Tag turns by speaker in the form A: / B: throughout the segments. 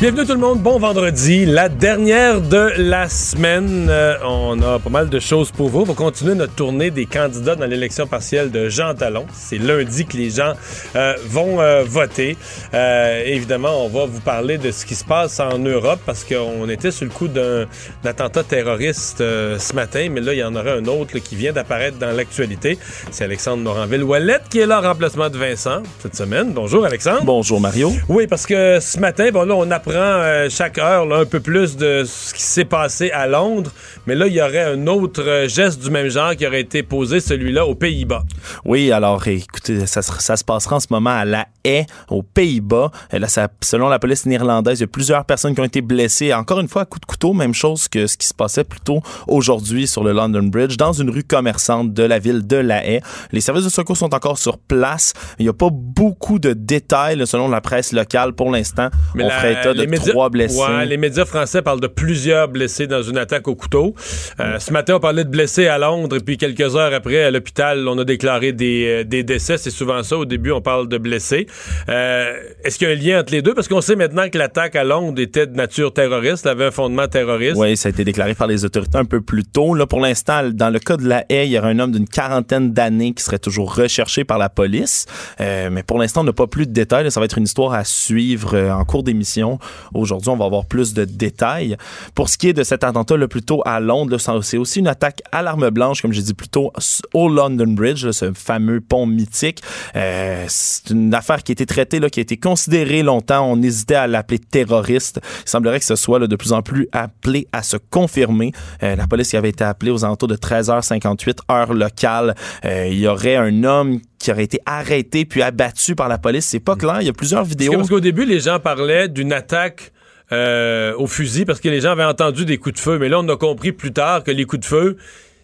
A: Bienvenue tout le monde, bon vendredi, la dernière de la semaine. Euh, on a pas mal de choses pour vous. On va continuer notre tournée des candidats dans l'élection partielle de Jean Talon. C'est lundi que les gens euh, vont euh, voter. évidemment, on va vous parler de ce qui se passe en Europe parce qu'on était sur le coup d'un attentat terroriste ce matin, mais là, il y en aura un autre qui vient d'apparaître dans l'actualité. C'est Alexandre Moranville-Ouellette qui est là en remplacement de Vincent cette semaine. Bonjour Alexandre.
B: Bonjour Mario.
A: Oui, parce que ce matin, bon là, on apprend euh, chaque heure un peu plus de ce qui s'est passé à Londres, mais là, il y aurait un autre euh, geste du même genre qui aurait été posé, celui-là, aux Pays-Bas.
B: Oui, alors écoutez, ça, se passera en ce moment à La Haye, aux Pays-Bas. Là, selon la police néerlandaise, il y a plusieurs personnes qui ont été blessées, encore une fois à coup de couteau, même chose que ce qui se passait plus tôt aujourd'hui sur le London Bridge, dans une rue commerçante de la ville de La Haye. Les services de secours sont encore sur place. Il n'y a pas beaucoup de détails selon la presse locale pour l'instant. On ferait état les médias, blessés.
A: les médias français parlent de plusieurs blessés dans une attaque au couteau. Euh, ce matin, on parlait de blessés à Londres et puis quelques heures après, à l'hôpital, on a déclaré des, euh, des décès. C'est souvent ça. Au début, on parle de blessés. Euh, est-ce qu'il y a un lien entre les deux? Parce qu'on sait maintenant que l'attaque à Londres était de nature terroriste, avait un fondement terroriste.
B: Oui, ça a été déclaré par les autorités un peu plus tôt. Là, pour l'instant, dans le cas de la haie, il y aurait un homme d'une quarantaine d'années qui serait toujours recherché par la police. mais pour l'instant, on n'a pas plus de détails. Ça va être une histoire à suivre en cours d'émission. Aujourd'hui, on va avoir plus de détails. Pour ce qui est de cet attentat le plus tôt à Londres, c'est aussi une attaque à l'arme blanche, comme j'ai dit plus tôt, au London Bridge, ce fameux pont mythique. Euh, c'est une affaire qui a été traitée, qui a été considérée longtemps. On hésitait à l'appeler terroriste. Il semblerait que ce soit de plus en plus appelé à se confirmer. Euh, la police avait été appelée aux alentours de 13h58 heure locale. Euh, il y aurait un homme qui aurait été arrêté puis abattu par la police. C'est pas clair. Il y a plusieurs vidéos.
A: Parce qu'au début, les gens parlaient d'une attaque euh, au fusil parce que les gens avaient entendu des coups de feu. Mais là, on a compris plus tard que les coups de feu,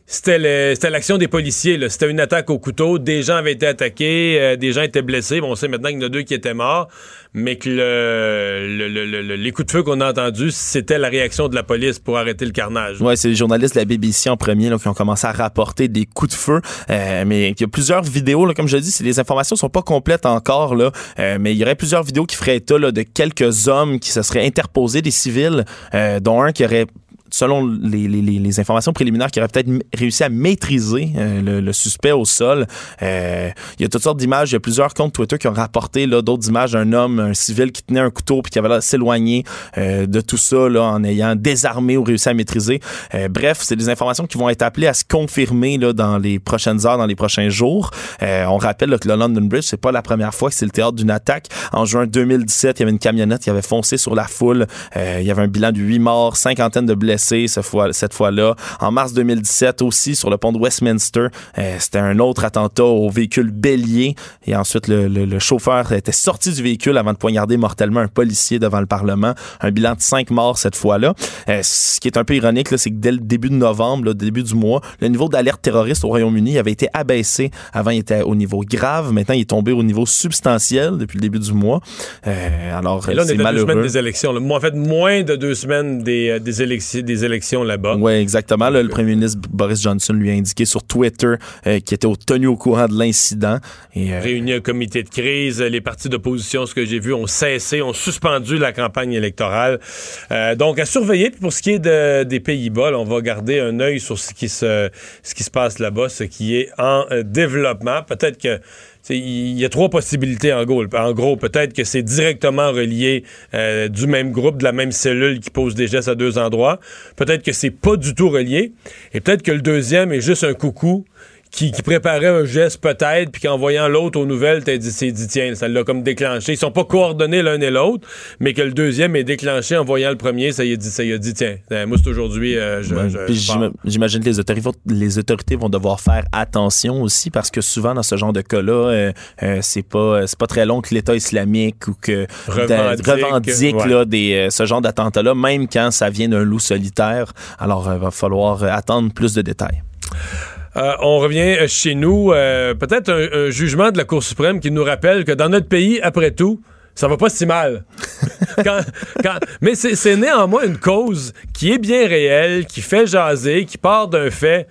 A: c'était l'action des policiers. C'était une attaque au couteau. Des gens avaient été attaqués, euh, des gens étaient blessés. Bon, on sait maintenant qu'il y en a deux qui étaient morts, mais que le, les coups de feu qu'on a entendus, c'était la réaction de la police pour arrêter le carnage.
B: Oui, c'est les journalistes de la BBC en premier là, qui ont commencé à rapporter des coups de feu. Euh, mais il y a plusieurs vidéos, comme je dis, les informations sont pas complètes encore, euh, mais il y aurait plusieurs vidéos qui feraient état de quelques hommes qui se seraient interposés, des civils, dont un qui aurait selon les, les, les, informations préliminaires, qui aurait peut-être réussi à maîtriser euh, le, suspect au sol. Euh, il y a toutes sortes d'images. Il y a plusieurs comptes Twitter qui ont rapporté d'autres images d'un homme, un civil qui tenait un couteau puis qui avait l'air s'éloigner euh, de tout ça là, en ayant désarmé ou réussi à maîtriser. bref, c'est des informations qui vont être appelées à se confirmer là, dans les prochaines heures, dans les prochains jours. on rappelle que le London Bridge, c'est pas la première fois que c'est le théâtre d'une attaque. En juin 2017, il y avait une camionnette qui avait foncé sur la foule. il y avait un bilan de 8 morts, cinquantaine de blessés fois, cette fois-là. En mars 2017 aussi, sur le pont de Westminster, euh, c'était un autre attentat au véhicule bélier. Et ensuite, le, chauffeur était sorti du véhicule avant de poignarder mortellement un policier devant le Parlement. Un bilan de cinq morts cette fois-là. Euh, ce qui est un peu ironique, c'est que dès le début de novembre, le début du mois, le niveau d'alerte terroriste au Royaume-Uni avait été abaissé. Avant, il était au niveau grave. Maintenant, il est tombé au niveau substantiel depuis le début du mois. Euh, alors, c'est malheureux. Deux
A: semaines des élections. En fait, moins de deux semaines des, des élections des élections là-bas.
B: Oui, exactement. le premier ministre Boris Johnson lui a indiqué sur Twitter euh, qu'il était tenu au courant de l'incident.
A: Et, euh, Réuni un comité de crise. Les partis d'opposition, ce que j'ai vu, ont cessé, ont suspendu la campagne électorale. Euh, donc, à surveiller. pour ce qui est des Pays-Bas, on va garder un œil sur ce qui se, ce qui se passe là-bas, ce qui est en développement. Peut-être que il y a trois possibilités en gros. En gros, peut-être que c'est directement relié euh, du même groupe, de la même cellule qui pose des gestes à deux endroits. Peut-être que c'est pas du tout relié. Et peut-être que le deuxième est juste un coucou qui, qui préparait un geste peut-être, puis qu'en voyant l'autre aux nouvelles, t'as dit, c'est dit, tiens, ça l'a comme déclenché. Ils sont pas coordonnés l'un et l'autre, mais que le deuxième est déclenché en voyant le premier, ça y a dit, ça y a dit, tiens, euh, moi c'est aujourd'hui, euh, je,
B: Ouais.
A: je-
B: j'imagine que les autorités, les autorités vont devoir faire attention aussi parce que souvent dans ce genre de cas-là, euh, euh, c'est pas c'est pas très long que l'État islamique ou que
A: Revendique,
B: de- revendique
A: ouais.
B: là, des, euh, ce genre d'attentat-là, même quand ça vient d'un loup solitaire. Alors, il va falloir euh, attendre plus de détails.
A: Euh, on revient euh, chez nous. euh, Peut-être un, un jugement de la Cour suprême qui nous rappelle que dans notre pays, après tout, ça va pas si mal. Mais c'est néanmoins une cause qui est bien réelle, qui fait jaser, qui part d'un fait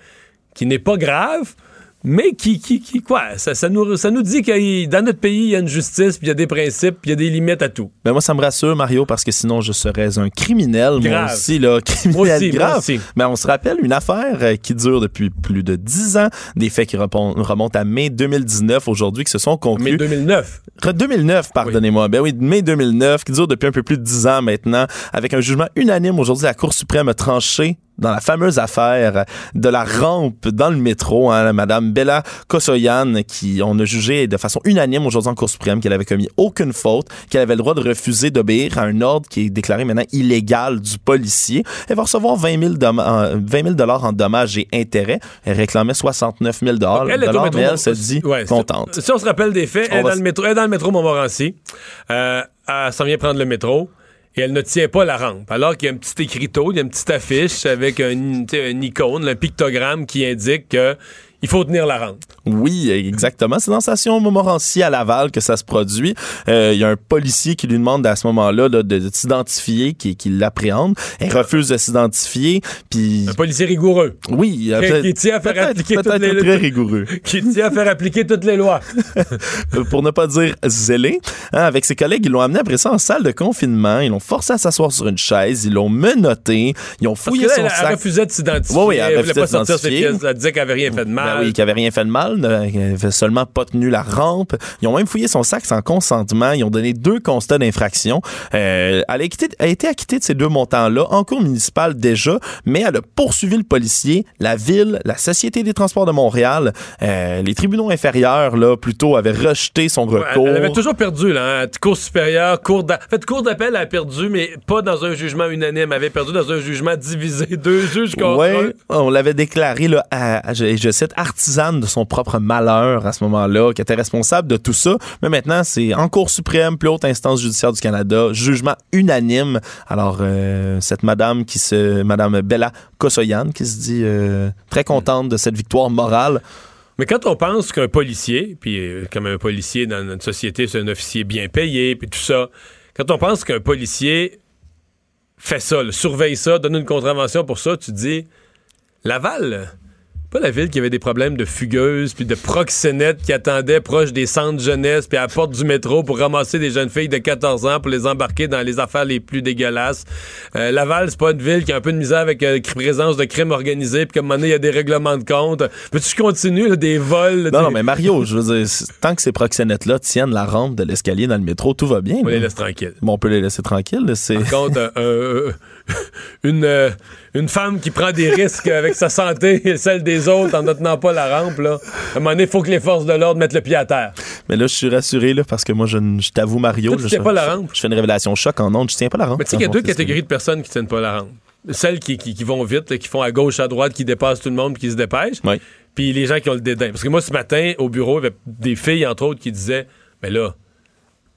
A: qui n'est pas grave, mais qui, qui, qui quoi, ça, ça nous, ça nous dit que dans notre pays, il y a une justice, puis il y a des principes, puis il y a des limites à tout.
B: Ben moi, ça me rassure, Mario, parce que sinon, je serais un criminel, moi
A: Grave.
B: aussi, là, criminel
A: Moi aussi, moi
B: grave.
A: aussi.
B: Ben, on se rappelle une affaire euh, qui dure depuis plus de dix ans, des faits qui remontent à mai 2019 aujourd'hui, qui se sont conclus.
A: Mais 2009.
B: Re- 2009, pardonnez-moi. Ben oui, mai 2009, qui dure depuis un peu plus de 10 ans maintenant, avec un jugement unanime aujourd'hui, la Cour suprême a tranché dans la fameuse affaire de la rampe dans le métro, hein, Madame Bella Kosoyan, qui on a jugé de façon unanime aujourd'hui en Cour suprême qu'elle avait commis aucune faute, qu'elle avait le droit de refuser d'obéir à un ordre qui est déclaré maintenant illégal du policier. Elle va recevoir 20 000, domm- en- 20 000 dollars en dommages et intérêts. Elle réclamait 69 000 dollars,
A: Elle
B: mais elle se dit
A: Ouais,
B: contente.
A: Si on se rappelle des faits, elle est
B: va
A: dans le métro, elle est dans le métro Montmorency. Euh, elle s'en vient prendre le métro et elle ne tient pas la rampe. Alors qu'il y a un petit écriteau, il y a une petite affiche avec un, tu sais, un icône, un pictogramme qui indique que il faut tenir la rampe.
B: Oui, exactement. C'est dans la station Montmorency à Laval que ça se produit. Euh, Il y a un policier qui lui demande à ce moment-là là, de, de s'identifier, qui, qui l'appréhende. Elle refuse de s'identifier. Puis
A: Un policier rigoureux
B: oui,
A: qui- tient à faire appliquer toutes les-
B: très rigoureux,
A: qui tient à faire appliquer toutes les lois.
B: pour ne pas dire zélé. Hein, avec ses collègues, ils l'ont amené après ça en salle de confinement. Ils l'ont forcé à s'asseoir sur une chaise. Ils l'ont menotté. Ils ont
A: Parce
B: fouillé
A: que là,
B: son
A: elle, elle
B: sac.
A: refusait de s'identifier.
B: Oui, oui, elle
A: elle voulait pas sortir ses pièces. Elle disait qu'elle avait rien fait de mal.
B: Ben oui, qui avait rien fait de mal, euh, qui avait seulement pas tenu la rampe. Ils ont même fouillé son sac sans consentement. Ils ont donné deux constats d'infraction. Euh, elle a, été acquittée de ces deux montants-là en cours municipal déjà, mais elle a poursuivi le policier, la ville, la Société des transports de Montréal. Euh, les tribunaux inférieurs, là, plutôt, avaient rejeté son
A: Ouais,
B: recours.
A: Elle avait toujours perdu, là. hein. Cour supérieure, cour d'appel. En fait, cour d'appel, a perdu, mais pas dans un jugement unanime. Elle avait perdu dans un jugement divisé. Deux juges contre
B: Ouais,
A: un.
B: on l'avait déclaré, là, à- à- je, je cite, artisane de son propre malheur à ce moment-là, qui était responsable de tout ça. Mais maintenant, c'est en Cour suprême, plus haute instance judiciaire du Canada, jugement unanime. Alors, euh, cette madame qui se, madame Bella Kosoyan, qui se dit euh, très contente de cette victoire morale.
A: Mais quand on pense qu'un policier, puis euh, comme un policier dans notre société, c'est un officier bien payé, puis tout ça, quand on pense qu'un policier fait ça, surveille ça, donne une contravention pour ça, tu dis, Laval, pas la ville qui avait des problèmes de fugueuses puis de proxénètes qui attendaient proche des centres jeunesse puis à la porte du métro pour ramasser des jeunes filles de 14 ans pour les embarquer dans les affaires les plus dégueulasses. Euh, Laval, c'est pas une ville qui a un peu de misère avec euh, présence de crimes organisés puis comme un moment donné, il y a des règlements de compte. Peux-tu que je continue, là, des vols?
B: Non,
A: des-
B: non, mais Mario, je veux dire, tant que ces proxénètes-là tiennent la rampe de l'escalier dans le métro, tout va bien.
A: On les laisse tranquilles.
B: Bon, on peut les laisser tranquilles.
A: Par contre, euh, euh, une, euh, une femme qui prend des risques avec sa santé et celle des autres en ne tenant pas la rampe, là, à un moment donné, il faut que les forces de l'ordre mettent le pied à terre.
B: Mais là, je suis rassuré là, parce que moi, je, t'avoue, Mario.
A: Toi, tu
B: je-
A: tiens pas la rampe.
B: Je fais une révélation choc en ondes. Je tiens pas la rampe.
A: Mais tu sais qu'il y a deux catégories de personnes qui tiennent pas la rampe. Celles qui, qui, qui vont vite, qui font à gauche, à droite, qui dépassent tout le monde, qui se dépêchent.
B: Oui.
A: Puis les gens qui ont le dédain. Parce que moi, ce matin, au bureau, il y avait des filles, entre autres, qui disaient Mais là,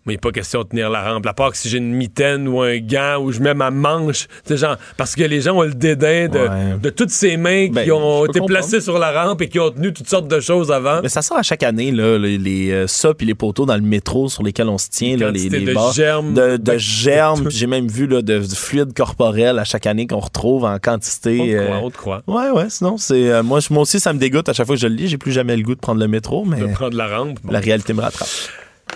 A: mais il n'est pas question de tenir la rampe. À part que si j'ai une mitaine ou un gant ou je mets ma manche. Genre, parce que les gens ont le dédain de,
B: Ouais.
A: de toutes ces mains
B: Ben,
A: qui ont
B: je peux
A: été
B: comprendre.
A: placées sur la rampe et qui ont tenu toutes sortes de choses avant.
B: Mais ça sort à chaque année, là, les, les, euh, ça puis les poteaux dans le métro sur lesquels on se tient, là, les, les
A: de germes.
B: de, de
A: de-
B: germes. J'ai même vu là, de, de fluide corporel à chaque année qu'on retrouve en quantité.
A: On te
B: euh,
A: croit, on te croit.
B: Ouais, ouais, sinon, c'est. euh, moi, moi aussi, ça me dégoûte à chaque fois que je le lis. J'ai plus jamais le goût de prendre le métro, mais
A: De prendre la rampe. Bon.
B: la réalité me rattrape.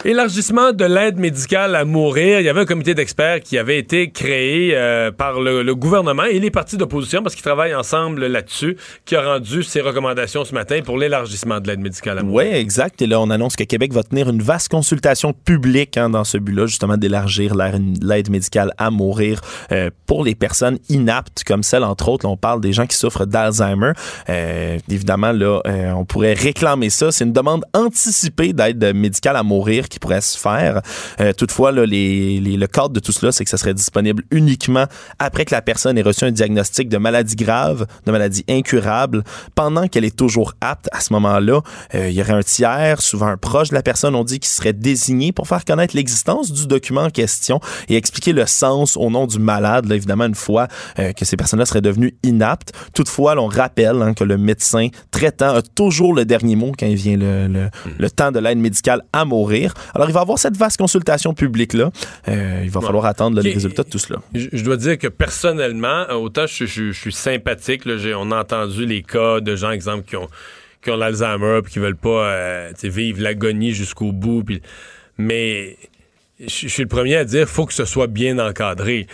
A: Élargissement de l'aide médicale à mourir. Il y avait un comité d'experts qui avait été créé euh, par le, gouvernement et les partis d'opposition, parce qu'ils travaillent ensemble là-dessus, qui a rendu ses recommandations ce matin pour l'élargissement de l'aide médicale à mourir.
B: Oui, exact. Et là, on annonce que Québec va tenir une vaste consultation publique hein, dans ce but-là, justement d'élargir l'aide médicale à mourir euh, pour les personnes inaptes, comme celle, entre autres, là, on parle des gens qui souffrent d'Alzheimer. Euh, évidemment, là, on pourrait réclamer ça. C'est une demande anticipée d'aide médicale à mourir qui pourrait se faire. Euh, toutefois, là, les, les- le cadre de tout cela, c'est que ça serait disponible uniquement après que la personne ait reçu un diagnostic de maladie grave, de maladie incurable, pendant qu'elle est toujours apte. À ce moment-là, euh, il y aurait un tiers, souvent un proche de la personne, on dit, qui serait désigné pour faire connaître l'existence du document en question et expliquer le sens au nom du malade, là, évidemment, une fois euh, que ces personnes-là seraient devenues inaptes. Toutefois, là, on rappelle hein, que le médecin traitant a toujours le dernier mot quand il vient le, le- le temps de l'aide médicale à mourir. Alors, il va y avoir cette vaste consultation publique-là. Euh, il va falloir attendre là, les résultats de tout cela.
A: Je, je dois dire que personnellement, euh, autant je, je- je suis sympathique, là, on a entendu les cas de gens, exemple, qui ont, qui ont l'Alzheimer puis qui veulent pas euh, vivre l'agonie jusqu'au bout. mais je, je suis le premier à dire faut que ce soit bien encadré.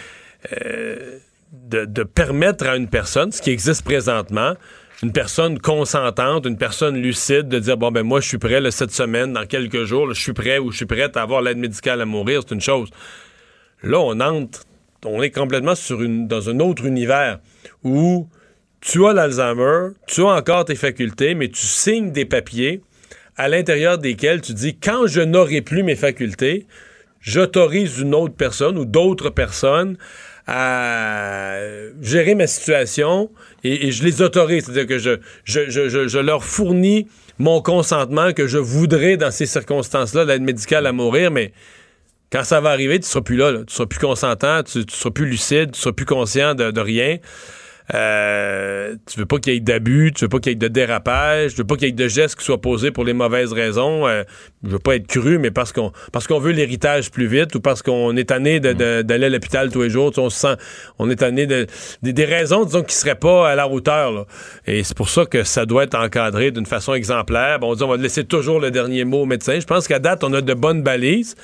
A: Euh, de, de permettre à une personne, ce qui existe présentement, une personne consentante, une personne lucide, de dire bon ben moi je suis prêt cette semaine, dans quelques jours, je suis prêt ou je suis prête à avoir l'aide médicale à mourir, c'est une chose. Là, on entre, on est complètement sur une, dans un autre univers où tu as l'Alzheimer, tu as encore tes facultés, mais tu signes des papiers à l'intérieur desquels tu dis quand je n'aurai plus mes facultés, j'autorise une autre personne ou d'autres personnes à gérer ma situation et, je les autorise. C'est-à-dire que je, leur fournis mon consentement que je voudrais dans ces circonstances-là, l'aide médicale à mourir, mais quand ça va arriver, tu seras plus là, tu seras plus consentant, tu, seras plus lucide, tu seras plus conscient de rien. Euh, tu veux pas qu'il y ait d'abus, tu veux pas qu'il y ait de dérapage, tu veux pas qu'il y ait de gestes qui soient posés pour les mauvaises raisons. Euh, je veux pas être cru, mais parce qu'on parce qu'on veut l'héritage plus vite ou parce qu'on est tanné de- d'aller à l'hôpital tous les jours, on se sent, on est tanné de, des- des raisons, disons, qui seraient pas à la hauteur. là. Et c'est pour ça que ça doit être encadré d'une façon exemplaire. Bon, on dit on va laisser toujours le dernier mot au médecin. Je pense qu'à date, on a de bonnes balises.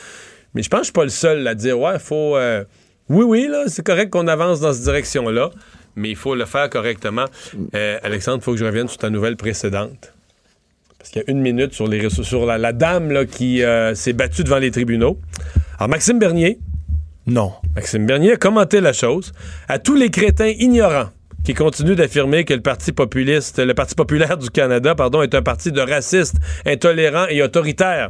A: Mais je pense que je suis pas le seul à dire, ouais, faut. euh, oui, oui, là, c'est correct qu'on avance dans cette direction-là, mais il faut le faire correctement. Euh, Alexandre, il faut que je revienne sur ta nouvelle précédente. Parce qu'il y a une minute sur, les, sur la, la dame là, qui euh, s'est battue devant les tribunaux. Alors, Maxime Bernier,
B: Non.
A: Maxime Bernier a commenté la chose à tous les crétins ignorants qui continuent d'affirmer que le Parti populiste, le Parti populaire du Canada, pardon, est un parti de racistes, intolérants et autoritaires.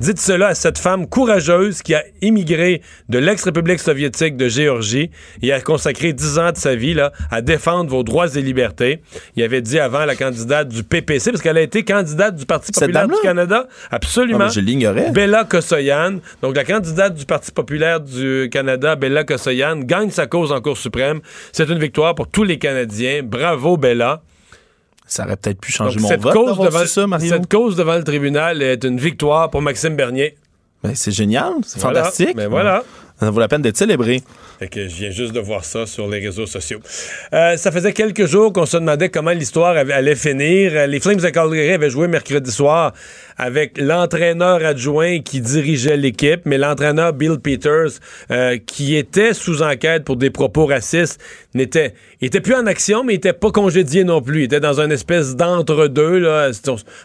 A: Dites cela à cette femme courageuse qui a immigré de l'ex-République soviétique de Géorgie et a consacré dix ans de sa vie là, à défendre vos droits et libertés. Il avait dit avant la candidate du PPC, parce qu'elle a été candidate du Parti populaire du? Canada. Absolument.
B: Ah, mais je l'ignorais.
A: Bella Kossoyan, donc la candidate du Parti populaire du Canada, Bella Kossoyan, gagne sa cause en Cour suprême. C'est une victoire pour tous les Canadiens. Bravo, Bella.
B: Ça aurait peut-être pu
A: Donc,
B: changer mon
A: cette,
B: vote
A: cause
B: d'avoir
A: devant,
B: su ça, Mario.
A: cette cause devant le tribunal est une victoire pour Maxime Bernier.
B: Ben, c'est génial, c'est
A: Voilà.
B: fantastique.
A: Mais voilà.
B: Ça vaut la peine d'être célébré.
A: Fait que je viens juste de voir ça sur les réseaux sociaux. Euh, ça faisait quelques jours qu'on se demandait comment l'histoire allait finir. Les Flames de Calgary avaient joué mercredi soir avec l'entraîneur adjoint qui dirigeait l'équipe, mais l'entraîneur Bill Peters, euh, qui était sous enquête pour des propos racistes, n'était était plus en action, mais il était pas congédié non plus. Il était dans une espèce d'entre-deux, là,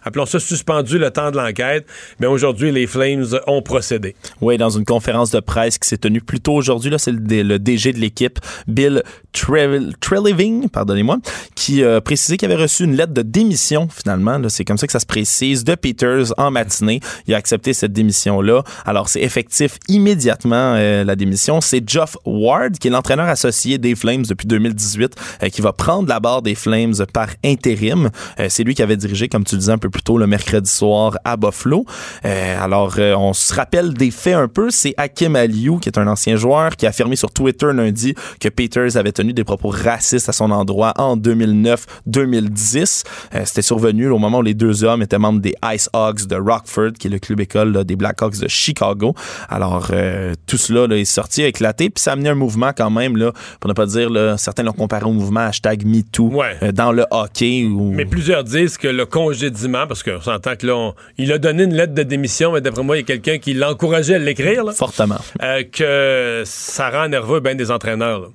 A: appelons ça suspendu le temps de l'enquête. Mais aujourd'hui, les Flames ont procédé.
B: Oui, dans une conférence de presse qui s'est tenue plus tôt aujourd'hui, là, c'est le, DG de l'équipe, Bill Tre- Treliving, pardonnez-moi, qui a précisé qu'il avait reçu une lettre de démission, finalement. C'est comme ça que ça se précise, de Peters en matinée. Il a accepté cette démission-là. Alors, c'est effectif immédiatement, euh, la démission. C'est Geoff Ward, qui est l'entraîneur associé des Flames depuis 2018, euh, qui va prendre la barre des Flames par intérim. Euh, c'est lui qui avait dirigé, comme tu le disais un peu plus tôt, le mercredi soir à Buffalo. Alors, on se rappelle des faits un peu. C'est Hakim Aliou, qui est un ancien joueur, qui a affirmé sur Twitter lundi que Peters avait tenu des propos racistes à son endroit en 2009-2010. Euh, C'était survenu au moment où les deux hommes étaient membres des Ice Hogs de Rockford, qui est le club école là, des Blackhawks de Chicago. Alors, euh, tout cela là, est sorti, a éclaté, puis ça a amené un mouvement quand même, là, pour ne pas dire, là, certains l'ont comparé au mouvement hashtag MeToo
A: Ouais.
B: euh, dans le hockey. Où...
A: Mais plusieurs disent que le congédiement, parce qu'on s'entend que là, on- il a donné une lettre de démission, mais d'après moi, il y a quelqu'un qui l'encourageait à l'écrire,
B: Fortement.
A: euh, que ça rend nerveux bien des entraîneurs.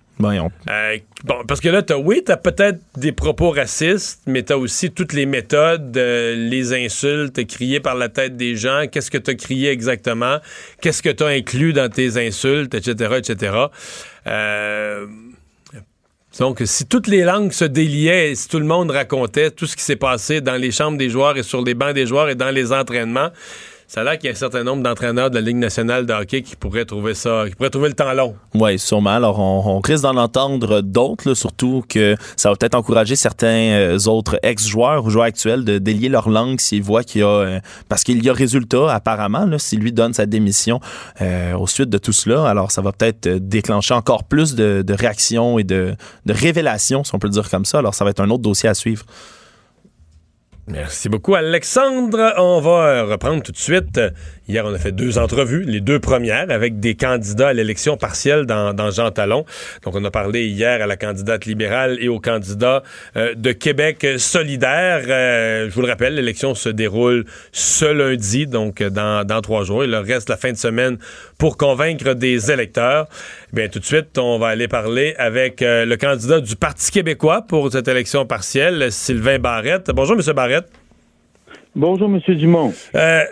A: Euh, bon, parce que là, t'as, oui, t'as peut-être des propos racistes, mais t'as aussi toutes les méthodes, euh, les insultes criées par la tête des gens, qu'est-ce que t'as crié exactement, qu'est-ce que t'as inclus dans tes insultes, etc., etc. Euh, donc, si toutes les langues se déliaient si tout le monde racontait tout ce qui s'est passé dans les chambres des joueurs et sur les bancs des joueurs et dans les entraînements, ça a qu'il y a un certain nombre d'entraîneurs de la Ligue nationale de hockey qui pourraient trouver ça, qui pourraient trouver le temps long.
B: Oui, sûrement. Alors, on, on risque d'en entendre d'autres, surtout que ça va peut-être encourager certains euh, autres ex-joueurs ou joueurs actuels de délier leur langue s'ils voient qu'il y a... euh, parce qu'il y a résultat, apparemment, là, si lui donne sa démission euh, au suite de tout cela. Alors, ça va peut-être euh, déclencher encore plus de, de réactions et de, de révélations, si on peut le dire comme ça. Alors, ça va être un autre dossier à suivre.
A: Merci beaucoup, Alexandre. On va reprendre tout de suite. Hier, on a fait deux entrevues, les deux premières, avec des candidats à l'élection partielle dans, dans Jean Talon. Donc, on a parlé hier à la candidate libérale et au candidat euh, de Québec solidaire. Euh, je vous le rappelle, l'élection se déroule ce lundi, donc dans, dans trois jours. Il leur reste la fin de semaine pour convaincre des électeurs. Bien, tout de suite, on va aller parler avec euh, le candidat du Parti québécois pour cette élection partielle, Sylvain Barrette. Bonjour, Monsieur Barrette.
C: Bonjour, Monsieur Dumont.
A: Euh,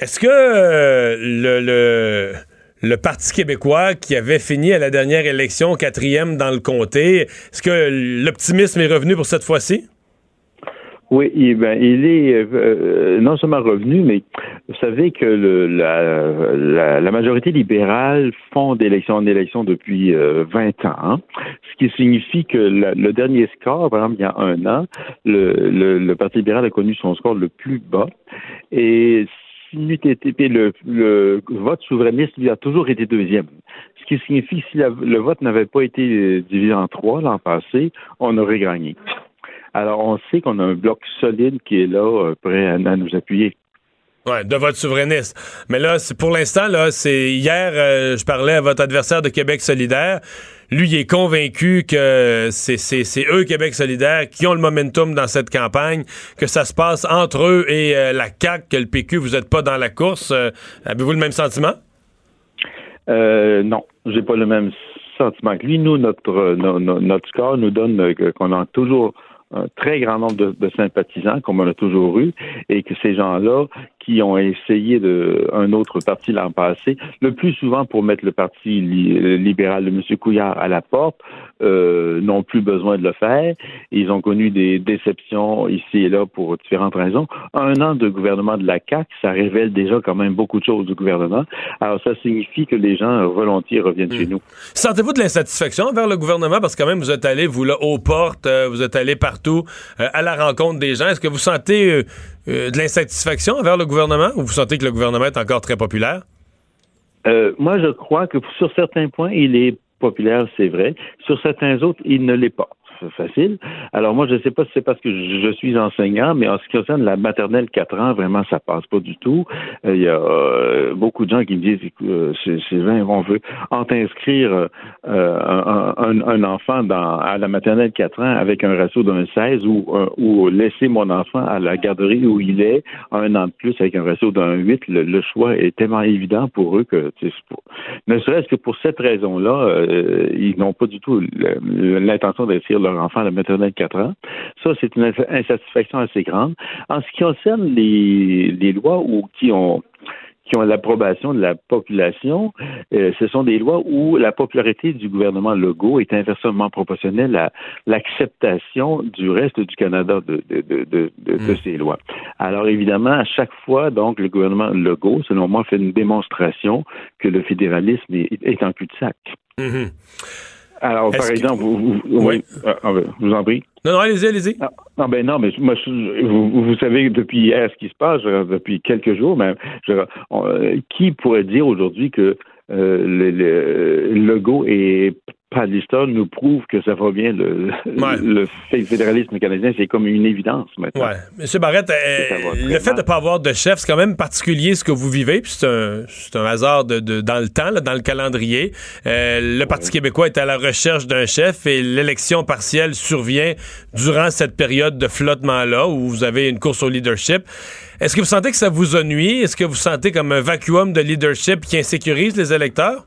A: Est-ce que euh, le, le, Parti québécois, qui avait fini à la dernière élection quatrième dans le comté, est-ce que l'optimisme est revenu pour cette fois-ci?
C: Oui, il, ben, il est euh, euh, non seulement revenu, mais vous savez que la, la, majorité libérale font d'élection en élection depuis euh, 20 ans, hein. ce qui signifie que le dernier score, par exemple, il y a un an, le, le, le Parti libéral a connu son score le plus bas. Et le, vote souverainiste, lui, a toujours été deuxième. Ce qui signifie que si le vote n'avait pas été euh, divisé en trois l'an passé, on aurait gagné. Alors, on sait qu'on a un bloc solide qui est là, euh, prêt à nous appuyer.
A: De votre souverainiste. Mais là, pour l'instant, là, c'est hier, euh, je parlais à votre adversaire de Québec solidaire. Lui, il est convaincu que c'est, eux, Québec solidaire, qui ont le momentum dans cette campagne, que ça se passe entre eux et euh, la CAQ, que le PQ, vous n'êtes pas dans la course. Euh, avez-vous le même sentiment?
C: Non, j'ai pas le même sentiment que lui. Nous, notre, no- no- notre score nous donne qu'on a toujours un très grand nombre de, de sympathisants, comme on a toujours eu, et que ces gens-là qui ont essayé de un autre parti l'an passé, le plus souvent pour mettre le parti li- libéral de M. Couillard à la porte, euh, n'ont plus besoin de le faire. Ils ont connu des déceptions ici et là pour différentes raisons. Un an de gouvernement de la CAQ, ça révèle déjà quand même beaucoup de choses du gouvernement. Alors ça signifie que les gens volontiers reviennent chez nous.
A: Sentez-vous de l'insatisfaction envers le gouvernement? Parce que quand même, vous êtes allé, vous, là, aux portes, euh, vous êtes allé partout euh, à la rencontre des gens. Est-ce que vous sentez de l'insatisfaction envers le gouvernement? Ou vous sentez que le gouvernement est encore très populaire?
C: Euh, moi, je crois que sur certains points, il est populaire, c'est vrai. Sur certains autres, il ne l'est pas. Facile. Alors moi, je ne sais pas si c'est parce que je suis enseignant, mais en ce qui concerne la maternelle 4 ans, vraiment, ça passe pas du tout. Euh, Il y a euh, beaucoup de gens qui me disent, euh, c'est c'est vain, on veut en inscrire euh, un, enfant dans, à la maternelle 4 ans avec un ratio d'un 16 ou, ou laisser mon enfant à la garderie où il est un an de plus avec un ratio d'un 8. Le, le choix est tellement évident pour eux que, ne serait-ce que pour cette raison-là, euh, ils n'ont pas du tout l'intention d'inscrire leur enfant à la maternelle 4 ans. Ça, c'est une ins- insatisfaction assez grande. En ce qui concerne les, les lois ou qui ont qui ont l'approbation de la population, euh, ce sont des lois où la popularité du gouvernement Legault est inversement proportionnelle à l'acceptation du reste du Canada de, de, de, de, de- de ces lois. Alors évidemment, à chaque fois, donc, le gouvernement Legault, selon moi, fait une démonstration que le fédéralisme est, est en cul-de-sac.
A: Mhm.
C: Alors, par
A: que-
C: exemple, vous, vous,
A: Oui.
C: oui, ah, ah, ben, je vous en prie.
A: Non, non, allez-y, allez-y.
C: Ah, non, ben non, mais moi, je- vous, vous savez depuis hier ce qui se passe, depuis quelques jours même. je- on, euh, qui pourrait dire aujourd'hui que euh, le, le, logo et pas l'histoire nous prouve que ça va bien. Le, le fédéralisme canadien, c'est comme une évidence maintenant.
A: Ouais. Monsieur Barrette, euh, le fait de ne pas avoir de chef, c'est quand même particulier ce que vous vivez, puis c'est un, un, hasard de, de, dans le temps, là, dans le calendrier. Euh, le Parti québécois est à la recherche d'un chef et l'élection partielle survient durant cette période de flottement-là où vous avez une course au leadership. Est-ce que vous sentez que ça vous ennuie? Est-ce que vous sentez comme un vacuum de leadership qui insécurise les électeurs?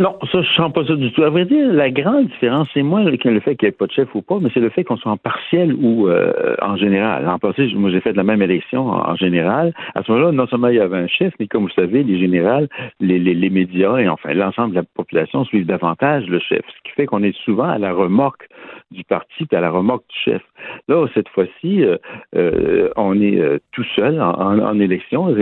C: Non, ça, je sens pas ça du tout. À vrai dire, la grande différence, c'est moins le, fait qu'il n'y ait pas de chef ou pas, mais c'est le fait qu'on soit en partiel ou euh, en général. En passé, moi, j'ai fait la même élection en, général. À ce moment-là, non seulement il y avait un chef, mais comme vous savez, les générales, les, les, les médias et enfin l'ensemble de la population suivent davantage le chef, ce qui fait qu'on est souvent à la remorque du parti puis à la remorque du chef. Là, cette fois-ci, euh, euh, on est euh, tout seul en, élection.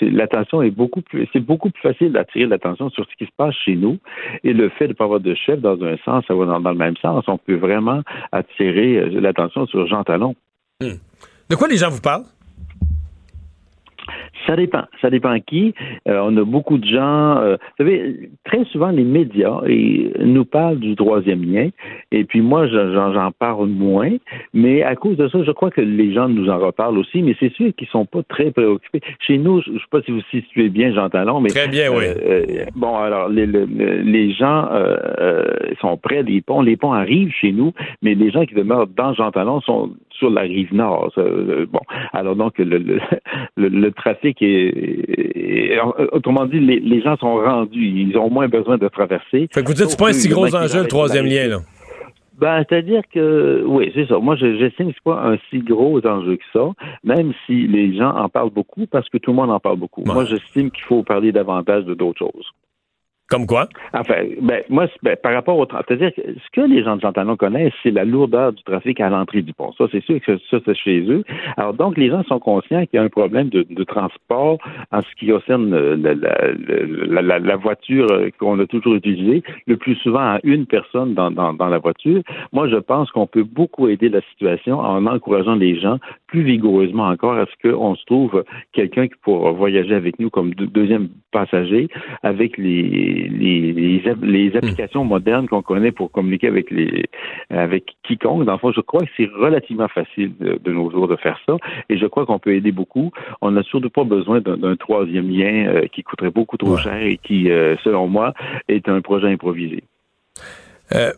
C: L'attention est beaucoup plus, c'est beaucoup plus facile d'attirer l'attention sur ce qui se passe chez nous. Et le fait de ne pas avoir de chef, dans un sens, ça va dans, le même sens. On peut vraiment attirer l'attention sur Jean Talon.
A: Hmm. De quoi les gens vous parlent?
C: Ça dépend. Ça dépend qui. Euh, on a beaucoup de gens. Euh, vous savez, très souvent, les médias nous parlent du troisième lien. Et puis moi, j'en parle moins. Mais à cause de ça, je crois que les gens nous en reparlent aussi. Mais c'est sûr qu'ils sont pas très préoccupés. Chez nous, je ne sais pas si vous situez bien Jean Talon, mais.
A: Très bien, oui.
C: Euh, bon, alors, les, les gens sont près des ponts. Les ponts arrivent chez nous, mais les gens qui demeurent dans Jean Talon sont sur la rive nord. bon, alors donc, le, le trafic et, autrement dit, les, gens sont rendus. Ils ont moins besoin de traverser.
A: Fait que vous dites c'est pas un si gros enjeu, le troisième lien, là.
C: Ben, c'est-à-dire que, oui, c'est ça. Moi, j'estime que c'est pas un si gros enjeu que ça, même si les gens en parlent beaucoup, parce que tout le monde en parle beaucoup. Moi, j'estime qu'il faut parler davantage de d'autres choses.
A: Comme quoi?
C: Enfin, ben, moi, ben, par rapport au c'est-à-dire que ce que les gens de Jean connaissent, c'est la lourdeur du trafic à l'entrée du pont. Ça, c'est sûr que ça, c'est chez eux. Alors, donc, les gens sont conscients qu'il y a un problème de, transport en ce qui concerne la, la, voiture qu'on a toujours utilisée, le plus souvent à une personne dans, dans, dans la voiture. Moi, je pense qu'on peut beaucoup aider la situation en encourageant les gens plus vigoureusement encore à ce qu'on se trouve quelqu'un qui pourra voyager avec nous comme deuxième passager avec les les, les, hmm. applications modernes qu'on connaît pour communiquer avec les avec quiconque. Dans le fond, je crois que c'est relativement facile de, nos jours de faire ça, et je crois qu'on peut aider beaucoup. On n'a surtout pas besoin d'un troisième lien euh, qui coûterait beaucoup trop cher et qui, euh, selon moi, est un projet improvisé.
A: Euh,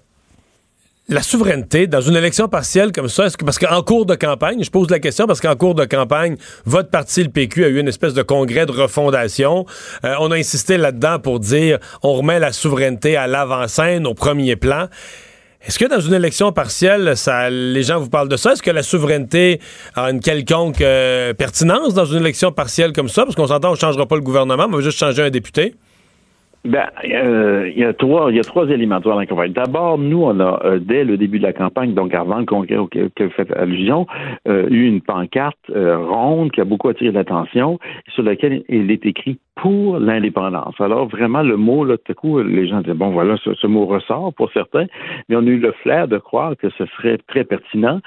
A: la souveraineté dans une élection partielle comme ça, est-ce que parce qu'en cours de campagne, je pose la question parce qu'en cours de campagne, votre parti, le PQ, a eu une espèce de congrès de refondation. Euh, on a insisté là-dedans pour dire on remet la souveraineté à l'avant-scène, au premier plan. Est-ce que dans une élection partielle, les gens vous parlent de ça? Est-ce que la souveraineté a une quelconque euh, pertinence dans une élection partielle comme ça? Parce qu'on s'entend, on ne changera pas le gouvernement, on va juste changer un député.
C: Ben, euh, il y a trois, il y a trois éléments dans la campagne. D'abord, nous, on a euh, dès le début de la campagne, donc avant le congrès auquel vous faites allusion, euh, eu une pancarte ronde qui a beaucoup attiré l'attention, sur laquelle il est écrit pour l'indépendance. Alors vraiment, le mot, là, tout à coup, les gens disaient, bon, voilà, ce, ce, mot ressort pour certains, mais on a eu le flair de croire que ce serait très pertinent.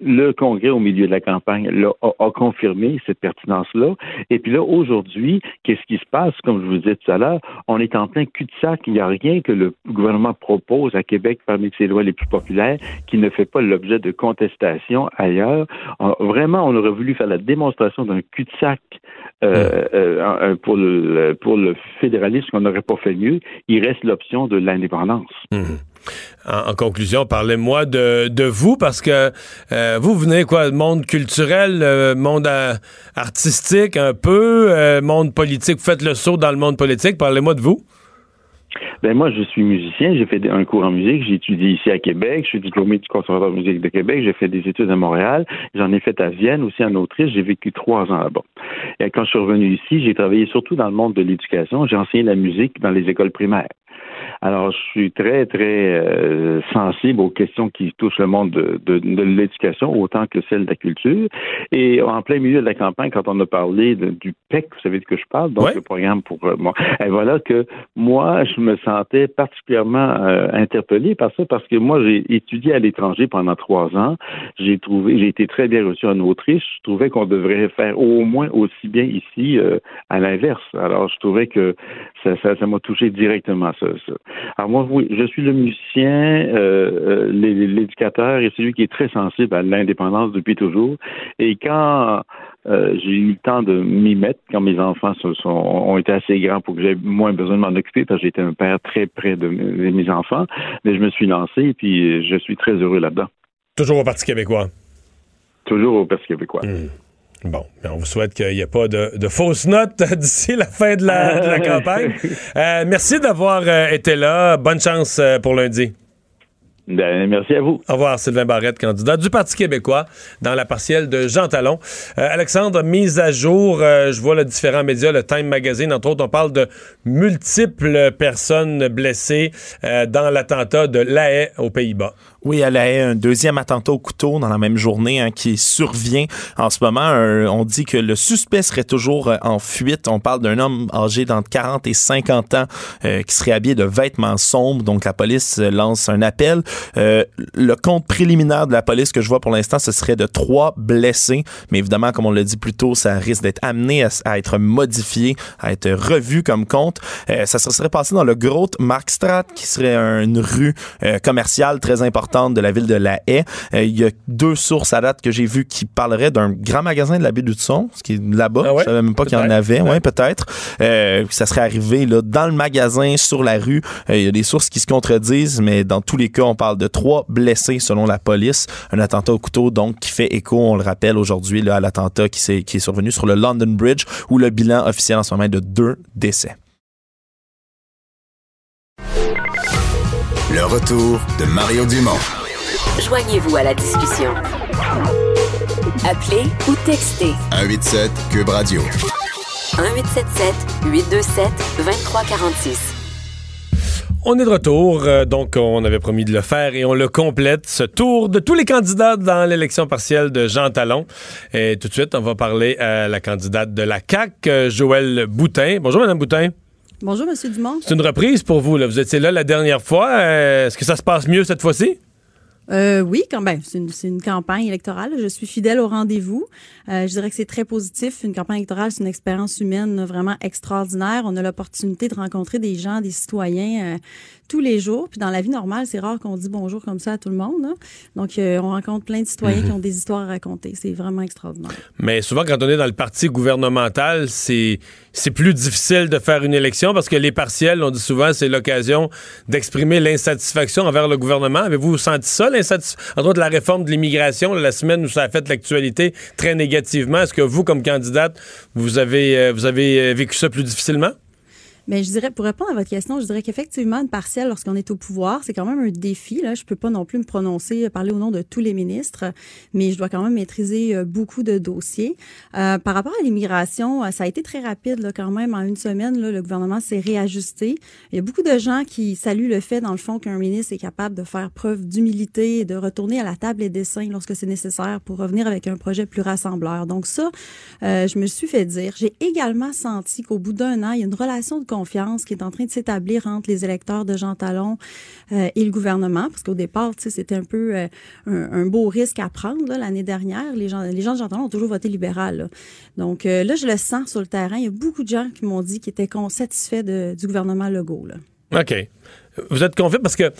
C: Le Congrès, au milieu de la campagne, là, a, confirmé cette pertinence-là. Et puis là, aujourd'hui, qu'est-ce qui se passe? Comme je vous disais tout à l'heure, on est en plein cul-de-sac. Il n'y a rien que le gouvernement propose à Québec parmi ses lois les plus populaires qui ne fait pas l'objet de contestation ailleurs. vraiment, on aurait voulu faire la démonstration d'un cul-de-sac euh, euh, pour le pour le fédéralisme qu'on n'aurait pas fait mieux. Il reste l'option de l'indépendance.
A: Mhm. En, conclusion, parlez-moi de, vous parce que euh, vous venez quoi, monde culturel, monde artistique un peu, monde politique. Vous faites le saut dans le monde politique. Parlez-moi de vous.
C: Ben moi, je suis musicien, j'ai fait un cours en musique, j'ai étudié ici à Québec, je suis diplômé du Conservatoire de musique de Québec, j'ai fait des études à Montréal, j'en ai fait à Vienne, aussi en Autriche, j'ai vécu trois ans là-bas. Et quand je suis revenu ici, j'ai travaillé surtout dans le monde de l'éducation, j'ai enseigné la musique dans les écoles primaires. Alors, je suis très, très euh, sensible aux questions qui touchent le monde de, de, de l'éducation autant que celle de la culture. Et en plein milieu de la campagne, quand on a parlé de, du PEC, vous savez de que je parle, donc
A: Ouais.
C: le programme pour euh, moi. Et voilà que moi, je me sentais particulièrement euh, interpellé par ça parce que moi, j'ai étudié à l'étranger pendant trois ans. J'ai trouvé, j'ai été très bien reçu en Autriche. Je trouvais qu'on devrait faire au moins aussi bien ici euh, à l'inverse. Alors, je trouvais que ça, ça, ça m'a touché directement ça, ça. Alors moi, oui, je suis le musicien, euh, euh, l'é- l'éducateur et celui qui est très sensible à l'indépendance depuis toujours. Et quand euh, j'ai eu le temps de m'y mettre, quand mes enfants sont, ont été assez grands pour que j'aie moins besoin de m'en occuper, parce que j'étais un père très près de mes de mes enfants, mais je me suis lancé et puis je suis très heureux là-dedans.
A: Toujours au Parti québécois.
C: Toujours au Parti québécois.
A: Bon, on vous souhaite qu'il n'y ait pas de, de fausses notes d'ici la fin de la, de la campagne. Euh, merci d'avoir euh, été là. Bonne chance euh, pour lundi.
C: Ben, merci à vous.
A: Au revoir, Sylvain Barrette, candidat du Parti québécois dans la partielle de Jean Talon. Euh, Alexandre, mise à jour, euh, je vois le différents médias, le Time Magazine, entre autres, on parle de multiples personnes blessées euh, dans l'attentat de La Haye aux Pays-Bas.
B: Oui, elle a un deuxième attentat au couteau dans la même journée hein, qui survient en ce moment. Un- on dit que le suspect serait toujours euh, en fuite. On parle d'un homme âgé d'entre 40 et 50 ans euh, qui serait habillé de vêtements sombres. Donc la police euh, lance un appel. Euh, le compte préliminaire de la police que je vois pour l'instant, ce serait de trois blessés. Mais évidemment, comme on l'a dit plus tôt, ça risque d'être amené à, être modifié, à être revu comme compte. Euh, ça se serait passé dans le Grote Markstraat, qui serait un- une rue euh, commerciale très importante de la ville de La Haye. Euh, Il y a deux sources à date que j'ai vues qui parleraient d'un grand magasin de la baie du Son, ce qui est là-bas.
A: Ah ouais?
B: Je savais même pas qu'il y en avait. Ouais, peut-être. Euh, ça serait arrivé là dans le magasin, sur la rue. Euh, Il y a des sources qui se contredisent, mais dans tous les cas, on parle de trois blessés selon la police. Un attentat au couteau, donc, qui fait écho, on le rappelle aujourd'hui, là, à l'attentat qui, qui est survenu sur le London Bridge, où le bilan officiel en ce moment est de deux décès.
D: Le retour de Mario Dumont.
E: Joignez-vous à la discussion. Appelez ou textez
D: 187 Cube Radio.
E: 1877 827 2346.
A: On est de retour, euh, donc on avait promis de le faire et on le complète, ce tour de tous les candidats dans l'élection partielle de Jean Talon. Et tout de suite, on va parler à la candidate de la CAQ, euh, Joëlle Boutin. Bonjour, Madame Boutin.
F: Bonjour, Monsieur Dumont.
A: C'est une reprise pour vous. Là. Vous étiez là la dernière fois. Euh, Est-ce que ça se passe mieux cette fois-ci?
F: Euh, oui, quand même. C'est une, c'est une campagne électorale. Je suis fidèle au rendez-vous. Euh, je dirais que c'est très positif. Une campagne électorale, c'est une expérience humaine vraiment extraordinaire. On a l'opportunité de rencontrer des gens, des citoyens euh, tous les jours. Puis dans la vie normale, c'est rare qu'on dit bonjour comme ça à tout le monde. là. Donc, euh, on rencontre plein de citoyens qui ont des histoires à raconter. C'est vraiment extraordinaire.
A: Mais souvent, quand on est dans le parti gouvernemental, c'est c'est plus difficile de faire une élection parce que les partiels, on dit souvent, c'est l'occasion d'exprimer l'insatisfaction envers le gouvernement. Avez-vous senti ça, l'insatisfaction? Entre autres, la réforme de l'immigration, la semaine où ça a fait l'actualité très Est-ce que vous, comme candidate, vous avez, euh, vous avez euh, vécu ça plus difficilement?
F: Mais je dirais, pour répondre à votre question, je dirais qu'effectivement, une partielle, lorsqu'on est au pouvoir, c'est quand même un défi. Là. Je peux pas non plus me prononcer, euh, parler au nom de tous les ministres, mais je dois quand même maîtriser euh, beaucoup de dossiers. Euh, par rapport à l'immigration, euh, ça a été très rapide là, quand même. En une semaine, là, le gouvernement s'est réajusté. Il y a beaucoup de gens qui saluent le fait, dans le fond, qu'un ministre est capable de faire preuve d'humilité et de retourner à la table des dessins lorsque c'est nécessaire pour revenir avec un projet plus rassembleur. Donc ça, euh, je me suis fait dire. J'ai également senti qu'au bout d'un an, il y a une relation de qui est en train de s'établir entre les électeurs de Jean Talon euh, et le gouvernement, parce qu'au départ, c'était un peu euh, un, beau risque à prendre l'année dernière. Les gens, les gens de Jean Talon ont toujours voté libéral. Donc euh, là, je le sens sur le terrain. Il y a beaucoup de gens qui m'ont dit qu'ils étaient satisfaits du gouvernement Legault.
A: OK. Vous êtes confiant parce que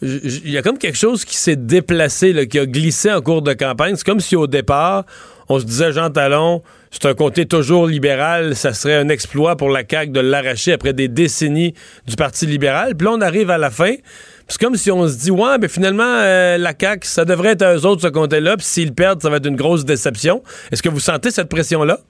A: il y a comme quelque chose qui s'est déplacé, qui a glissé en cours de campagne. C'est comme si au départ, on se disait, Jean Talon, c'est un comté toujours libéral, ça serait un exploit pour la CAQ de l'arracher après des décennies du Parti libéral. Puis là, on arrive à la fin. C'est comme si on se dit, ouais, mais finalement, euh, la CAQ, ça devrait être eux autres, ce comté-là. Puis s'ils perdent, ça va être une grosse déception. Est-ce que vous sentez cette pression-là?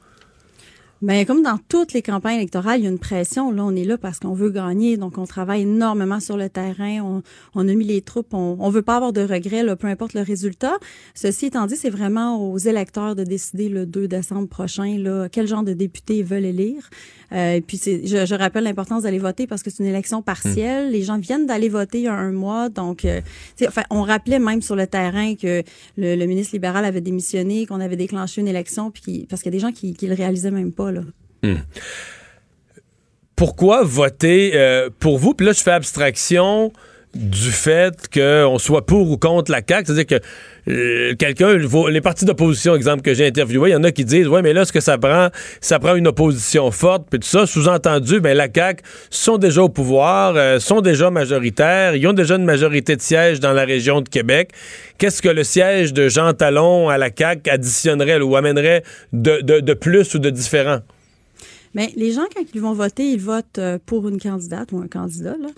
F: Ben, comme dans toutes les campagnes électorales, il y a une pression. Là, on est là parce qu'on veut gagner, donc on travaille énormément sur le terrain. On, on a mis les troupes. On, on veut pas avoir de regrets, là, peu importe le résultat. Ceci étant dit, c'est vraiment aux électeurs de décider le 2 décembre prochain là, quel genre de député ils veulent élire. Euh, puis c'est, je, je rappelle l'importance d'aller voter parce que c'est une élection partielle. Les gens viennent d'aller voter il y a un mois, donc euh, enfin, on rappelait même sur le terrain que le, le ministre libéral avait démissionné, qu'on avait déclenché une élection, puis qu'il- parce qu'il y a des gens qui, qui le réalisaient même pas là.
A: pourquoi voter euh, pour vous? Puis là, je fais abstraction du fait qu'on soit pour ou contre la CAQ. C'est-à-dire que euh, quelqu'un, les partis d'opposition, exemple, que j'ai interviewé, il y en a qui disent, ouais, mais là, ce que ça prend, ça prend une opposition forte, puis tout ça. Sous-entendu, ben, la CAQ sont déjà au pouvoir, euh, sont déjà majoritaires, ils ont déjà une majorité de sièges dans la région de Québec. Qu'est-ce que le siège de Jean Talon à la CAQ additionnerait ou amènerait de plus ou de différent?
F: Mais les gens, quand ils vont voter, ils votent euh, pour une candidate ou un candidat, là,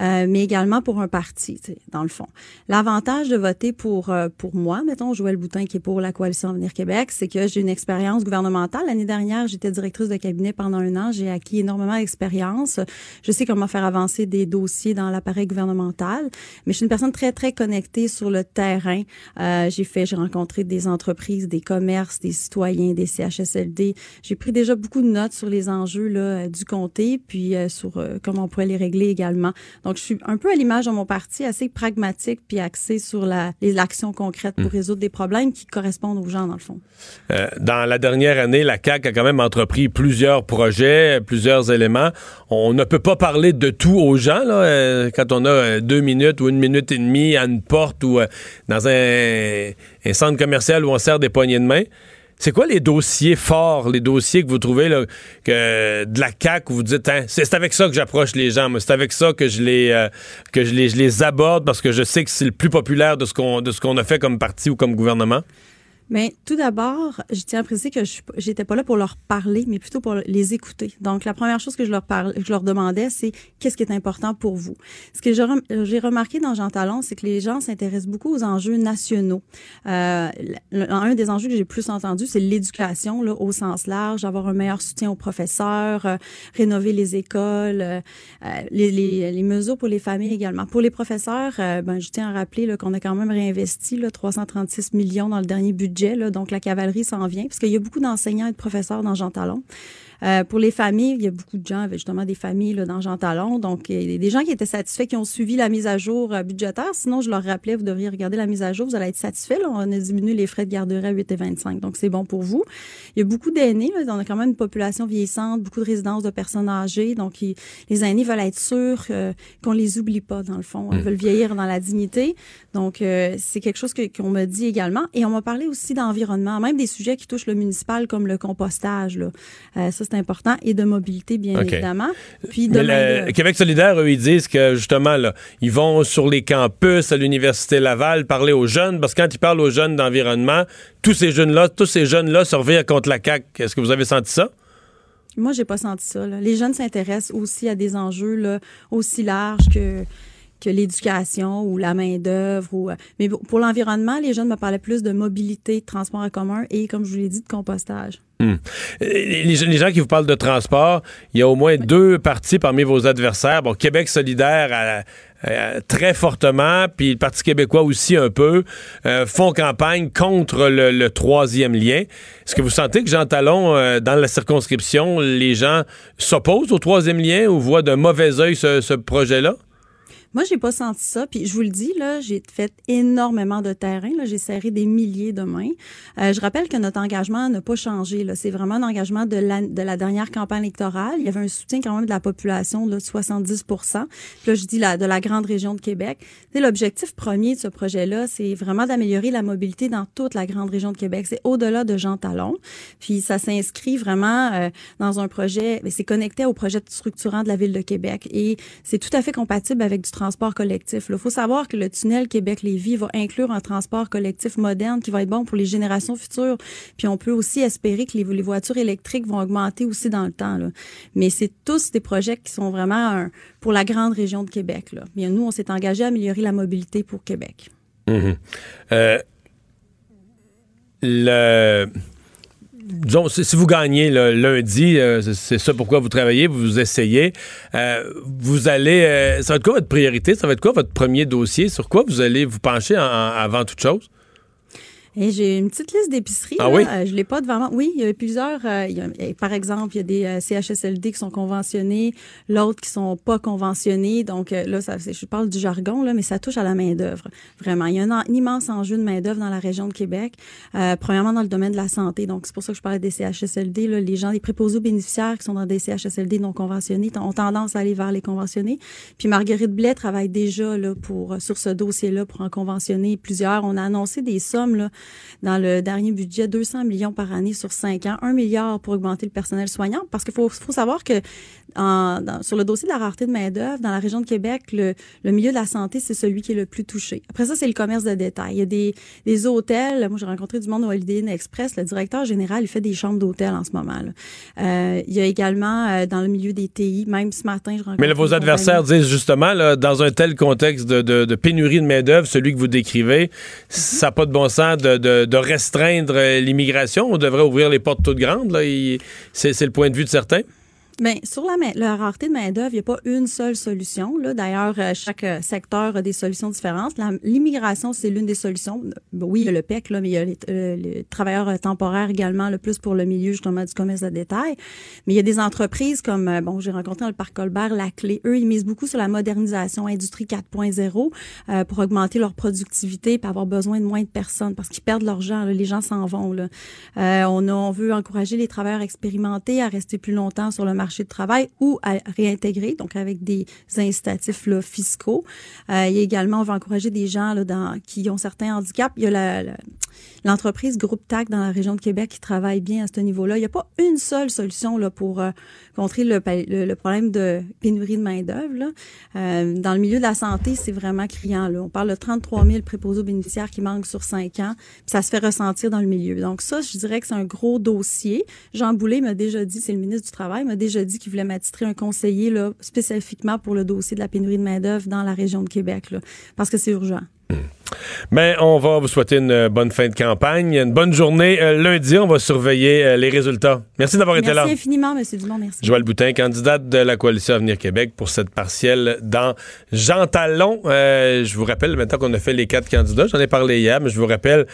F: euh, mais également pour un parti, dans le fond. L'avantage de voter pour euh, pour moi, mettons, Joël Boutin, qui est pour la Coalition Avenir Québec, c'est que j'ai une expérience gouvernementale. L'année dernière, j'étais directrice de cabinet pendant un an. J'ai acquis énormément d'expérience. Je sais comment faire avancer des dossiers dans l'appareil gouvernemental, mais je suis une personne très, très connectée sur le terrain. Euh, j'ai fait, j'ai rencontré des entreprises, des commerces, des citoyens, des CHSLD. J'ai pris déjà beaucoup de notes sur les enjeux là, euh, du comté, puis euh, sur euh, comment on pourrait les régler également. Donc, je suis un peu à l'image de mon parti, assez pragmatique, puis axé sur la, les actions concrètes pour résoudre des problèmes qui correspondent aux gens, dans le fond.
A: Euh, dans la dernière année, la CAQ a quand même entrepris plusieurs projets, plusieurs éléments. On ne peut pas parler de tout aux gens là, quand on a deux minutes ou une minute et demie à une porte ou dans un, un centre commercial où on sert des poignées de main. C'est quoi les dossiers forts, les dossiers que vous trouvez que de la CAQ où vous dites hein, c'est avec ça que j'approche les gens, c'est avec ça que je les euh, que je les aborde parce que je sais que c'est le plus populaire de ce qu'on de ce qu'on a fait comme parti ou comme gouvernement.
F: Mais tout d'abord, je tiens à préciser que je suis pas- là pour leur parler, mais plutôt pour les écouter. Donc, la première chose que je leur parle, je leur demandais, c'est qu'est-ce qui est important pour vous. Ce que j'ai rem- j'ai remarqué dans Jean Talon, c'est que les gens s'intéressent beaucoup aux enjeux nationaux. Euh, un des enjeux que j'ai plus entendu, c'est l'éducation, là, au sens large, avoir un meilleur soutien aux professeurs, euh, rénover les écoles, euh, les, les, les mesures pour les familles également. Pour les professeurs, euh, ben, je tiens à rappeler qu'on a quand même réinvesti là, 336 millions dans le dernier budget. Donc, la cavalerie s'en vient, parce qu'il y a beaucoup d'enseignants et de professeurs dans Jean Talon. Euh, pour les familles, il y a beaucoup de gens, avec justement des familles là, dans Jean Talon. Donc, il y a des gens qui étaient satisfaits, qui ont suivi la mise à jour euh, budgétaire. Sinon, je leur rappelais, vous devriez regarder la mise à jour, vous allez être satisfaits. Là. On a diminué les frais de garderie à 8,25. Donc, c'est bon pour vous. Il y a beaucoup d'aînés. On a quand même une population vieillissante, beaucoup de résidences de personnes âgées. Donc, ils- les aînés veulent être sûrs euh, qu'on les oublie pas, dans le fond. Ils veulent vieillir dans la dignité. Donc, euh, c'est quelque chose qu'on m'a dit également. Et on m'a parlé aussi d'environnement, même des sujets qui touchent le municipal, comme le compostage. Là. Euh, ça, c'est important. Et de mobilité, bien évidemment. Puis,
A: Mais
F: demain,
A: le Québec solidaire, eux, ils disent que justement, là, ils vont sur les campus à l'Université Laval parler aux jeunes, parce que quand ils parlent aux jeunes d'environnement, tous ces jeunes-là, tous ces jeunes-là se revirent contre la CAQ. Est-ce que vous avez senti ça?
F: Moi, j'ai pas senti ça. là. Les jeunes s'intéressent aussi à des enjeux là, aussi larges que que l'éducation ou la main d'œuvre ou euh, mais pour pour l'environnement, les jeunes me parlaient plus de mobilité, de transport en commun et comme je vous l'ai dit de compostage.
A: Hmm. Les, les gens qui vous parlent de transport, il y a au moins deux partis parmi vos adversaires. Bon, Québec solidaire a- a- très fortement, puis le Parti québécois aussi un peu, euh, font campagne contre le, le troisième lien. Est-ce que vous sentez que Jean Talon, euh, dans la circonscription, les gens s'opposent au troisième lien ou voient d'un mauvais œil ce, ce projet-là?
F: Moi, j'ai pas senti ça. Puis je vous le dis, là, j'ai fait énormément de terrain. Là, j'ai serré des milliers de mains. Euh, je rappelle que notre engagement n'a pas changé. Là, c'est vraiment un engagement de la, de la dernière campagne électorale. Il y avait un soutien quand même de la population là, de 70 Puis là, je dis la, de la grande région de Québec. Sais, L'objectif premier de ce projet-là, c'est vraiment d'améliorer la mobilité dans toute la grande région de Québec. C'est au-delà de Jean Talon. Puis ça s'inscrit vraiment euh, dans un projet. C'est connecté au projet structurant de la ville de Québec et c'est tout à fait compatible avec du transport collectif. Il faut savoir que le tunnel Québec-Lévis va inclure un transport collectif moderne qui va être bon pour les générations futures. Puis on peut aussi espérer que les, voitures électriques vont augmenter aussi dans le temps. Mais c'est tous des projets qui sont vraiment pour la grande région de Québec. Nous, on s'est engagé à améliorer la mobilité pour Québec.
A: Mhm. Euh. Disons, si vous gagnez le lundi, euh, c'est- ça pourquoi vous travaillez, vous essayez. euh, vous allez. euh, ça va être quoi votre priorité? Ça va être quoi votre premier dossier? Sur quoi vous allez vous pencher en- en- avant toute chose?
F: Et j'ai une petite liste d'épiceries.
A: Ah
F: là.
A: oui?
F: Euh, je l'ai pas devant moi. Oui, il y a plusieurs. euh, il y a- eh, par exemple, il y a des euh, CHSLD qui sont conventionnés, l'autre qui sont pas conventionnés. Donc là, ça, je parle du jargon là, mais ça touche à la main d'œuvre. Vraiment, il y a un, en- un immense enjeu de main d'œuvre dans la région de Québec. Premièrement dans le domaine de la santé. Donc c'est pour ça que je parlais des CHSLD. Là, les gens, les préposés aux bénéficiaires qui sont dans des CHSLD non conventionnés ont tendance à aller vers les conventionnés. Puis Marguerite Blais travaille déjà là pour sur ce dossier-là pour en conventionner plusieurs. On a annoncé des sommes là dans le dernier budget 200 millions par année sur 5 ans, 1 milliard pour augmenter le personnel soignant parce qu'il faut, faut savoir que en- dans- sur le dossier de la rareté de main-d'œuvre dans la région de Québec, le, le milieu de la santé, c'est celui qui est le plus touché. Après ça, c'est le commerce de détail. Il y a des, des hôtels. Moi, j'ai rencontré du monde au Holiday Inn Express. Le directeur général, il fait des chambres d'hôtel en ce moment. là. Euh, il y a également euh, dans le milieu des TI, même ce matin, je rencontre
A: Mais là, vos adversaires disent justement, là, dans un tel contexte de, de- de pénurie de main-d'œuvre, celui que vous décrivez, ça n'a pas de bon sens de, de- restreindre l'immigration. On devrait ouvrir les portes toutes grandes. c'est le point de vue de certains.
F: Bien, sur la, main- la rareté de main-d'œuvre, il n'y a pas une seule solution. D'ailleurs, euh, chaque euh, secteur a des solutions différentes. L'immigration, c'est l'une des solutions. Ben oui, il y a le PEC, là, mais il y a les, euh, les travailleurs euh, temporaires également, le plus pour le milieu justement du commerce de détail. Mais il y a des entreprises comme, euh, bon, j'ai rencontré dans le parc Colbert, La Clé. Eux, ils misent beaucoup sur la modernisation, industrie 4.0 euh, pour augmenter leur productivité et avoir besoin de moins de personnes parce qu'ils perdent leur les gens s'en vont. Là. Euh, on, a- on veut encourager les travailleurs expérimentés à rester plus longtemps sur le marché de travail ou à réintégrer, donc avec des incitatifs fiscaux. Euh, il y a également, on veut encourager des gens là, dans, qui ont certains handicaps. Il y a la- l'entreprise Groupe TAC dans la région de Québec qui travaille bien à ce niveau-là. Il n'y a pas une seule solution là, pour euh, contrer le, problème de pénurie de main-d'œuvre. Euh, dans le milieu de la santé, c'est vraiment criant. On parle de 33 000 préposés bénéficiaires qui manquent sur 5 ans. Puis ça se fait ressentir dans le milieu. Donc ça, je dirais que c'est un gros dossier. Jean Boulet m'a déjà dit, c'est le ministre du Travail, m'a déjà dit qu'il voulait m'attitrer un conseiller spécifiquement pour le dossier de la pénurie de main-d'œuvre dans la région de Québec, parce que c'est urgent.
A: Mais on va vous souhaiter une euh, bonne fin de campagne, une bonne journée. Euh, lundi, on va surveiller euh, les résultats. Merci d'avoir été là.
F: Merci infiniment, M. Dumont. Merci.
A: Joël Boutin, candidate de la coalition Avenir Québec pour cette partielle dans Jean Talon. Euh, je vous rappelle, maintenant qu'on a fait les quatre candidats, j'en ai parlé hier, mais je vous rappelle,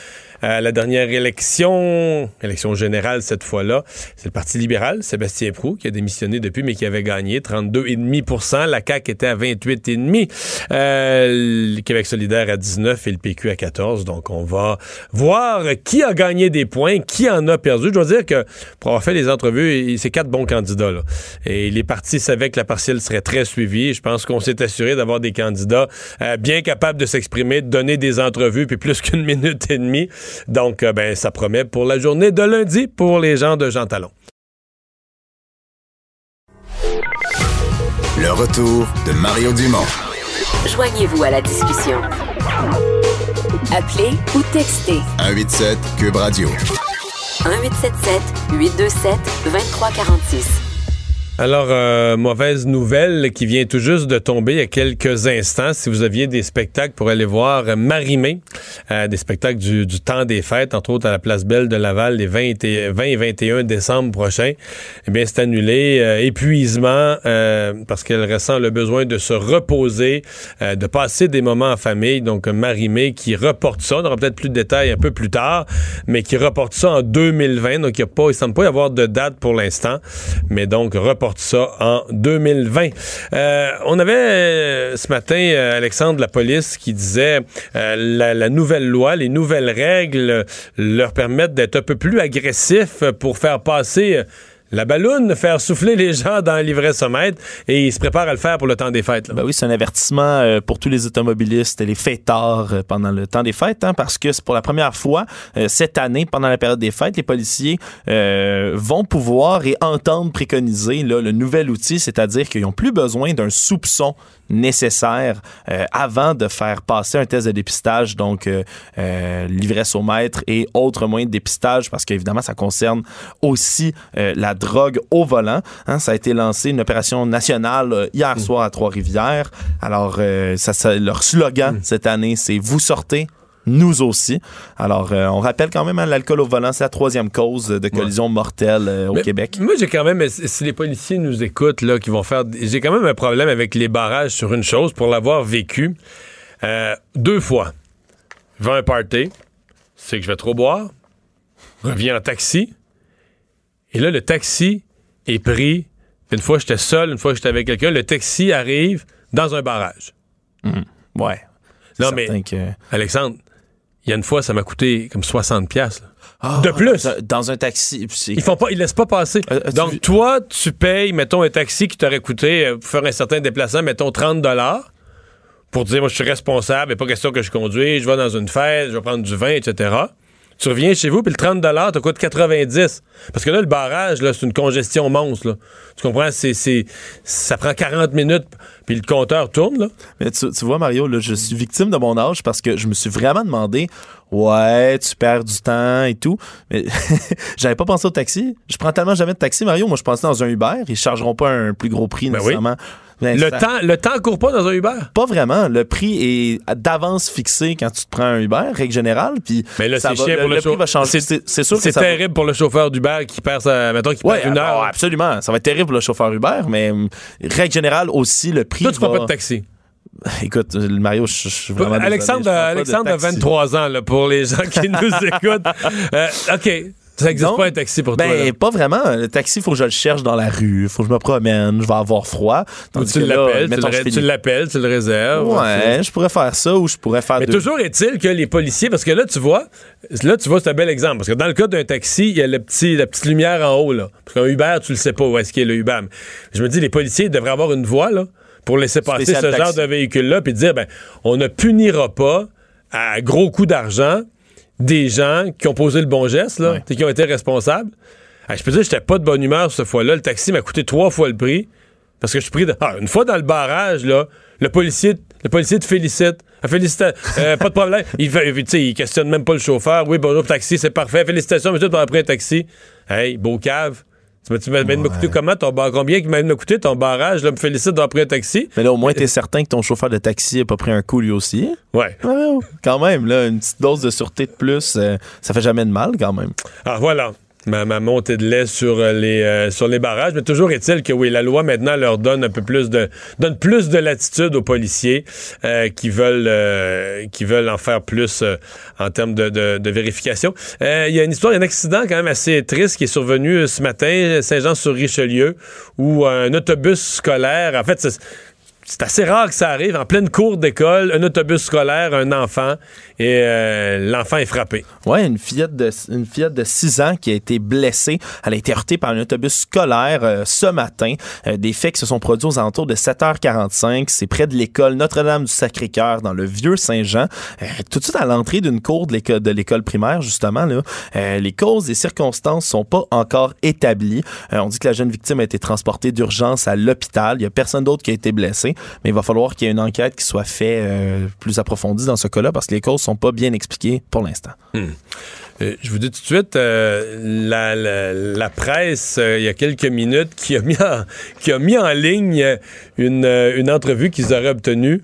A: euh, la dernière élection, élection générale cette fois-là, c'est le Parti libéral, Sébastien Prou, qui a démissionné depuis, mais qui avait gagné 32,5% La CAQ était à 28,5 euh, Le Québec solidaire à 19 et le PQ à 14 Donc, on va voir qui a gagné des points, qui en a perdu. Je dois dire que pour avoir fait les entrevues, c'est quatre bons candidats. Là. Et les partis savaient que la partielle serait très suivie. Je pense qu'on s'est assuré d'avoir des candidats euh, bien capables de s'exprimer, de donner des entrevues, puis plus qu'une minute et demie. Donc, euh, ben, ça promet pour la journée de lundi pour les gens de Jean Talon.
D: Le retour de Mario Dumont.
E: Joignez-vous à la discussion. Appelez ou textez
D: 187 Cube Radio.
E: 1877 827 2346.
A: Alors, euh, mauvaise nouvelle qui vient tout juste de tomber il y a quelques instants. Si vous aviez des spectacles pour aller voir Marimé, euh, des spectacles du, temps des fêtes, entre autres à la Place Belle de Laval les 20 et, 20 et 21 décembre prochains, eh bien, c'est annulé. Euh, épuisement, euh, parce qu'elle ressent le besoin de se reposer, de passer des moments en famille. Donc, Marimé qui reporte ça. On aura peut-être plus de détails un peu plus tard, mais qui reporte ça en 2020. Donc, il ne semble pas y avoir de date pour l'instant, mais donc, reporte en 2020. Euh, on avait euh, ce matin euh, Alexandre de la police qui disait la, nouvelle loi, les nouvelles règles leur permettent d'être un peu plus agressifs pour faire passer la balloune, faire souffler les gens dans l'ivresse-maître et ils se préparent à le faire pour le temps des fêtes.
B: Ben oui, c'est un avertissement euh, pour tous les automobilistes et les fêtards euh, pendant le temps des fêtes, hein, parce que c'est pour la première fois euh, cette année, pendant la période des fêtes, les policiers vont pouvoir et entendre préconiser le nouvel outil, c'est-à-dire qu'ils n'ont plus besoin d'un soupçon nécessaire euh, avant de faire passer un test de dépistage, donc euh, euh, l'ivresse au maître et autres moyens de dépistage, parce qu'évidemment, ça concerne aussi euh, la drogue au volant. Hein, ça a été lancé une opération nationale euh, hier soir à Trois-Rivières. Alors, euh, ça, ça- leur slogan cette année, c'est Vous sortez, nous aussi. Alors, euh, on rappelle quand même, hein, l'alcool au volant, c'est la troisième cause de collision mortelle euh, au
A: Mais
B: Québec.
A: Moi, j'ai quand même, si les policiers nous écoutent, là, qui vont faire. J'ai quand même un problème avec les barrages sur une chose pour l'avoir vécu euh, deux fois. Je vais à un party, c'est que je vais trop boire, reviens en taxi, et là, le taxi est pris. Une fois, j'étais seul, une fois, j'étais avec quelqu'un. Le taxi arrive dans un barrage.
B: Ouais.
A: Non, mais,
B: que-
A: Alexandre, il y a une fois, ça m'a coûté comme 60$. piastres, là.
B: Ah,
A: De plus.
B: Dans, un taxi.
A: Ils font pas, ils laissent pas passer.
B: Euh,
A: Donc,
B: vu-
A: toi, tu payes, mettons, un taxi qui t'aurait coûté, euh, pour faire un certain déplacement, mettons 30 pour dire, moi, je suis responsable, il a pas question que je conduise, je vais dans une fête, je vais prendre du vin, etc. Tu reviens chez vous, puis le 30 te coûte 90. Parce que là, le barrage, là, c'est une congestion monstre. là. Tu comprends? C'est, c'est, ça prend 40 minutes, puis le compteur tourne. Là.
B: Mais tu, tu vois, Mario, là, je suis victime de mon âge parce que je me suis vraiment demandé Ouais, tu perds du temps et tout. Mais j'avais pas pensé au taxi. Je prends tellement jamais de taxi, Mario. Moi, je pensais dans un Uber. Ils chargeront pas un plus gros prix
A: Ben oui.
B: Mais
A: Le
B: ça-
A: temps, le temps court pas dans un Uber?
B: Pas vraiment. Le prix est d'avance fixé quand tu te prends un Uber, règle générale. Puis
A: Mais là, c'est pour le,
B: le prix
A: chauffeur.
B: va changer. C'est sûr que
A: C'est
B: va-
A: terrible pour le chauffeur d'Uber qui perd sa, mettons, qui
B: Ouais,
A: perd une
B: ah,
A: heure.
B: absolument. Ça va être terrible pour le chauffeur Uber, mais hum, règle générale aussi, le prix.
A: Toi, tu prends
B: va-
A: pas de taxi.
B: Écoute, le Mario, je je suis vraiment. désolé,
A: Alexandre,
B: je prends pas de
A: Alexandre a
B: taxi.
A: 23 ans, là, pour les gens qui nous écoutent. Euh, OK. Ça n'existe pas un taxi pour toi.
B: Ben, pas vraiment. Le taxi, faut que je le cherche dans la rue, faut que je me promène, je vais avoir froid. Tandis
A: tu l'appelles, tu tu
B: finis-
A: l'appelles, tu le réserves.
B: Ouais, je pourrais faire ça ou je pourrais faire
A: Mais
B: deux.
A: toujours est-il que les policiers, parce que là, tu vois, là, tu vois, c'est un bel exemple. Parce que dans le cas d'un taxi, il y a le petit, la petite lumière en haut, là. Parce qu'un Uber, tu le sais pas où est-ce qu'il est le Uber. Je me dis, les policiers devraient avoir une voie, là, pour laisser passer
B: Spécial
A: ce genre de véhicule-là, puis dire, ben, on ne punira pas à gros coût d'argent des gens qui ont posé le bon geste, là,
B: Ouais.
A: qui ont été responsables. Ah, je peux dire, j'étais pas de bonne humeur cette fois-là. Le taxi m'a coûté trois fois le prix. Parce que je suis pris de... Ah, une fois dans le barrage, là, le policier, le policier te félicite. Ah, félicita- euh, pas de problème. Il, questionne même pas le chauffeur. Oui, bonjour, taxi, c'est parfait. Félicitations, monsieur, as pris un taxi. Hey, beau cave. Tu m'as- tu m'as de me coûter comment ton bar? Combien qui m'a me coûter ton barrage? Là, me félicite d'avoir pris un taxi.
B: Mais là, au moins, t'es certain que ton chauffeur de taxi a pas pris un coup lui aussi.
A: Ouais.
B: Ouais, ouais, quand même, là, une petite dose de sûreté de plus, euh, ça fait jamais de mal, quand même.
A: Ah, voilà. Ma, ma montée de lait sur euh, les, euh, sur les barrages. Mais toujours est-il que oui, la loi maintenant leur donne un peu plus de donne plus de latitude aux policiers euh, qui veulent euh, qui veulent en faire plus euh, en termes de, de- de vérification. Euh, Il y a une histoire, un accident quand même assez triste qui est survenu ce matin, Saint-Jean-sur-Richelieu, où un autobus scolaire, en fait, c'est- c'est assez rare que ça arrive. En pleine cour d'école, un autobus scolaire, un enfant, et euh, l'enfant est frappé.
B: Ouais, une fillette de une fillette de 6 ans qui a été blessée. Elle a été heurtée par un autobus scolaire euh, ce matin. Euh, des faits qui se sont produits aux alentours de 7h45. C'est près de l'école Notre-Dame du Sacré-Cœur dans le vieux Saint-Jean. Euh, tout de suite à l'entrée d'une cour de l'école de l'école primaire justement là. Euh, les causes et circonstances sont pas encore établies. Euh, on dit que la jeune victime a été transportée d'urgence à l'hôpital. Il y a personne d'autre qui a été blessé, mais il va falloir qu'il y ait une enquête qui soit faite euh, plus approfondie dans ce cas-là parce que les causes sont pas bien expliquées pour l'instant.
A: Euh, je vous dis tout de suite, euh, la, presse, il y a quelques minutes, qui a mis en, qui a mis en ligne une, une entrevue qu'ils auraient obtenue.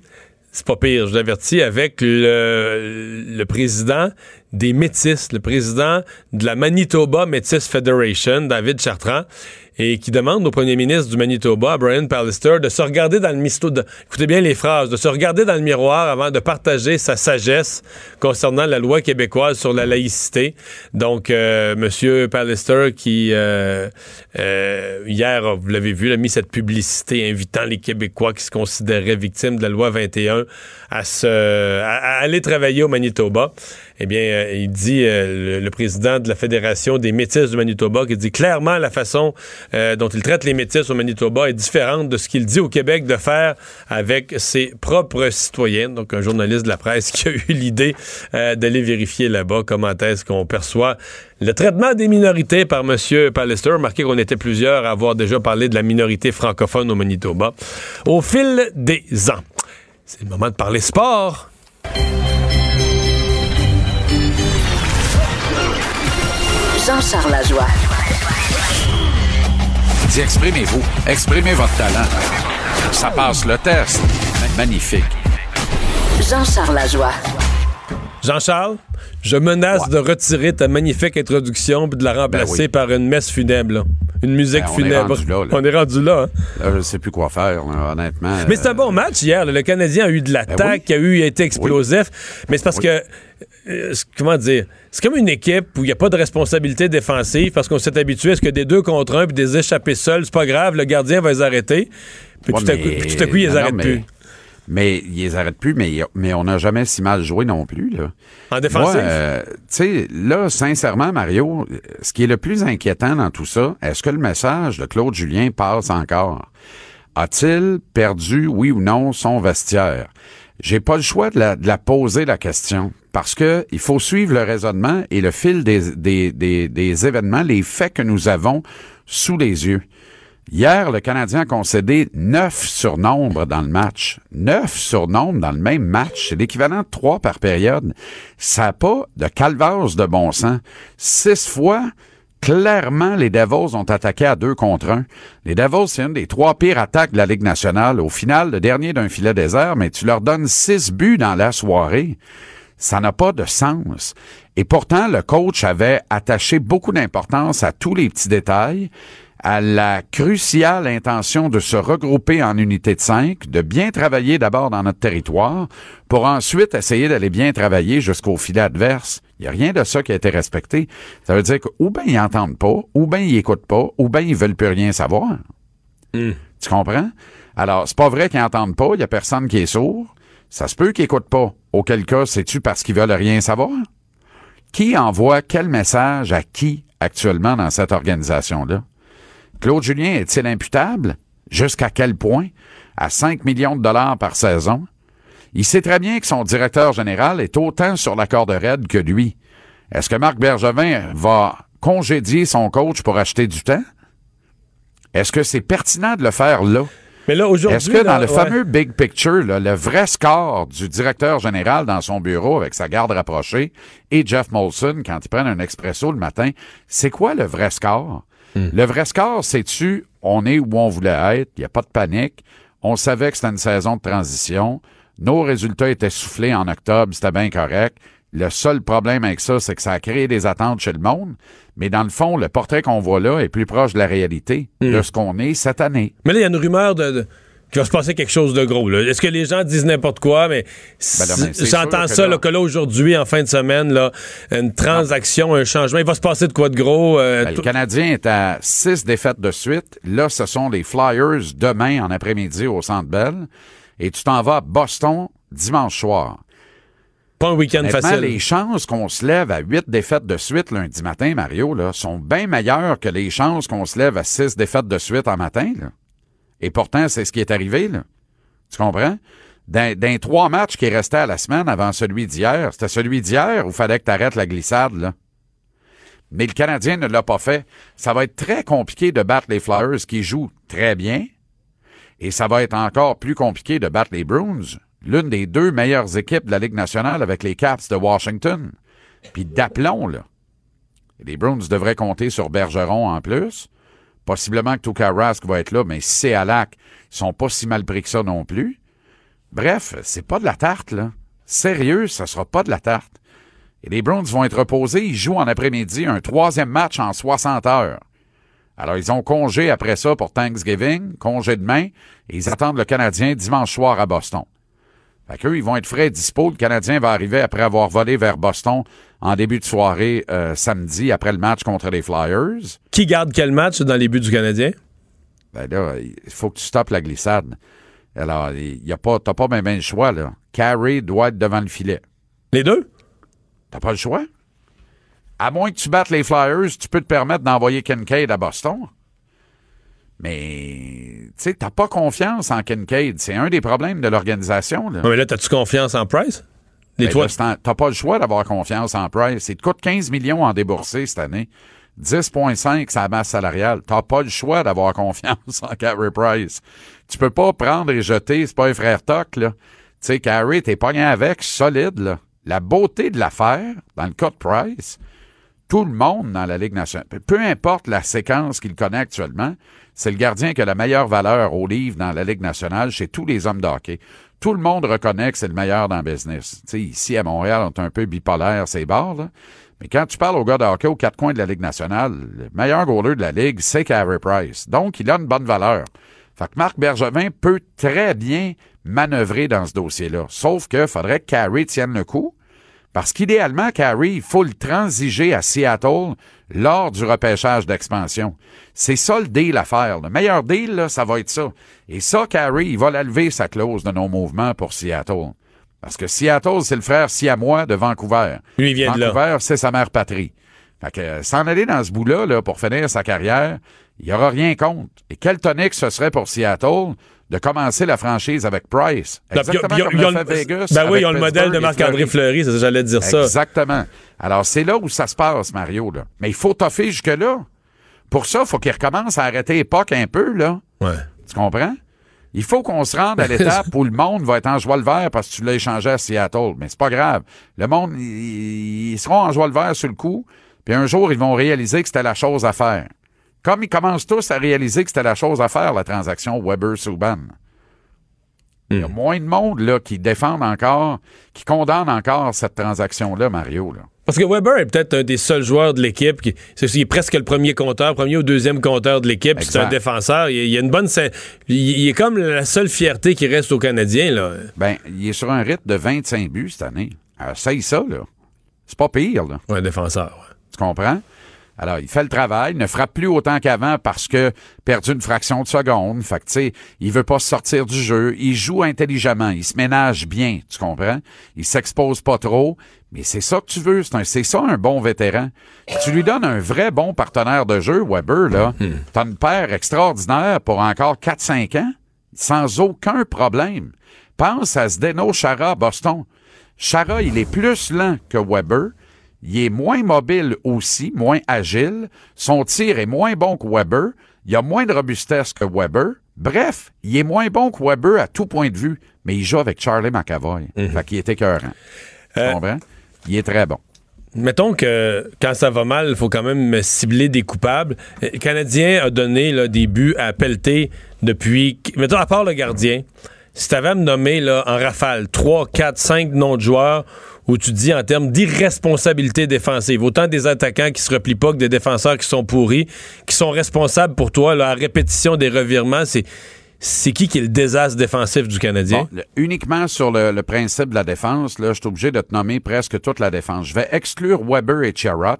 A: C'est pas pire, je l'avertis, avec le, le président des Métis, le président de la Manitoba Métis Federation, David Chartrand, et qui demande au premier ministre du Manitoba, Brian Pallister, de se regarder dans le misto, de, écoutez bien les phrases, de se regarder dans le miroir avant de partager sa sagesse concernant la loi québécoise sur la laïcité. Donc, euh, Monsieur Pallister qui, euh, euh, hier, vous l'avez vu, a mis cette publicité invitant les Québécois qui se considéraient victimes de la loi 21 à, se, à, à aller travailler au Manitoba. Eh bien, euh, il dit, euh, le, président de la Fédération des Métis du Manitoba, qui dit clairement la façon euh, dont il traite les Métis au Manitoba est différente de ce qu'il dit au Québec de faire avec ses propres citoyens. Donc, un journaliste de la presse qui a eu l'idée d'aller vérifier là-bas comment est-ce qu'on perçoit le traitement des minorités par M. Pallister. Remarquez qu'on était plusieurs à avoir déjà parlé de la minorité francophone au Manitoba. Au fil des ans. C'est le moment de parler sport.
E: Jean-Charles Lajoie.
G: Dis, exprimez-vous. Exprimez votre talent. Ça passe le test. Magnifique.
E: Jean-Charles Lajoie.
A: Jean-Charles, je menace de retirer ta magnifique introduction et de la remplacer
G: Ben oui.
A: par une messe funèbre. là. une musique
G: Ben, on est
A: funèbre.
G: rendu là, là.
A: On est rendu là. hein.
G: Là, je sais plus quoi faire, honnêtement.
A: Mais c'est un
G: Euh,
A: bon match hier. Le Canadien a eu de l'attaque,
G: Ben oui.
A: a eu a été explosif. Mais c'est parce que euh, comment dire, c'est comme une équipe où il n'y a pas de responsabilité défensive parce qu'on s'est habitué à ce que des deux contre un puis des échappés seuls, c'est pas grave, le gardien va les arrêter. Puis
G: Ouais,
A: tout, à coup, tout à coup, ils les arrêtent
G: mais-
A: plus.
G: Mais ils les arrêtent plus, mais, mais on n'a jamais si mal joué non plus. Là.
A: En défensif?
G: Moi, euh, tu sais, là, sincèrement, Mario, ce qui est le plus inquiétant dans tout ça, est-ce que le message de Claude Julien passe encore? A-t-il perdu, oui ou non, son vestiaire? J'ai pas le choix de la, de la poser la question parce que il faut suivre le raisonnement et le fil des, des, des, des événements, les faits que nous avons sous les yeux. Hier, le Canadien a concédé neuf surnombres dans le match. Neuf surnombres dans le même match. C'est l'équivalent de trois par période. Ça n'a pas de calvaire de bon sens. Six fois, clairement, les Devils ont attaqué à deux contre un. Les Devils, c'est une des trois pires attaques de la Ligue nationale. Au final, le dernier d'un filet désert, mais tu leur donnes six buts dans la soirée. Ça n'a pas de sens. Et pourtant, le coach avait attaché beaucoup d'importance à tous les petits détails, à la cruciale intention de se regrouper en unité de cinq, de bien travailler d'abord dans notre territoire, pour ensuite essayer d'aller bien travailler jusqu'au filet adverse. Il n'y a rien de ça qui a été respecté. Ça veut dire que ou bien ils n'entendent pas, ou bien ils écoutent pas, ou bien ils veulent plus rien savoir. Tu comprends? Alors, c'est pas vrai qu'ils n'entendent pas, il y a personne qui est sourd. Ça se peut qu'ils n'écoutent pas. Auquel cas, c'est-tu parce qu'ils veulent rien savoir? Qui envoie quel message à qui actuellement dans cette organisation-là? Claude Julien est-il imputable? Jusqu'à quel point? À 5 millions de dollars par saison? Il sait très bien que son directeur général est autant sur la corde raide que lui. Est-ce que Marc Bergevin va congédier son coach pour acheter du temps? Est-ce que c'est pertinent de le faire là?
A: Mais là, aujourd'hui.
G: Est-ce que dans
A: là,
G: le
A: ouais.
G: fameux big picture, là, le vrai score du directeur général dans son bureau avec sa garde rapprochée et Jeff Molson quand ils prennent un expresso le matin, c'est quoi le vrai score?
A: Hmm.
G: Le vrai score, c'est-tu on est où on voulait être, il n'y a pas de panique, on savait que c'était une saison de transition, nos résultats étaient soufflés en octobre, c'était bien correct. Le seul problème avec ça, c'est que ça a créé des attentes chez le monde. Mais dans le fond, le portrait qu'on voit là est plus proche de la réalité,
A: Hmm.
G: de ce qu'on est cette année.
A: Mais là, il y a une rumeur de, de- qu'il va se passer quelque chose de gros. Est-ce que les gens disent n'importe quoi? Mais,
G: Ben c'est
A: j'entends ça,
G: là-
A: que là, aujourd'hui, en fin de semaine, là, une transaction, un changement. Il va se passer de quoi de gros? euh,
G: Ben, le Canadien est à six défaites de suite. Là, ce sont les Flyers demain en après-midi au Centre Bell. Et tu t'en vas à Boston dimanche soir.
A: pas un week-end facile.
G: les chances qu'on se lève à huit défaites de suite lundi matin, Mario, là, sont bien meilleures que les chances qu'on se lève à six défaites de suite en matin. Là. Et pourtant, c'est ce qui est arrivé. Là. Tu comprends? Les trois matchs qui restaient à la semaine avant celui d'hier, c'était celui d'hier où fallait que tu arrêtes la glissade. Là. Mais le Canadien ne l'a pas fait. Ça va être très compliqué de battre les Flyers qui jouent très bien. Et ça va être encore plus compliqué de battre les Bruins, l'une des deux meilleures équipes de la Ligue nationale avec les Caps de Washington. Puis d'aplomb, là. Les Bruins devraient compter sur Bergeron en plus. Possiblement que Tuka Rask va être là, mais si c'est à lac, ils sont pas si mal pris que ça non plus. Bref, c'est pas de la tarte, là. Sérieux, ça sera pas de la tarte. Et les Browns vont être reposés. Ils jouent en après-midi un troisième match en 60 heures. Alors, ils ont congé après ça pour Thanksgiving, congé demain, et ils attendent le Canadien dimanche soir à Boston. Fait qu'eux, ils vont être frais et dispo. Le Canadien va arriver après avoir volé vers Boston en début de soirée euh, samedi après le match contre les Flyers.
A: Qui garde quel match dans les buts du Canadien?
G: Ben là, il faut que tu stoppes la glissade. Alors, y a pas, t'as pas bien le choix, là. Carey doit être devant le filet.
A: Les deux?
G: T'as pas le choix. À moins que tu battes les Flyers, tu peux te permettre d'envoyer Kincaid à Boston. Mais, tu sais, t'as pas confiance en Kincaid. C'est un des problèmes de l'organisation, là.
A: Mais là, as-tu confiance en Price? Les
G: Ben
A: toi,
G: là, T'as pas le choix d'avoir confiance en Price. Il te coûte 15 millions en déboursé cette année. 10,5 sa masse salariale. T'as pas le choix d'avoir confiance en Carey Price. Tu peux pas prendre et jeter, c'est pas un frère toc, là. Tu sais, Carey, t'es pogné avec, solide, là. La beauté de l'affaire, dans le cas de Price, tout le monde dans la Ligue nationale, peu importe la séquence qu'il connaît actuellement, c'est le gardien qui a la meilleure valeur au livre dans la Ligue nationale chez tous les hommes de. Tout le monde reconnaît que c'est le meilleur dans le business. Ici, à Montréal, on est un peu bipolaire, ces bars. Mais quand tu parles au gars de aux quatre coins de la Ligue nationale, le meilleur goaler de la Ligue, c'est Carey Price. Donc, il a une bonne valeur. Fait que Marc Bergevin peut très bien manœuvrer dans ce dossier-là. Sauf que faudrait que Carey tienne le coup. Parce qu'idéalement, Carey, il faut le transiger à Seattle lors du repêchage d'expansion. C'est ça le deal à faire. Le meilleur deal, là, ça va être ça. Et ça, Carey, il va la lever, sa clause de non-mouvement pour Seattle. Parce que Seattle, c'est le frère siamois de Vancouver.
A: Lui, il vient de là.
G: Vancouver, c'est sa mère patrie. Fait que euh, s'en aller dans ce bout-là, là, pour finir sa carrière, il n'y aura rien contre. Et quel tonique ce serait pour Seattle? De commencer la franchise avec Price? Exactement comme
A: le-
G: fait Vegas.
A: Ben oui, ils ont le modèle de Marc-André Fleury, c'est ça, j'allais dire ça.
G: Exactement. Alors, c'est là où ça se passe, Mario. Là. Mais il faut toffer jusque-là. Pour ça, il faut qu'il recommence à arrêter époque un peu, là.
A: Ouais.
G: Tu comprends? Il faut qu'on se rende à l'étape où le monde va être en joie le vert parce que tu l'as échangé à Seattle. Mais c'est pas grave. Le monde, ils, ils seront en joie le vert sur le coup, puis un jour, ils vont réaliser que c'était la chose à faire. Comme ils commencent tous à réaliser que c'était la chose à faire, la transaction Weber-Subban. Il y a moins de monde là, qui défendent encore, qui condamnent encore cette transaction-là, Mario. Là.
A: Parce que Weber est peut-être un des seuls joueurs de l'équipe qui il est presque le premier compteur, premier ou deuxième compteur de l'équipe. C'est un défenseur. Il, il a une bonne, il, il est comme la seule fierté qui reste aux Canadiens là.
G: Ben, il est sur un rythme de 25 buts cette année. Essaye ça, là. C'est pas pire, là.
A: Un défenseur. ouais.
G: Tu comprends? Alors, il fait le travail, ne frappe plus autant qu'avant parce que perdu une fraction de seconde. Fait que, tu sais, il veut pas sortir du jeu. Il joue intelligemment. Il se ménage bien. Tu comprends? Il s'expose pas trop. Mais c'est ça que tu veux. C'est ça, un bon vétéran. Si tu lui donnes un vrai bon partenaire de jeu, Weber, là, t'as une paire extraordinaire pour encore 4-5 ans, sans aucun problème. Pense à Zdeno Chara à Boston. Chara, il est plus lent que Weber. Il est moins mobile aussi, moins agile. Son tir est moins bon que Weber. Il a moins de robustesse que Weber. Bref, il est moins bon que Weber à tout point de vue, mais il joue avec Charlie McAvoy. Fait qu'il est écœurant. Tu
A: Euh,
G: comprends? Il est très bon.
A: Mettons que quand ça va mal, il faut quand même cibler des coupables. Euh, Le Canadien a donné là, des buts à pelleter depuis. Mettons, à part le gardien, si tu avais à me nommer là, en rafale 3, 4, 5 noms de joueurs où tu dis en termes d'irresponsabilité défensive, autant des attaquants qui se replient pas que des défenseurs qui sont pourris, qui sont responsables pour toi, à répétition des revirements, c'est. C'est qui qui est le désastre défensif du Canadien?
G: Uniquement sur le, principe de la défense, là, je suis obligé de te nommer presque toute la défense. Je vais exclure Weber et Charrot.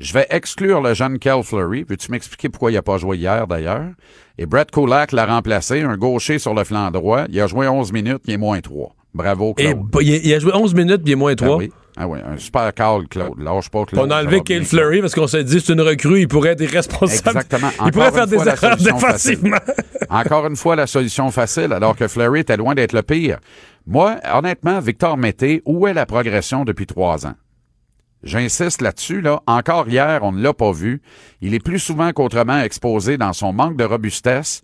G: Je vais exclure le jeune Kel Fleury. Peux-tu m'expliquer pourquoi il n'a pas joué hier, d'ailleurs? Et Brett Kulak l'a remplacé, un gaucher sur le flanc droit. Il a joué 11 minutes, il est moins 3. Bravo, Claude.
A: il, a- il a joué 11 minutes, puis il est moins 3.
G: Ah oui. Ah oui, un super call, Claude. Lâche pas, Claude.
A: On a enlevé
G: bien.
A: Fleury parce qu'on s'est dit c'est une recrue, il pourrait être irresponsable.
G: Exactement.
A: Il pourrait faire des erreurs défensivement.
G: Encore une fois, la solution facile, alors que Fleury était loin d'être le pire. Moi, honnêtement, Victor Mété, où est la progression depuis trois ans? J'insiste là-dessus, là. Encore hier, on ne l'a pas vu. Il est plus souvent qu'autrement exposé dans son manque de robustesse,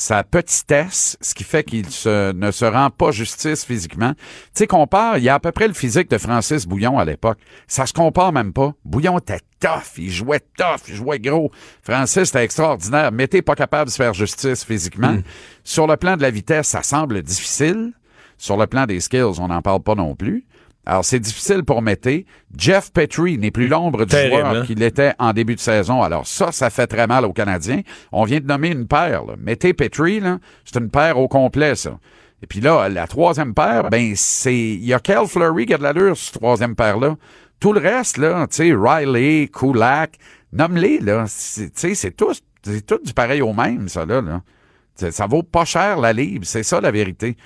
G: sa petitesse, ce qui fait qu'il se- ne se rend pas justice physiquement. Tu sais, compare, il y a à peu près le physique de Francis Bouillon à l'époque. Ça se compare même pas. Bouillon était tough, il jouait tough, il jouait gros. Francis était extraordinaire. Mété pas capable de se faire justice physiquement. Sur le plan de la vitesse, ça semble difficile. Sur le plan des skills, on n'en parle pas non plus. Alors, c'est difficile pour Mété. Jeff Petrie n'est plus l'ombre du
A: Terrible,
G: joueur
A: hein?
G: qu'il était en début de saison. Alors, ça, ça fait très mal aux Canadiens. On vient de nommer une paire. Là. Mété Petrie, là, c'est une paire au complet, ça. Et puis là, la troisième paire, ben, c'est. Il y a Kel Fleury qui a de l'allure, cette troisième paire-là. Tout le reste, là, tu sais, Riley, Kulak, nomme-les, là. C'est- Tu sais, c'est tout, c'est tout du pareil au même, ça, là. là. Ça ça vaut pas cher la livre, c'est ça la vérité.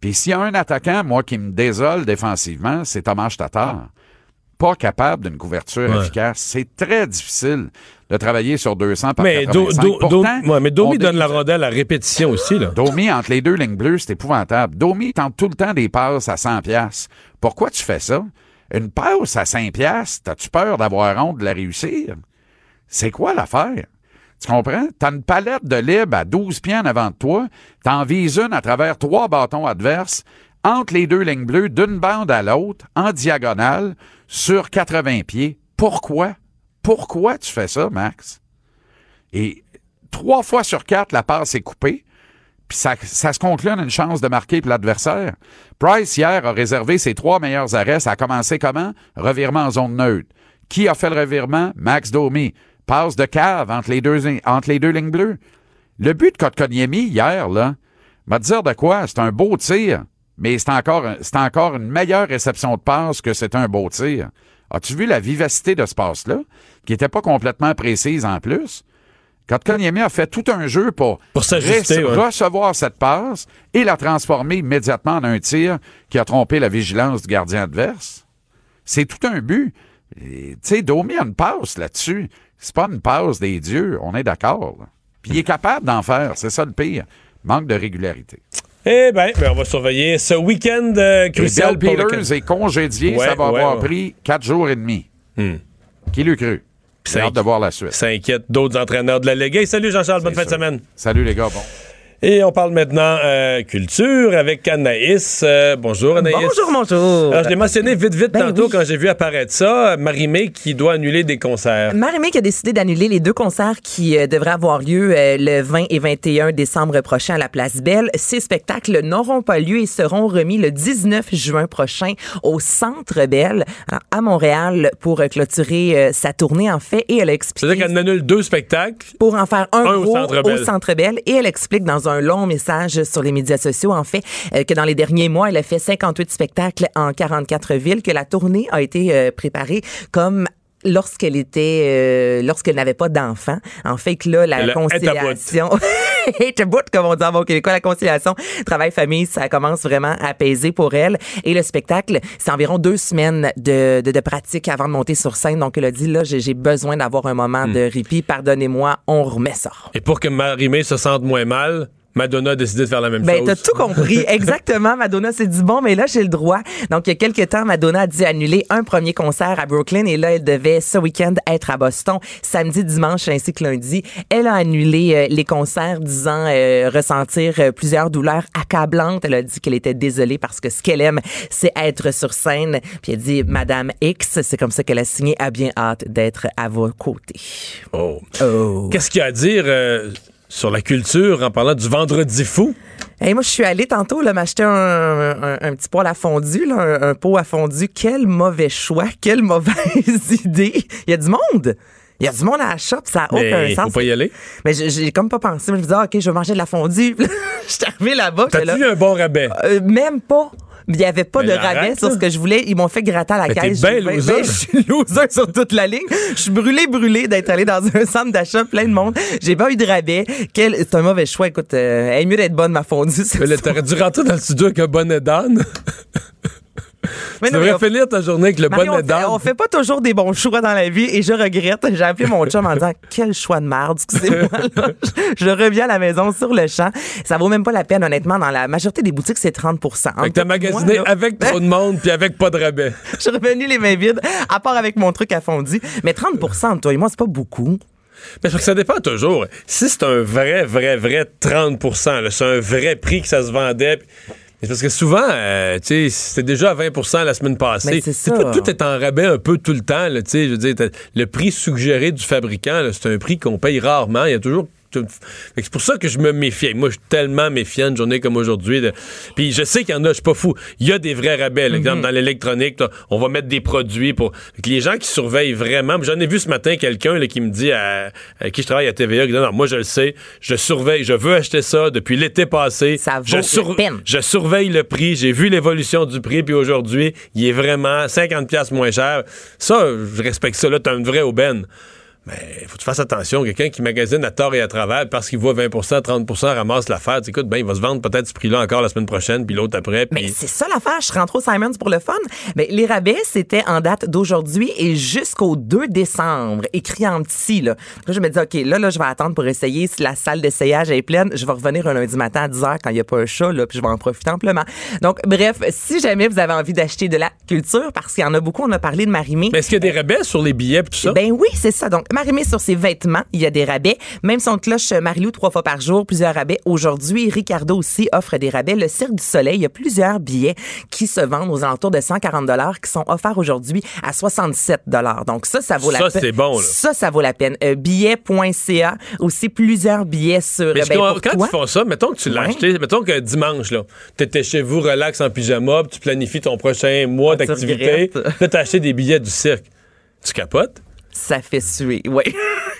G: Puis s'il y a un attaquant, moi, qui me désole défensivement, c'est Thomas Tatar. Pas capable d'une couverture
A: Ouais.
G: efficace. C'est très difficile de travailler sur 200 par
A: Mais, Do-
G: 85.
A: Do- Do-
G: Pourtant,
A: ouais, mais Domi
G: on
A: donne la rondelle à répétition aussi. Là.
G: Domi, entre les deux lignes bleues, c'est épouvantable. Domi tente tout le temps des passes à 100 pièces. Pourquoi tu fais ça? Une passe à 5 pièces, t'as-tu peur d'avoir honte de la réussir? C'est quoi l'affaire? Tu comprends? T'as une palette de libre à 12 pieds en avant de toi, t'en vises une à travers trois bâtons adverses, entre les deux lignes bleues, d'une bande à l'autre, en diagonale, sur 80 pieds. Pourquoi? Pourquoi tu fais ça, Max? Et trois fois sur quatre, la passe est coupée. Puis ça, se conclut une chance de marquer pour l'adversaire. Price, hier, a réservé ses trois meilleurs arrêts. Ça a commencé comment? Revirement en zone neutre. Qui a fait le revirement? Max Domi. Passe de cave entre les deux, entre les deux lignes bleues. Le but de Kotkaniemi hier, là, m'a dire de quoi? C'est un beau tir, mais c'est encore, c'est encore une meilleure réception de passe que c'est un beau tir. As-tu vu la vivacité de ce passe-là, qui était pas complètement précise en plus? Kotkaniemi a fait tout un jeu pour,
A: Pour s'ajuster,
G: rece-
A: ouais.
G: recevoir cette passe et la transformer immédiatement en un tir qui a trompé la vigilance du gardien adverse. C'est tout un but. Tu sais, Domi a une passe là-dessus. C'est pas une passe des dieux, on est d'accord. là. Puis il est capable d'en faire, c'est ça le pire. Manque de régularité.
A: Eh bien, on va surveiller ce week-end euh,
G: Et
A: crucial
G: Bill
A: pour le
G: Peters est congédié,
A: Ouais,
G: ça va
A: ouais,
G: avoir
A: ouais.
G: pris quatre jours et demi.
A: Hmm.
G: Qui l'eût cru? J'ai
A: Ça
G: hâte de voir la suite.
A: Ça inquiète d'autres entraîneurs de la Ligue. Hey, salut Jean-Charles, bonne fin de semaine.
G: Salut les gars, bon.
A: Et on parle maintenant euh, culture avec Anaïs. Euh, bonjour Anaïs.
H: Bonjour, bonjour.
A: Alors, je l'ai mentionné vite, vite
H: Ben
A: tantôt
H: oui.
A: quand j'ai vu apparaître ça. Marie-Mé qui doit annuler des concerts.
H: Marie-Mé qui a décidé d'annuler les deux concerts qui euh, devraient avoir lieu euh, le 20 et 21 décembre prochain à la Place Belle. Ces spectacles n'auront pas lieu et seront remis le 19 juin prochain au Centre Belle alors, à Montréal pour clôturer sa tournée en fait et elle a expliqué
A: C'est-à-dire qu'elle annule deux spectacles.
H: pour en faire un,
A: Un au Centre Bell.
H: au Centre Bell. Et elle explique dans un long message sur les médias sociaux, en fait, euh, que dans les derniers mois, elle a fait 58 spectacles en 44 villes, que la tournée a été euh, préparée comme lorsqu'elle était euh, lorsqu'elle n'avait pas d'enfant en fait que là la
A: Elle
H: conciliation est comme on dit en bon québécois. La conciliation travail famille ça commence vraiment à apaiser pour elle. Et le spectacle c'est environ deux semaines de, de, de pratique avant de monter sur scène. Donc elle a dit là j'ai besoin d'avoir un moment
A: Hmm.
H: de répit. Pardonnez-moi on remet ça.
A: Et pour que Marie-Mé se sente moins mal, Madonna a décidé de faire la même
H: Ben,
A: chose.
H: t'as tout compris. Exactement. Madonna s'est dit, bon, mais là, j'ai le droit. Donc, il y a quelques temps, Madonna a dû annuler un premier concert à Brooklyn et là, elle devait ce week-end être à Boston, samedi, dimanche ainsi que lundi. Elle a annulé euh, les concerts, disant euh, ressentir euh, plusieurs douleurs accablantes. Elle a dit qu'elle était désolée parce que ce qu'elle aime, c'est être sur scène. Puis elle dit, Madame X, c'est comme ça qu'elle a signé, a bien hâte d'être à vos côtés.
A: Oh.
H: Oh.
A: Qu'est-ce qu'il y a à dire sur la culture en parlant du vendredi fou?
H: Hey, moi, je suis allée tantôt là, m'acheter un, un, un petit poêle à fondu, là, un, un pot à fondu. Quel mauvais choix, quelle mauvaise idée. Il y a du monde. Il y a du monde à la shop, ça n'a aucun sens.
A: faut pas y aller.
H: Mais j'ai- comme pas pensé. Je me disais, ah, OK, je vais manger de la fondue. Je suis arrivée là-bas.
A: T'as-tu
H: là,
A: eu un bon rabais?
H: euh, même pas. Il n'y avait pas
A: Mais
H: de rabais sur ce que je voulais. Ils m'ont fait gratter à la
A: Mais
H: caisse.
A: ben
H: J'ai-
A: loser.
H: ben, je suis loser sur toute la ligne. Je suis brûlé, brûlé d'être allé dans un centre d'achat plein de monde. J'ai pas eu de rabais. Quel... C'est un mauvais choix. Écoute, euh, elle est mieux d'être bonne, ma fondue.
A: T'aurais dû rentrer dans le studio avec un bonnet d'âne.
H: Mais
A: tu
H: non,
A: devrais
H: on-
A: finir ta journée avec le
H: Marie,
A: bonnet d'âne.
H: on fait pas toujours des bons choix dans la vie et je regrette. J'ai appelé mon chum en disant quel choix de merde, excusez-moi. Je, je reviens à la maison sur le champ. Ça vaut même pas la peine, honnêtement. Dans la majorité des boutiques, c'est 30
A: Fait que t'as
H: moi,
A: magasiné avec trop de monde puis avec pas de rabais.
H: Je suis revenu les mains vides, à part avec mon truc à fondu. Mais 30 entre toi et moi, c'est pas beaucoup.
A: Mais parce que ça dépend toujours. Si c'est un vrai, vrai, vrai 30 là, c'est un vrai prix que ça se vendait. C'est parce que souvent, euh, tu sais, c'était déjà à 20% la semaine passée.
H: Mais c'est
A: pas tout est en rabais un peu tout le temps. là, tu sais, je veux dire, le prix suggéré du fabricant, c'est un prix qu'on paye rarement. Il y a toujours C'est pour ça que je me méfie. Moi, je suis tellement méfiant une journée comme aujourd'hui. de- Puis je sais qu'il y en a, je suis pas fou. Il y a des vrais rabais. Exemple, dans l'électronique, on va mettre des produits pour. Que les gens qui surveillent vraiment. J'en ai vu ce matin quelqu'un qui me dit à, à qui je travaille à TVA, qui dit non, moi je le sais, je surveille, je veux acheter ça depuis l'été passé.
H: Ça vaut
A: je,
H: la peine.
A: je surveille le prix, j'ai vu l'évolution du prix, puis aujourd'hui, il est vraiment 50$ moins cher. Ça, je respecte ça. Là, t'as une vraie aubaine. Mais faut que tu fasses attention. Quelqu'un qui magasine à tort et à travers parce qu'il voit 20% 30% ramasse l'affaire. Écoute, ben, il va se vendre peut-être ce prix-là encore la semaine prochaine, puis l'autre après.
H: Mais c'est ça l'affaire. Je rentre au Simons pour le fun. Mais les rabais, c'était en date d'aujourd'hui et jusqu'au 2 décembre, écrit en petit. Là, là je me dis, OK, là, là, je vais attendre pour essayer. Si la salle d'essayage est pleine, je vais revenir un lundi matin à 10 h quand il n'y a pas un chat, là, puis je vais en profiter amplement. Donc, bref, si jamais vous avez envie d'acheter de la culture, parce qu'il y en a beaucoup, on a parlé de Marimé.
A: Mais est-ce qu'il y a des rabais sur les billets et tout ça?
H: Ben oui, c'est ça. Donc, Marimé sur ses vêtements, il y a des rabais. Même son cloche Marilou trois fois par jour, plusieurs rabais. Aujourd'hui, Ricardo aussi offre des rabais. Le Cirque du Soleil, il y a plusieurs billets qui se vendent aux alentours de 140 dollars qui sont offerts aujourd'hui à 67 dollars. Donc ça, ça vaut la
A: Ça,
H: peine.
A: c'est bon, là.
H: Ça, ça vaut la peine. Euh, billet.ca, aussi plusieurs billets sur
A: Mais
H: ben,
A: comprends-
H: pour
A: quand
H: toi.
A: ils font ça, mettons que tu l'as
H: Ouais.
A: acheté, mettons que dimanche, là, t'étais chez vous, relax en pyjama, puis tu planifies ton prochain mois
H: Ah, tu
A: d'activité. Là, t'as acheté des billets du cirque. Tu capotes?
H: Ça fait suer, oui.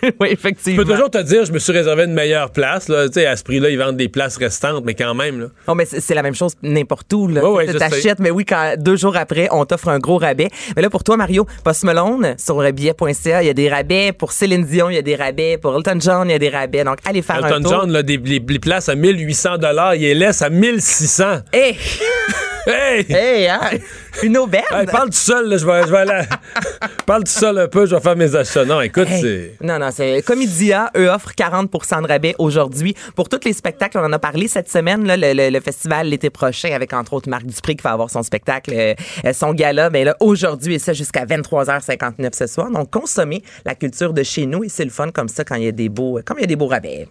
H: oui,
A: Tu
H: effectivement.
A: peux toujours te dire, je me suis réservé une meilleure place. Là. Tu sais, à ce prix-là, ils vendent des places restantes, mais quand même. Là.
H: Oh, mais c'est la même chose n'importe où. Là.
A: Ouais,
H: Tu t'achètes, mais oui, quand deux jours après, on t'offre un gros rabais. Mais là, pour toi, Mario, Post Malone, sur billet.ca, il y a des rabais. Pour Céline Dion, il y a des rabais. Pour Elton John, il y a des rabais. Donc, allez faire un
A: Elton
H: tour.
A: John, là, des, les, les places à 1800 il les laisse à 1600.
H: Hey!
A: Hey!
H: hey, hein? Une aubaine!
A: Hey, parle tout seul, là, je vais, je vais aller. parle tout seul un peu, je vais faire mes achats. Non, écoute,
H: Hey.
A: c'est.
H: Non, non, c'est Comédia, eux offrent 40% de rabais aujourd'hui pour tous les spectacles. On en a parlé cette semaine, là, le, le- le festival l'été prochain, avec entre autres Marc Dupré qui va avoir son spectacle, euh, euh, son gala. Mais là, aujourd'hui, et ça jusqu'à 23h59 ce soir. Donc, consommez la culture de chez nous et c'est le fun comme ça quand il y a des beaux, comme il y a des beaux rabais.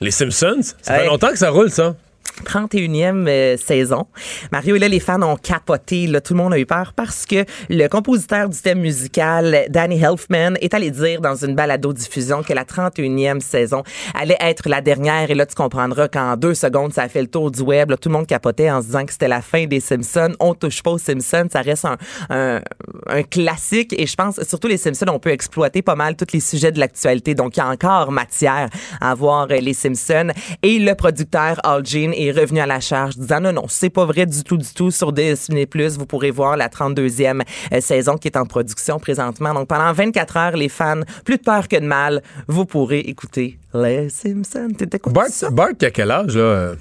A: Les Simpsons, ça fait longtemps que ça roule, ça.
H: 31e euh, saison. Mario et là, les fans ont capoté. Là, tout le monde a eu peur parce que le compositeur du thème musical, Danny Elfman, est allé dire dans une balado-diffusion que la 31e saison allait être la dernière. Et là, tu comprendras qu'en deux secondes, ça a fait le tour du web. Tout le monde capotait en se disant que c'était la fin des Simpsons. On touche pas aux Simpsons. Ça reste un, un, un classique. Et je pense, surtout les Simpsons, on peut exploiter pas mal tous les sujets de l'actualité. Donc, il y a encore matière à voir euh, les Simpsons. Et le producteur Al Jean est revenu à la charge disant non, non, c'est pas vrai du tout, du tout. Sur Disney+, vous pourrez voir la 32e euh, saison qui est en production présentement. Donc, pendant 24 heures, les fans, plus de peur que de mal, vous pourrez écouter les Simpsons. T'étais quoi?
A: Bart,
H: ça?
A: Bart, a quel âge, là?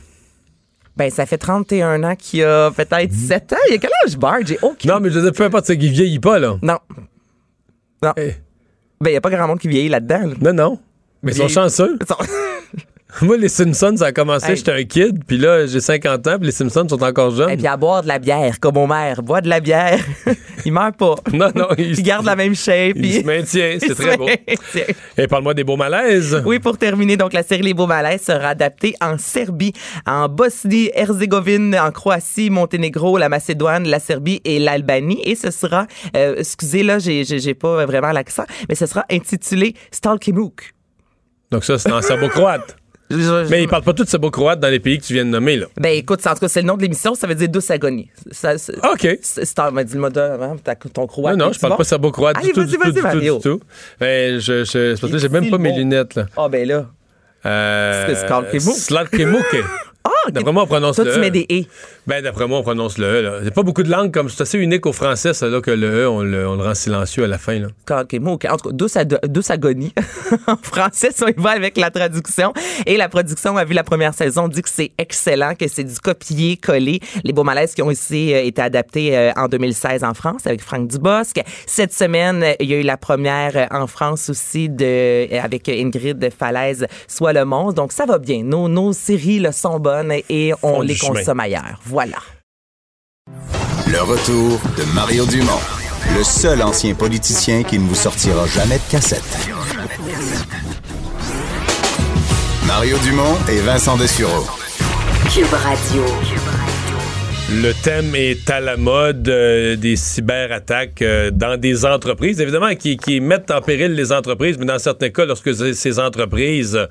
H: Ben, ça fait 31 ans qu'il a peut-être 7 ans. Il a quel âge, Bart? J'ai aucun...
A: Non, mais je veux dire, peu importe, c'est qu'il vieillit pas, là.
H: Non. Non.
A: Eh.
H: Ben, il n'y a pas grand monde qui vieillit là-dedans. là.
A: Non, non. Mais ils sont chanceux.
H: Ils sont-
A: Moi, les Simpsons, ça a commencé,
H: Hey.
A: j'étais un kid, puis là, j'ai 50 ans, puis les Simpsons sont encore jeunes.
H: Et puis à boire de la bière, comme mon mère. Bois de la bière. il meurt pas.
A: Non, non, il,
H: Il garde la même shape.
A: il se maintient, c'est très beau. Et parle-moi des beaux malaises.
H: Oui, pour terminer, donc la série Les Beaux Malaises sera adaptée en Serbie, en Bosnie-Herzégovine, en Croatie, Monténégro, la Macédoine, la Serbie et l'Albanie. Et ce sera, euh, excusez là, j'ai pas vraiment l'accent, mais ce sera intitulé Stalkimuk.
A: Donc ça, c'est en serbo-croate.
H: Je- je-
A: Mais ils parlent pas tous serbo-croate dans les pays que tu viens de nommer, là.
H: Ben écoute, c'est- en tout cas, c'est le nom de l'émission, ça veut dire douce agonie. Ça, c'est-
A: OK.
H: c'est- mais dis-le moi de- avant, t'as- ton croate.
A: Non, non, je parle
H: bon?
A: pas serbo-croate du
H: Allez,
A: tout,
H: vas-y,
A: du tout,
H: vas-y,
A: du tout, du tout. Ben, je, je, c'est parce que j'ai même pas
H: le
A: mes
H: mot.
A: lunettes, là.
H: Ah ben là.
A: Euh,
H: C'est Stalkimuk. Ah,
A: D'après moi, on prononce
H: Toi,
A: le
H: tu
A: E.
H: mets des E.
A: Ben, d'après moi, on prononce le E, là. C'est pas beaucoup de langues comme, c'est assez unique au français, ça, là, que le E, on le, on le rend silencieux à la fin, là.
H: Stalkimuk. En tout cas, douce, agonie. en français, ça, il va avec la traduction. Et la production a vu la première saison, dit que c'est excellent, que c'est du copier-coller. Les beaux malaises qui ont aussi euh, été adaptés euh, en 2016 en France avec Franck Dubosc. Cette semaine, il y a eu la première euh, en France aussi de, avec Ingrid Falaise, Soit le monstre. Donc, ça va bien. Nos, nos séries là, sont bonnes et on les
A: chemin.
H: consomme ailleurs. Voilà.
D: Le retour de Mario Dumont, le seul ancien politicien qui ne vous sortira jamais de cassette. Mario Dumont et Vincent Dessureau.
E: Cube Radio.
A: Le thème est à la mode euh, des cyberattaques euh, dans des entreprises, évidemment, qui, qui mettent en péril les entreprises, mais dans certains cas, lorsque ces- ces entreprises euh,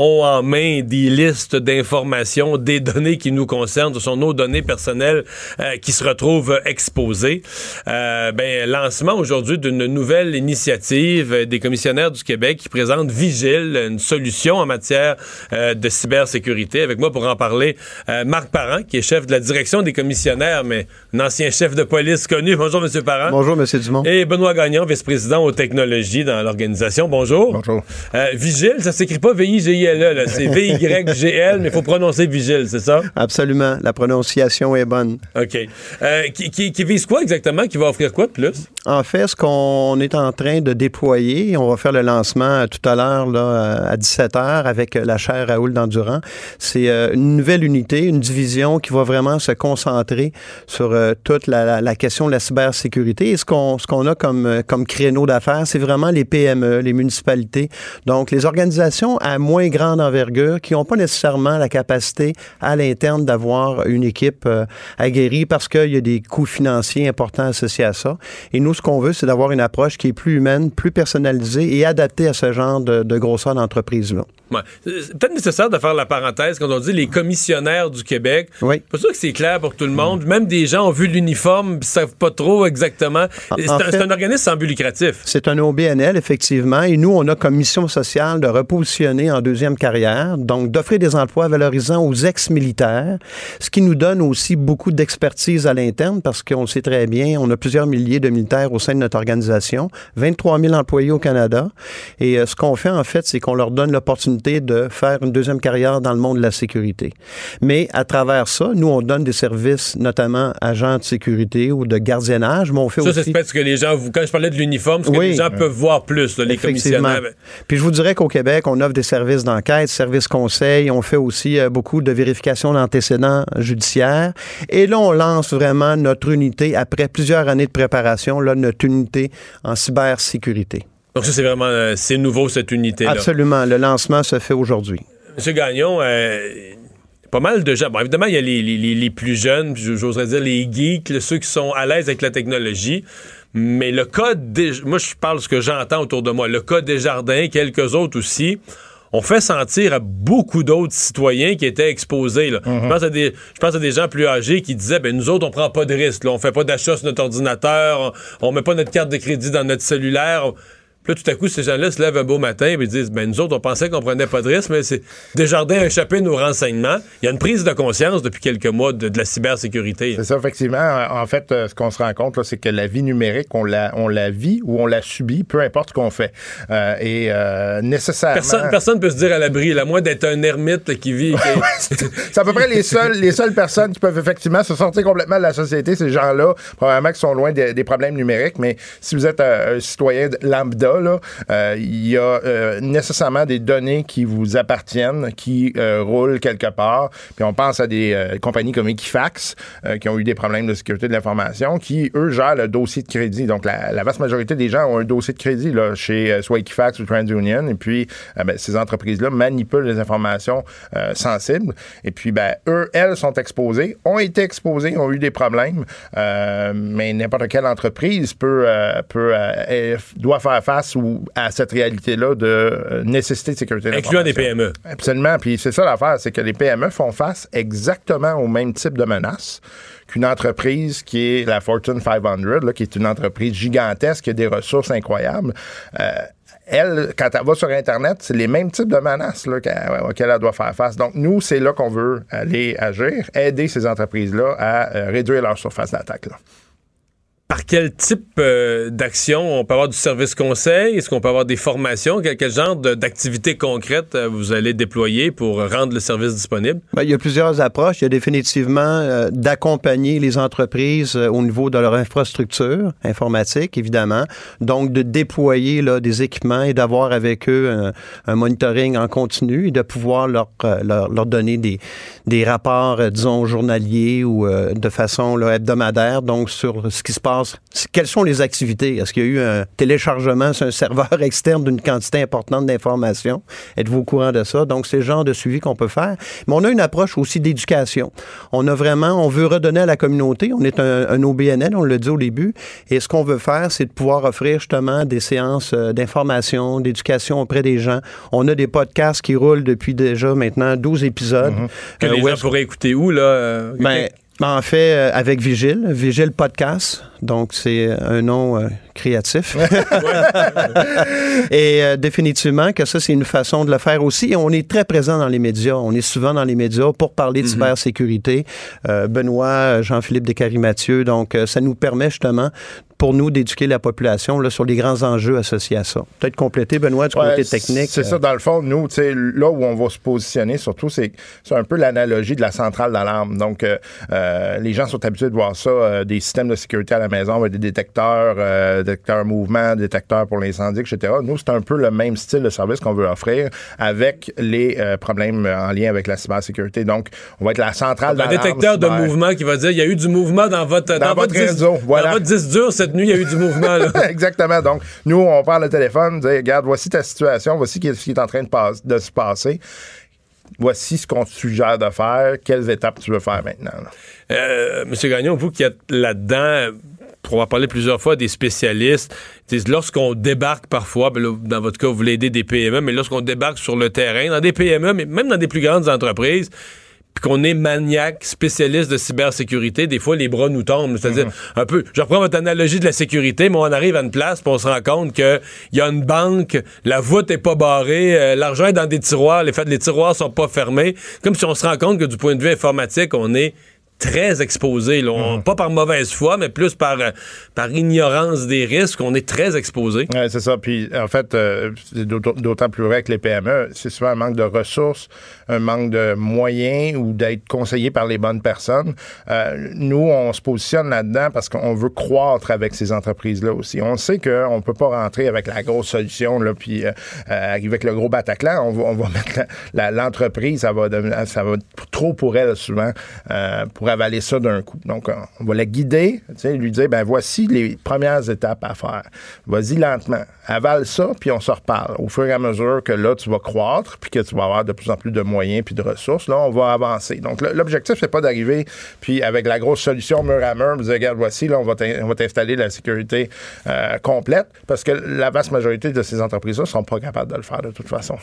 A: ont en main des listes d'informations, des données qui nous concernent, ce sont nos données personnelles euh, qui se retrouvent exposées. Euh, ben, lancement aujourd'hui d'une nouvelle initiative euh, des commissionnaires du Québec qui présente Vigile, une solution en matière euh, de cybersécurité. Avec moi pour en parler, Marc Parent, qui est chef de la direction des commissionnaires, mais un ancien chef de police connu. Bonjour, Monsieur Parent.
I: Bonjour, M. Dumont.
A: Et Benoît Gagnon, vice-président aux technologies dans l'organisation. Bonjour.
I: Bonjour.
A: Vigile, ça s'écrit pas Là. c'est V-Y-G-L, mais il faut prononcer Vigile, c'est ça?
I: Absolument. La prononciation est bonne.
A: OK. Euh, qui, qui- qui vise quoi exactement? Qui va offrir quoi de plus?
I: En fait, ce qu'on est en train de déployer, on va faire le lancement tout à l'heure là, à 17h avec euh, la chaire Raoul d'Endurant, c'est euh, une nouvelle unité, une division qui va vraiment se concentrer sur toute la, la- la question de la cybersécurité. Et ce qu'on ce qu'on a comme, comme créneau d'affaires, c'est vraiment les PME, les municipalités. Donc, les organisations à moins grande envergure qui n'ont pas nécessairement la capacité à l'interne d'avoir une équipe euh, aguerrie parce qu'il y a des coûts financiers importants associés à ça. Et nous, ce qu'on veut, c'est d'avoir une approche qui est plus humaine, plus personnalisée et adaptée à ce genre de, de grosseur d'entreprise-là.
A: Ouais. C'est peut-être nécessaire de faire la parenthèse quand on dit les commissionnaires du Québec.
I: Oui.
A: Pas sûr que c'est clair pour tout le monde. Même des gens ont vu l'uniforme, ils savent pas trop exactement.
I: En-
A: C'est un,
I: fait-
A: c'est un organisme sans but lucratif.
I: C'est un OBNL, effectivement. Et nous, on a comme mission sociale de repositionner en deuxième carrière, donc d'offrir des emplois valorisants aux ex-militaires, ce qui nous donne aussi beaucoup d'expertise à l'interne parce qu'on le sait très bien, on a plusieurs milliers de militaires au sein de notre organisation, 23 000 employés au Canada. Et euh, ce qu'on fait, en fait, c'est qu'on leur donne l'opportunité de faire une deuxième carrière dans le monde de la sécurité. Mais à travers ça, nous, on donne des services, notamment agents de sécurité ou de gardiennage, mais on fait
A: Ça,
I: aussi...
A: c'est peut-être ce que les gens, quand je parlais de l'uniforme, ce que
I: Oui.
A: les gens peuvent voir plus, là, les
I: Effectivement.
A: commissionnaires.
I: Puis je vous dirais qu'au Québec, on offre des services d'enquête, services conseils, on fait aussi euh, beaucoup de vérifications d'antécédents judiciaires. Et là, on lance vraiment notre unité, après plusieurs années de préparation, là, notre unité en cybersécurité.
A: Donc ça, c'est vraiment, euh, c'est nouveau, cette unité-là.
I: Absolument. Le lancement se fait aujourd'hui.
A: Monsieur Gagnon, euh, pas mal de gens. Bon, évidemment, il y a les, les- plus jeunes, puis j'oserais dire les geeks, ceux qui sont à l'aise avec la technologie. Mais le cas des. Moi, je parle de ce que j'entends autour de moi. Le cas des jardins, quelques autres aussi. On fait sentir à beaucoup d'autres citoyens qui étaient exposés. là. je, pense à des, je pense à des gens plus âgés qui disaient ben nous autres, on prend pas de risques. Là. On fait pas d'achat sur notre ordinateur, on, on met pas notre carte de crédit dans notre cellulaire. Puis là, tout à coup, ces gens-là se lèvent un beau matin et disent ben nous autres, on pensait qu'on prenait pas de risque, mais c'est Desjardins a échappé nos renseignements. Il y a une prise de conscience depuis quelques mois de, de la cybersécurité.
J: C'est ça, effectivement. En fait, euh, ce qu'on se rend compte, c'est que la vie numérique, on la, on la vit ou on la subit, peu importe ce qu'on fait. Euh, et euh, nécessairement...
A: Personne, personne peut se dire à l'abri, à moins d'être un ermite là, qui vit. qui-
J: C'est à peu près les seules, les seules personnes qui peuvent effectivement se sortir complètement de la société, ces gens-là, probablement qui sont loin des, des problèmes numériques, mais si vous êtes un, un citoyen de- euh, il y a euh, nécessairement des données qui vous appartiennent, qui euh, roulent quelque part. Puis on pense à des compagnies comme Equifax, qui ont eu des problèmes de sécurité de l'information, qui, eux, gèrent le dossier de crédit. Donc, la, la vaste majorité des gens ont un dossier de crédit là, chez soit Equifax ou TransUnion. Et puis, euh, ben, ces entreprises-là manipulent les informations sensibles. Et puis, ben, eux, elles sont exposées, ont été exposées, ont eu des problèmes. Mais n'importe quelle entreprise peut, peut doit faire face ou, à cette réalité-là de euh, nécessité de sécurité
A: Incluant des. PME.
J: Absolument. Puis c'est ça l'affaire, c'est que les PME font face exactement au même type de menaces qu'une entreprise qui est la Fortune 500, là, qui est une entreprise gigantesque, qui a des ressources incroyables. Euh, elle, quand elle va sur Internet, c'est les mêmes types de menaces qu'elle- auxquelles elle doit faire face. Donc, nous, c'est là qu'on veut aller agir, aider ces entreprises-là à euh, réduire leur surface d'attaque. là.
A: Par quel type euh, d'action on peut avoir du service conseil? Est-ce qu'on peut avoir des formations? Quel, genre d'activités concrètes euh, vous allez déployer pour rendre le service disponible?
I: Ben, il y a plusieurs approches. Il y a définitivement euh, d'accompagner les entreprises au niveau de leur infrastructure informatique, évidemment. Donc, de déployer là, des équipements et d'avoir avec eux un, monitoring en continu et de pouvoir leur, donner des, rapports, disons, journaliers ou de façon hebdomadaire, donc sur ce qui se passe. Quelles sont les activités? Est-ce qu'il y a eu un téléchargement sur un serveur externe d'une quantité importante d'informations? Êtes-vous au courant de ça? Donc, c'est le genre de suivi qu'on peut faire. Mais on a une approche aussi d'éducation. On a vraiment, on veut redonner à la communauté. On est un, un OBNL, on l'a dit au début. Et ce qu'on veut faire, c'est de pouvoir offrir justement des séances euh, d'information, d'éducation auprès des gens. On a des podcasts qui roulent depuis déjà maintenant 12 épisodes.
A: Que
I: Euh,
A: les gens pourraient écouter où, là? euh,
I: ben, en fait, euh, avec Vigile, Vigile Podcast. Donc, c'est un nom euh, créatif. Et euh, définitivement que ça, c'est une façon de le faire aussi. Et on est très présent dans les médias. On est souvent dans les médias pour parler de cybersécurité. Euh, Benoît, Jean-Philippe Descaries-Mathieu. Donc, euh, ça nous permet justement pour nous d'éduquer la population là, sur les grands enjeux associés à ça. Peut-être compléter, Benoît, du
J: Ouais,
I: côté technique.
J: C'est
I: euh,
J: ça, dans le fond, nous, là où on va se positionner, surtout, c'est c'est un peu l'analogie de la centrale d'alarme. Donc, euh, euh, les gens sont habitués de voir ça, euh, des systèmes de sécurité à la maison avec des détecteurs, euh, détecteurs mouvement, détecteurs pour l'incendie, etc. Nous, c'est un peu le même style de service qu'on veut offrir avec les euh, problèmes en lien avec la cybersécurité. Donc, on va être la centrale
A: Un détecteur de mouvement qui va dire il y a eu du mouvement dans votre,
J: Dans votre
A: disque-
J: réseau, voilà.
A: dans votre disque dur cette nuit, il y a eu du mouvement. Là.
J: Exactement. Donc, nous, on parle le téléphone, dire, regarde, voici ta situation, voici ce qui est en train de, se passer. Voici ce qu'on te suggère de faire, quelles étapes tu veux faire maintenant.
A: Euh, Monsieur Gagnon, vous qui êtes là-dedans, pour avoir parlé plusieurs fois des spécialistes, disent, lorsqu'on débarque parfois, ben là, dans votre cas, vous voulez aider des PME, mais lorsqu'on débarque sur le terrain, dans des PME, mais même dans des plus grandes entreprises, puis qu'on est maniaque, spécialiste de cybersécurité, des fois, les bras nous tombent. C'est-à-dire, un peu, je reprends votre analogie de la sécurité, mais on arrive à une place, puis on se rend compte qu'il y a une banque, la voûte est pas barrée, euh, l'argent est dans des tiroirs, les, les tiroirs sont pas fermés. Comme si on se rend compte que du point de vue informatique, on est très exposé. là. On- Pas par mauvaise foi, mais plus par, euh, par ignorance des risques. On est très exposé.
J: Ouais, c'est ça. Puis, en fait, euh, c'est d'autant d'autant plus vrai que les PME, c'est souvent un manque de ressources, un manque de moyens ou d'être conseillé par les bonnes personnes. Euh, nous, on se positionne là-dedans parce qu'on veut croître avec ces entreprises-là aussi. On sait qu'on ne peut pas rentrer avec la grosse solution, là, puis euh, euh, avec le gros Bataclan. On va, on va mettre l'entreprise, ça va, ça va être trop pour elle souvent pour avaler ça d'un coup. Donc, on- va la guider, lui dire, ben voici les premières étapes à faire. Vas-y lentement, avale ça, puis on se reparle. Au fur et à mesure que là, tu vas croître, puis que tu vas avoir de plus en plus de moyens puis de ressources, là, on va avancer. Donc, l'objectif, c'est pas d'arriver, puis avec la grosse solution mur à mur, vous dire, regarde, voici, là, on va t'in- on va t'installer la sécurité euh, complète, parce que la vaste majorité de ces entreprises-là sont pas capables de le faire de toute façon.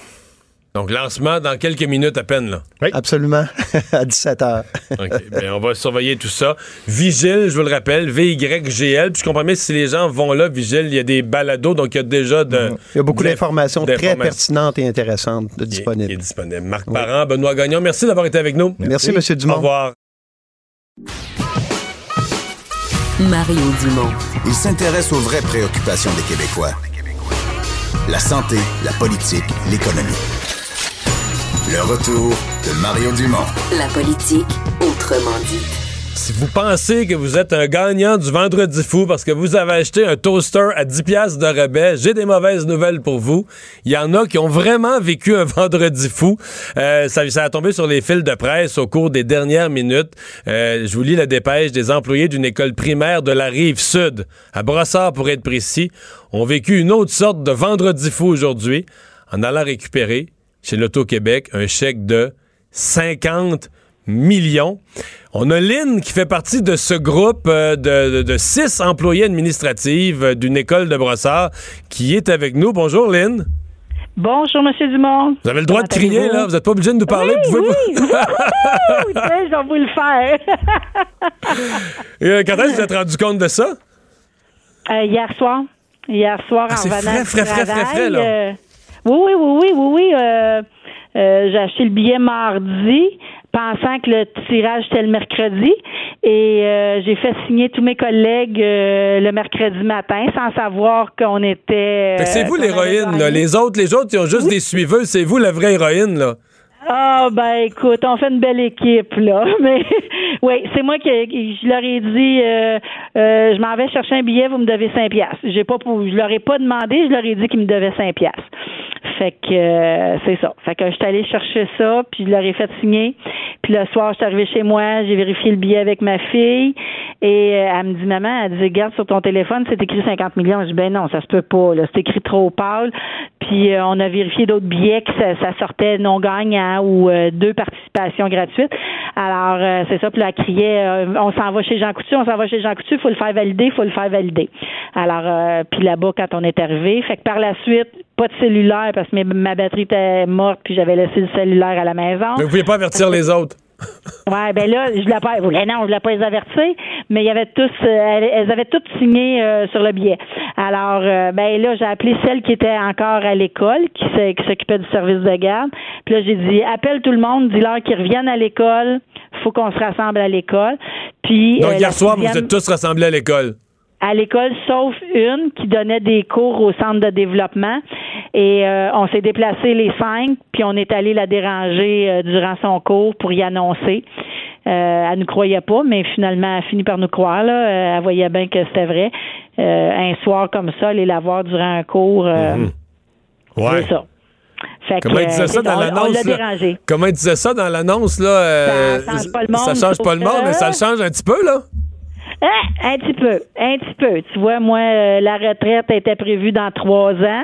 A: Donc, lancement dans quelques minutes à peine. Là.
I: Absolument, à 17 h.
A: OK. Ben, on va surveiller tout ça. Vigile, je vous le rappelle, V-Y-G-L. Puis je comprends bien si les gens vont là, Vigile, il y a des balados, donc il y a déjà de.
I: Il y a beaucoup d'informations très pertinentes et intéressantes de
A: Il est-
I: disponibles.
A: il est disponible. Marc Parent, Benoît Gagnon, merci d'avoir été avec nous.
I: Merci, M. Dumont.
A: Au revoir.
E: Mario Dumont.
D: Il s'intéresse aux vraies préoccupations des Québécois. La santé, la politique, l'économie. Le retour de Mario Dumont.
E: La politique, autrement dit.
A: Si vous pensez que vous êtes un gagnant du vendredi fou parce que vous avez acheté un toaster à 10 pièces de rabais, j'ai des mauvaises nouvelles pour vous. Il y en a qui ont vraiment vécu un vendredi fou. Euh, ça, ça a tombé sur les fils de presse au cours des dernières minutes. Euh, je vous lis la dépêche des employés d'une école primaire de la rive sud, à Brossard pour être précis, ont vécu une autre sorte de vendredi fou aujourd'hui en allant récupérer chez l'Auto-Québec un chèque de 50 millions. On a Lynn qui fait partie de ce groupe euh, de, de- de six employés administratifs euh, d'une école de Brossard qui est avec nous. Bonjour Lynn.
K: Bonjour, Monsieur Dumont.
A: Vous avez le droit de crier, là. Vous n'êtes pas obligé de nous parler.
K: Oui, oui. Wouhou! Tiens, je vais vous le faire.
A: Euh, Quand est-ce que vous êtes rendu compte de ça?
K: Euh, hier soir. Hier soir,
A: Ah,
K: en
A: c'est
K: revenant
A: frais, frais, frais, frais, frais, là.
K: euh, oui, oui, oui, oui, oui, oui. euh, euh, j'ai acheté le billet mardi, pensant que le tirage était le mercredi, et euh, j'ai fait signer tous mes collègues le mercredi matin, sans savoir qu'on était.
A: C'est vous l'héroïne, là. Les autres, les autres, ils ont juste des suiveuses. C'est vous la vraie héroïne, là.
K: Ah ben écoute, on fait une belle équipe là. Mais oui, c'est moi qui je leur ai dit euh, euh, je m'en vais chercher un billet, vous me devez 5 piastres. J'ai pas je leur ai pas demandé, je leur ai dit qu'ils me devaient 5 piastres. Fait que euh, c'est ça. Fait que je suis allée chercher ça, puis je leur ai fait signer. Puis le soir, je suis arrivée chez moi, j'ai vérifié le billet avec ma fille et euh, elle me dit maman, elle dit regarde sur ton téléphone, c'est écrit 50 millions. Je dis ben non, ça se peut pas là, c'est écrit trop pâle. Puis euh, on a vérifié d'autres billets que ça, ça sortait non gagnant ou euh, deux participations gratuites. Alors euh, c'est ça, puis là, elle criait euh, on s'en va chez Jean Coutu, on s'en va chez Jean Coutu, faut le faire valider, faut le faire valider. Alors euh, puis là-bas quand on est arrivé, fait que par la suite pas de cellulaire parce que ma batterie était morte puis j'avais laissé le cellulaire à la maison.
A: Mais vous pouviez pas avertir les autres.
K: Ouais, ben là, je l'ai pas, non, je l'ai pas les avertir, mais il y avait tous, euh, elles, avaient toutes signé euh, sur le billet. Alors, euh, ben là, j'ai appelé celle qui était encore à l'école, qui qui s'occupait du service de garde. Puis là, j'ai dit, appelle tout le monde, dis-leur qu'ils reviennent à l'école. Faut qu'on se rassemble à l'école. Puis
A: Donc,
K: euh,
A: hier soir, vous êtes tous rassemblés à l'école.
K: À l'école, sauf une qui donnait des cours au centre de développement. Et euh, on s'est déplacés les cinq, puis on est allé la déranger euh, durant son cours pour y annoncer. Euh, elle ne croyait pas, mais finalement, elle a fini par nous croire. Là. Euh, elle voyait bien que c'était vrai. Un soir comme ça, aller la voir durant un cours, euh,
A: Ouais.
K: c'est ça. Fait
A: Comment
K: que,
A: il disait ça dans
K: on- On
A: l'annonce? Comment il disait ça dans l'annonce, là?
K: Ça change pas le monde,
A: Ça change pas le monde, mais ça le change un petit peu, là?
K: Ah, un petit peu, un petit peu. Tu vois, moi, euh, la retraite était prévue dans trois ans,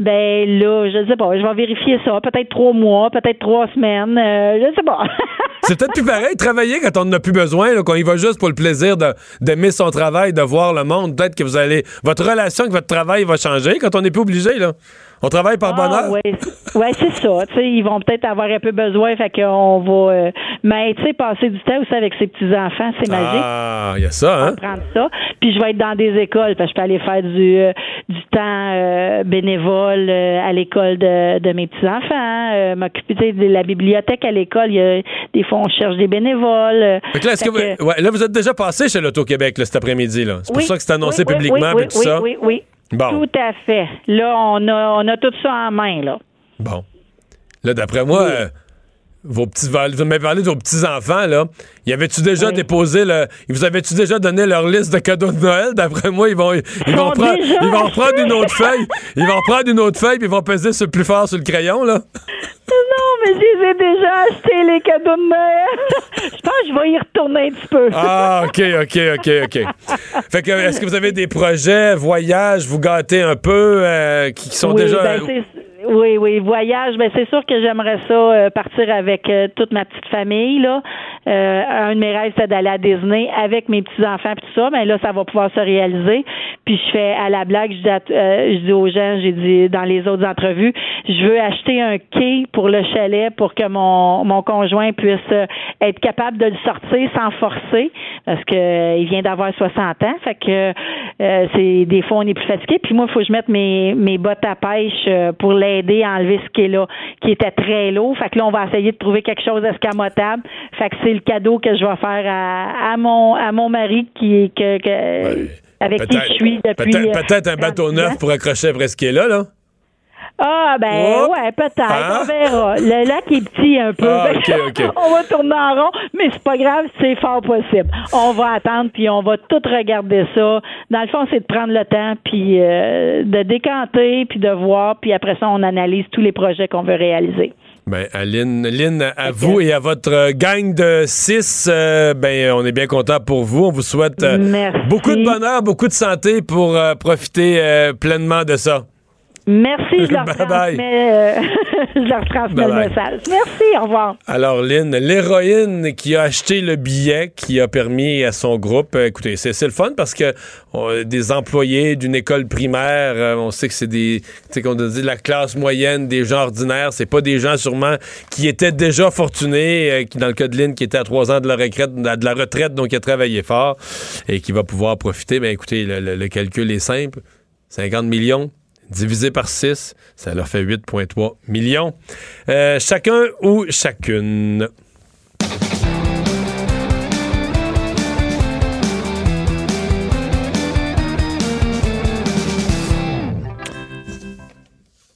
K: Ben là, je sais pas, je vais vérifier ça. Peut-être trois mois, peut-être trois semaines, euh, je sais pas.
A: C'est peut-être plus pareil, travailler quand on n'en a plus besoin, là, qu'on y va juste pour le plaisir de- d'aimer son travail, de voir le monde. Peut-être que vous allez. Votre relation avec votre travail va changer quand on n'est plus obligé, là. On travaille par bonheur.
K: Ah, ouais, c'est ça. Tu sais, ils vont peut-être avoir un peu besoin, fait qu'on va. euh, mais tu sais, passer du temps aussi avec ses petits enfants, c'est magique.
A: Ah, il y a ça, hein?
K: prendre ça. Puis je vais être dans des écoles, parce que je peux aller faire du, euh, du temps euh, bénévole euh, à l'école de, de mes petits-enfants, euh, m'occuper de la bibliothèque à l'école. Il y a, des fois, on cherche des bénévoles.
A: Fait que là, est-ce que
K: fait
A: vous, ouais, là, vous êtes déjà passé chez l'Auto-Québec là, cet après-midi. là? C'est pour
K: Oui,
A: ça que c'est annoncé
K: oui, oui,
A: publiquement
K: oui,
A: tout
K: oui,
A: ça?
K: Oui, oui,
A: Bon.
K: Tout à fait. Là, on a, on a tout ça en main, là.
A: Bon. Là, d'après moi, euh, vos petits, vous m'avez parlé de vos petits-enfants, là. Y avait-tu déjà déposé le. Vous avez-tu déjà donné leur liste de cadeaux de Noël? D'après moi, ils vont, ils vont, prendre,
K: déjà-
A: ils vont prendre une autre feuille. Ils vont prendre une autre feuille puis ils vont peser sur plus fort sur le crayon, là.
K: Non, mais je les ai déjà achetés, les cadeaux de Noël. je pense que je vais y retourner un petit peu.
A: Ah, OK, OK, OK, OK. Fait que, est-ce que vous avez des projets, voyages, vous gâtez un peu, euh, qui qui sont
K: oui,
A: déjà.
K: ben, oui, oui, voyage. Ben c'est sûr que j'aimerais ça euh, partir avec euh, toute ma petite famille là. Euh, un de mes rêves c'est d'aller à Disney avec mes petits enfants puis tout ça. Mais là, ça va pouvoir se réaliser. Puis je fais à la blague, je dis, à- euh, je dis aux gens, j'ai dit dans les autres entrevues, je veux acheter un quai pour le chalet pour que mon mon conjoint puisse euh, être capable de le sortir sans forcer parce que euh, il vient d'avoir 60 ans. Fait que c'est des fois on est plus fatigué. Puis moi, il faut que je mette mes mes bottes à pêche pour l'aider à enlever ce qui est là, qui était très lourd. Fait que là, on va essayer de trouver quelque chose d'escamotable. Fait que c'est le cadeau que je vais faire à, à mon à mon mari qui que, que avec qui je suis depuis.
A: Peut-être
K: euh,
A: peut-être un bateau
K: 30
A: neuf pour accrocher après ce qui est là, là.
K: Ah, ben, ouais, peut-être.
A: Hein?
K: On verra. Le lac est petit un peu.
A: Ah, ok, ok.
K: on va tourner en rond, mais c'est pas grave, c'est fort possible. On va attendre, puis on va tout regarder ça. Dans le fond, c'est de prendre le temps, puis euh, de décanter, puis de voir, puis après ça, on analyse tous les projets qu'on veut réaliser.
A: Ben, Aline, Lynn, à vous et à votre euh, gang de six, euh, ben, on est bien content pour vous. On vous souhaite euh, beaucoup de bonheur, beaucoup de santé pour profiter pleinement de ça.
K: Merci, je leur
A: Bye bye.
K: transmets, euh, je leur transmets
A: Bye
K: le message. Merci, au revoir.
A: Alors, Lynn, l'héroïne qui a acheté le billet qui a permis à son groupe, euh, écoutez, c'est le fun parce que des employés d'une école primaire, euh, on sait que c'est des, tu sais, qu'on dit la classe moyenne, des gens ordinaires, c'est pas des gens sûrement qui étaient déjà fortunés, qui dans le cas de Lynn, qui était à trois ans de la retraite, de la retraite, donc qui a travaillé fort et qui va pouvoir profiter. Ben, écoutez, le, le- le calcul est simple. 50 millions divisé par 6, ça leur fait 8,3 millions. Euh, chacun ou chacune.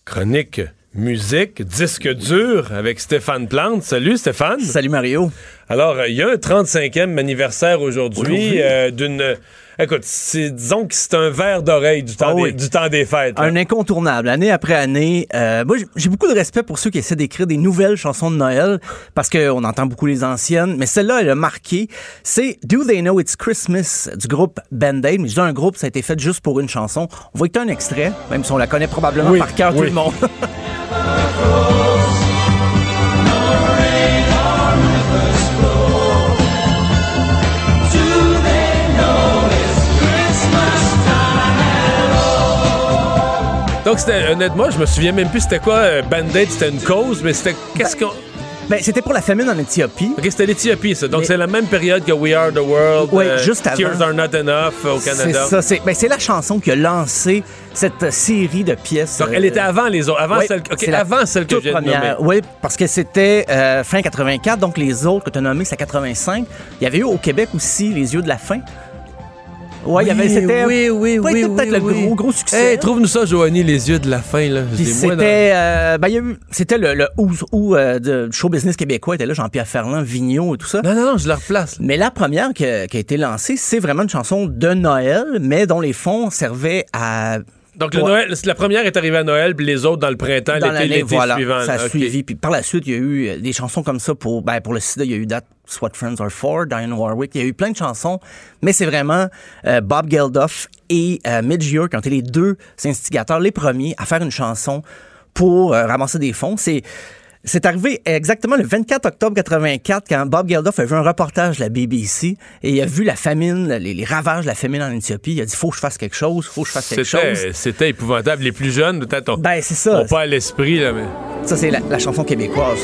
A: Chronique musique, disque dur avec Stéphane Plante. Salut Stéphane.
L: Salut Mario.
A: Alors, il y a un 35e anniversaire aujourd'hui
L: Aujourd'hui.
A: euh, d'une... Écoute, disons que c'est un verre d'oreille du, temps
L: Ah
A: des-
L: oui.
A: du temps des fêtes. là.
L: Un incontournable, année après année. Euh, moi, j'ai- beaucoup de respect pour ceux qui essaient d'écrire des nouvelles chansons de Noël, parce qu'on entend beaucoup les anciennes, mais celle-là, elle a marqué. C'est Do They Know It's Christmas du groupe Band-Aid. Mais je dis un groupe, ça a été fait juste pour une chanson. On va écouter un extrait, même si on la connaît probablement
A: Oui,
L: par cœur tout le monde.
A: Donc, c'était, honnêtement, je me souviens même plus c'était quoi euh, Band-Aid, c'était une cause, mais c'était. Qu'est-ce qu'on.
L: Ben, c'était pour la famine en Éthiopie.
A: Ok, c'était l'Éthiopie, ça. Donc,
L: Mais-
A: c'est la même période que We Are the World.
L: Oui,
A: euh,
L: juste avant.
A: Tears Are Not Enough euh, au
L: C'est
A: Canada.
L: ça, c'est ben, c'est la chanson qui a lancé cette euh, série de pièces.
A: Donc, elle était avant les autres. Avant
L: Oui,
A: celle,
L: c'est la
A: avant celle que j'ai nommée.
L: Oui, parce que c'était euh, fin 84, donc les autres que tu as nommés, c'est 85. Il y avait eu au Québec aussi Les Yeux de la Fin. Ouais, il y avait, c'était.
A: Oui, oui,
L: pas
A: oui.
L: été peut-être
A: oui,
L: le
A: oui.
L: gros, gros succès.
A: Hey, trouve-nous ça, Joanie, les yeux de la fin, là.
L: C'était, euh, ben, il y a eu, c'était le, le who, euh, de- du show business québécois. était là Jean-Pierre Ferland, Vigneault et tout ça.
A: Non, non, non, je la replace.
L: Mais la première qui a, qui a été lancée, c'est vraiment une chanson de Noël, mais dont les fonds servaient à
A: Donc, le
L: Ouais.
A: Noël, la première est arrivée à Noël, puis les autres dans le printemps,
L: dans
A: l'été,
L: l'année,
A: l'été
L: voilà,
A: suivant.
L: ça a suivi. Puis par la suite, il y a eu euh, des chansons comme ça pour, ben, pour le sida. Il y a eu date What Friends Are For, Diane Warwick. Il y a eu plein de chansons, mais c'est vraiment euh, Bob Geldof et euh, Midge qui ont été les deux instigateurs, les premiers à faire une chanson pour euh, ramasser des fonds. C'est c'est arrivé exactement le 24 octobre 84 quand Bob Geldof a vu un reportage de la BBC et il a vu la famine, les, les ravages de la famine en Éthiopie. Il a dit faut que je fasse quelque chose, faut que je fasse quelque chose.
A: C'était épouvantable. Les plus jeunes, peut-être, ont,
L: Ben c'est ça.
A: ont pas à l'esprit, là, mais.
L: Ça c'est la, la chanson québécoise.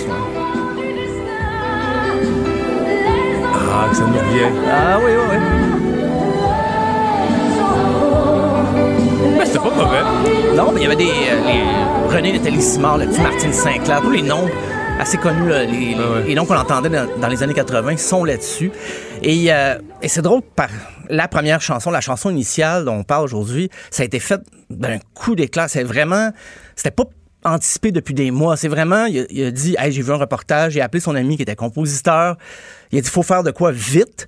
A: Ah, que ça nous revient.
L: Ah oui oui oui.
A: Mais c'était pas mauvais.
L: Non, mais il y avait des euh, les René Nathalie Simard, le petit Martine Sinclair, tous les noms assez connus, là, les, les-
A: Ah ouais.
L: les noms qu'on entendait dans, dans les années 80 sont là-dessus. Et, euh, et c'est drôle, par la première chanson, la chanson initiale dont on parle aujourd'hui, ça a été fait d'un coup d'éclat. C'est vraiment, c'était pas anticipé depuis des mois. C'est vraiment, il a, il a dit, hey, j'ai vu un reportage, j'ai appelé son ami qui était compositeur. Il a dit, faut faire de quoi vite.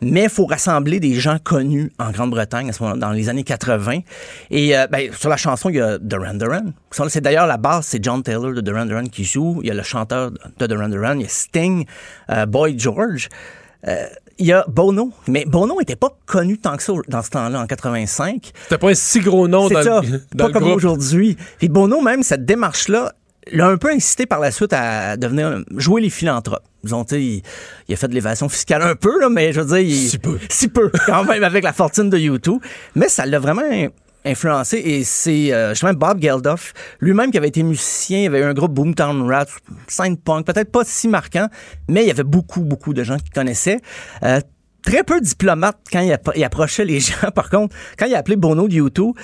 L: Mais il faut rassembler des gens connus en Grande-Bretagne à ce moment dans les années 80. Et euh, ben, sur la chanson, il y a Duran Duran. C'est d'ailleurs la base, c'est John Taylor de Duran Duran qui joue. Il y a le chanteur de Duran Duran, il y a Sting, euh, Boy George. Euh, il y a Bono, mais Bono n'était pas connu tant que ça dans ce temps-là, en 85.
A: C'était pas un si gros nom dans,
L: ça,
A: le, dans
L: pas
A: le
L: comme aujourd'hui. Puis Bono, même, cette démarche-là, l'a un peu incité par la suite à devenir jouer les philanthropes. Disons, tu sais, il, il a fait de l'évasion fiscale un peu, là, mais je veux dire, il,
A: Si peu.
L: si peu, quand même, avec la fortune de YouTube. Mais ça l'a vraiment influencé et c'est euh, justement Bob Geldof lui-même qui avait été musicien, il avait eu un groupe Boomtown Rats, Saint Punk, peut-être pas si marquant, mais il y avait beaucoup, beaucoup de gens qui connaissaient. Euh, très peu diplomate quand il, appro- il approchait les gens. Par contre, quand il a appelé Bono de YouTube,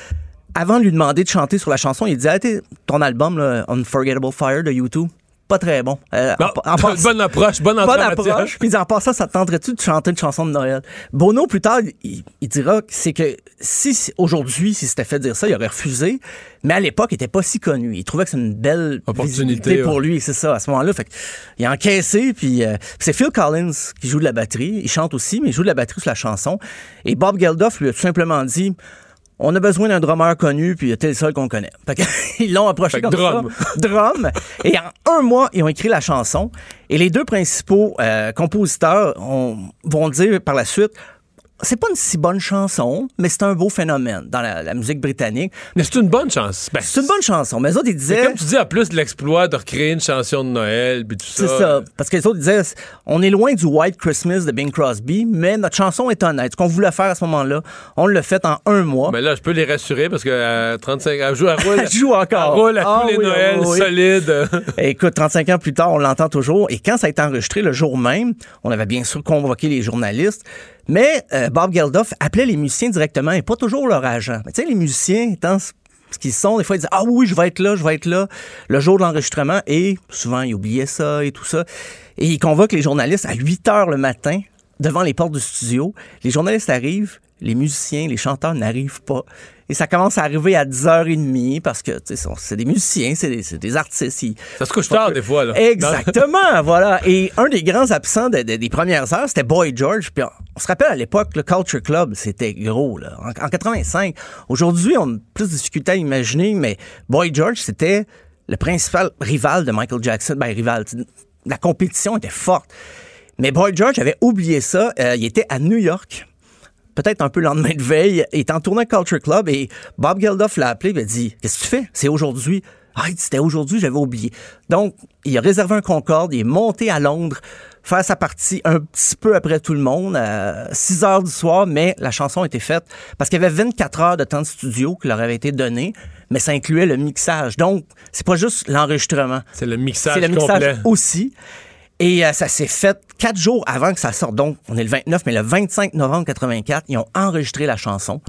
L: avant de lui demander de chanter sur la chanson, il disait ton album là, Unforgettable Fire de YouTube, pas très bon. Euh,
A: Bon,
L: en- en passe-
A: bonne approche, bonne
L: Bonne approche. Puis en passant, ça te tenterait-tu de chanter une chanson de Noël? Bono, plus tard, il, il dira que c'est que si aujourd'hui, si c'était fait dire ça, il aurait refusé. Mais à l'époque, il était pas si connu. Il trouvait que c'est une belle
A: Opportunité,
L: pour
A: ouais.
L: lui, c'est ça, à ce moment-là. Fait que, il a encaissé, puis euh, puis c'est Phil Collins qui joue de la batterie. Il chante aussi, mais il joue de la batterie sur la chanson. Et Bob Geldof lui a tout simplement dit... On a besoin d'un drummer connu, puis t'es le seul qu'on connaît. Fait que, ils l'ont approché
A: Fait
L: comme
A: drum.
L: ça. Drum. Et en un mois, ils ont écrit la chanson. Et les deux principaux euh, compositeurs ont- vont dire par la suite c'est pas une si bonne chanson, mais c'est un beau phénomène dans la, la musique britannique.
A: Mais c'est une bonne chance. Ben,
L: C'est une bonne chanson. Mais les autres, ils disaient.
A: comme tu dis, en plus de l'exploit de recréer une chanson de Noël, puis tout ça.
L: C'est ça. Parce que les autres disaient, on est loin du White Christmas de Bing Crosby, mais notre chanson est honnête. Ce qu'on voulait faire à ce moment-là, on l'a fait en un mois.
A: Mais là, je peux les rassurer parce que à 35 elle joue, elle roule,
L: Elle joue encore.
A: elle roule à
L: Ah
A: tous les
L: oui,
A: Noëls
L: oui.
A: solides.
L: Écoute, 35 ans plus tard, on l'entend toujours. Et quand ça a été enregistré le jour même, on avait bien sûr convoqué les journalistes. Mais euh, Bob Geldof appelait les musiciens directement et pas toujours leur agent. Mais tu sais, les musiciens, étant ce qu'ils sont, des fois, ils disent Ah oui, je vais être là, je vais être là, le jour de l'enregistrement. Et souvent, ils oubliaient ça et tout ça. Et ils convoquent les journalistes à 8 heures le matin devant les portes du studio. Les journalistes arrivent, les musiciens, les chanteurs n'arrivent pas. Et ça commence à arriver à 10h30 parce que c'est des musiciens, c'est des, artistes. ils-
A: Ça se couche tard, des fois. Là.
L: Exactement, voilà. Et un des grands absents de- de- des premières heures, c'était Boy George. Puis on, on se rappelle à l'époque, le Culture Club, c'était gros. Là. En, en 85. Aujourd'hui, on a plus de difficultés à imaginer, mais Boy George, c'était le principal rival de Michael Jackson. Ben, rival. La compétition était forte. Mais Boy George avait oublié ça. Euh, il était à New York peut-être un peu le lendemain de veille, il était en tournée Culture Club et Bob Geldof l'a appelé et a dit Qu'est-ce que tu fais? C'est aujourd'hui. Ah, c'était aujourd'hui, j'avais oublié. Donc, il a réservé un Concorde, il est monté à Londres faire sa partie un petit peu après tout le monde, à 6 heures du soir, mais la chanson a été faite parce qu'il y avait 24 heures de temps de studio qui leur avait été donné, mais ça incluait le mixage. Donc, c'est pas juste l'enregistrement.
A: C'est le mixage
L: C'est le mixage
A: complet.
L: aussi. Et euh, ça s'est fait quatre jours avant que ça sorte. Donc, on est le 29, mais le 25 novembre 84, ils ont enregistré la chanson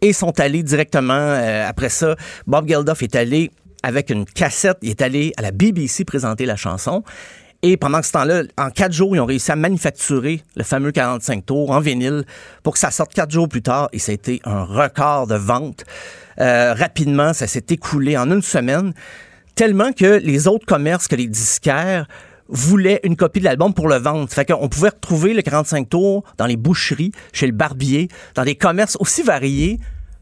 L: et sont allés directement euh, après ça. Bob Geldof est allé avec une cassette, il est allé à la BBC présenter la chanson. Et pendant ce temps-là, en quatre jours, ils ont réussi à manufacturer le fameux 45 tours en vinyle pour que ça sorte quatre jours plus tard. Et ça a été un record de vente. Euh, rapidement, ça s'est écoulé en une semaine, tellement que les autres commerces que les disquaires voulaient une copie de l'album pour le vendre. Fait qu'on pouvait retrouver le 45 tours dans les boucheries, chez le barbier, dans des commerces aussi variés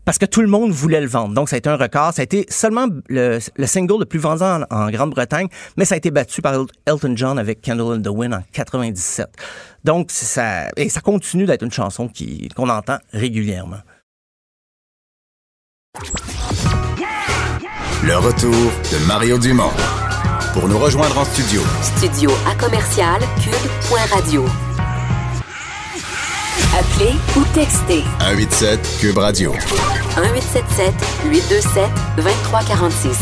L: parce que tout le monde voulait le vendre. Donc, ça a été un record. Ça a été seulement le, le single le plus vendu en, en Grande-Bretagne, mais ça a été battu par Elton John avec Candle in the Wind en 97. Donc, ça, et ça continue d'être une chanson qu'on entend régulièrement.
D: Le retour de Mario Dumont. Pour nous rejoindre en studio,
E: Studio à commercial cube.radio. Appelez ou textez
D: 187 Cube Radio.
E: 1877 827 2346.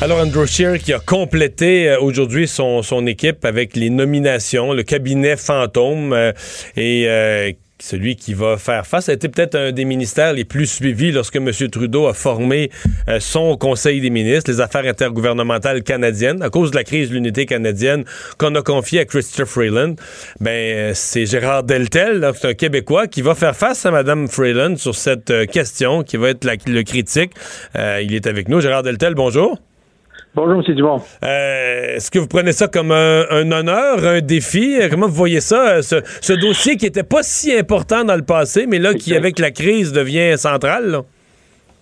A: Alors, Andrew Scheer qui a complété euh, aujourd'hui son, son équipe avec les nominations, le cabinet fantôme euh, et euh, celui qui va faire face. A été peut-être un des ministères les plus suivis lorsque M. Trudeau a formé euh, son Conseil des ministres, les affaires intergouvernementales canadiennes, à cause de la crise de l'unité canadienne qu'on a confiée à Christopher Freeland. Ben, euh, c'est Gérard Deltel, c'est un Québécois, qui va faire face à Mme Freeland sur cette euh, question, qui va être le critique. Il est avec nous. Gérard Deltel, bonjour.
M: Bonjour, M. Dumont.
A: Euh, Est-ce que vous prenez ça comme un, un honneur, un défi? Comment vous voyez ça, euh, ce, ce dossier qui n'était pas si important dans le passé, mais là, qui, avec la crise, devient central? là?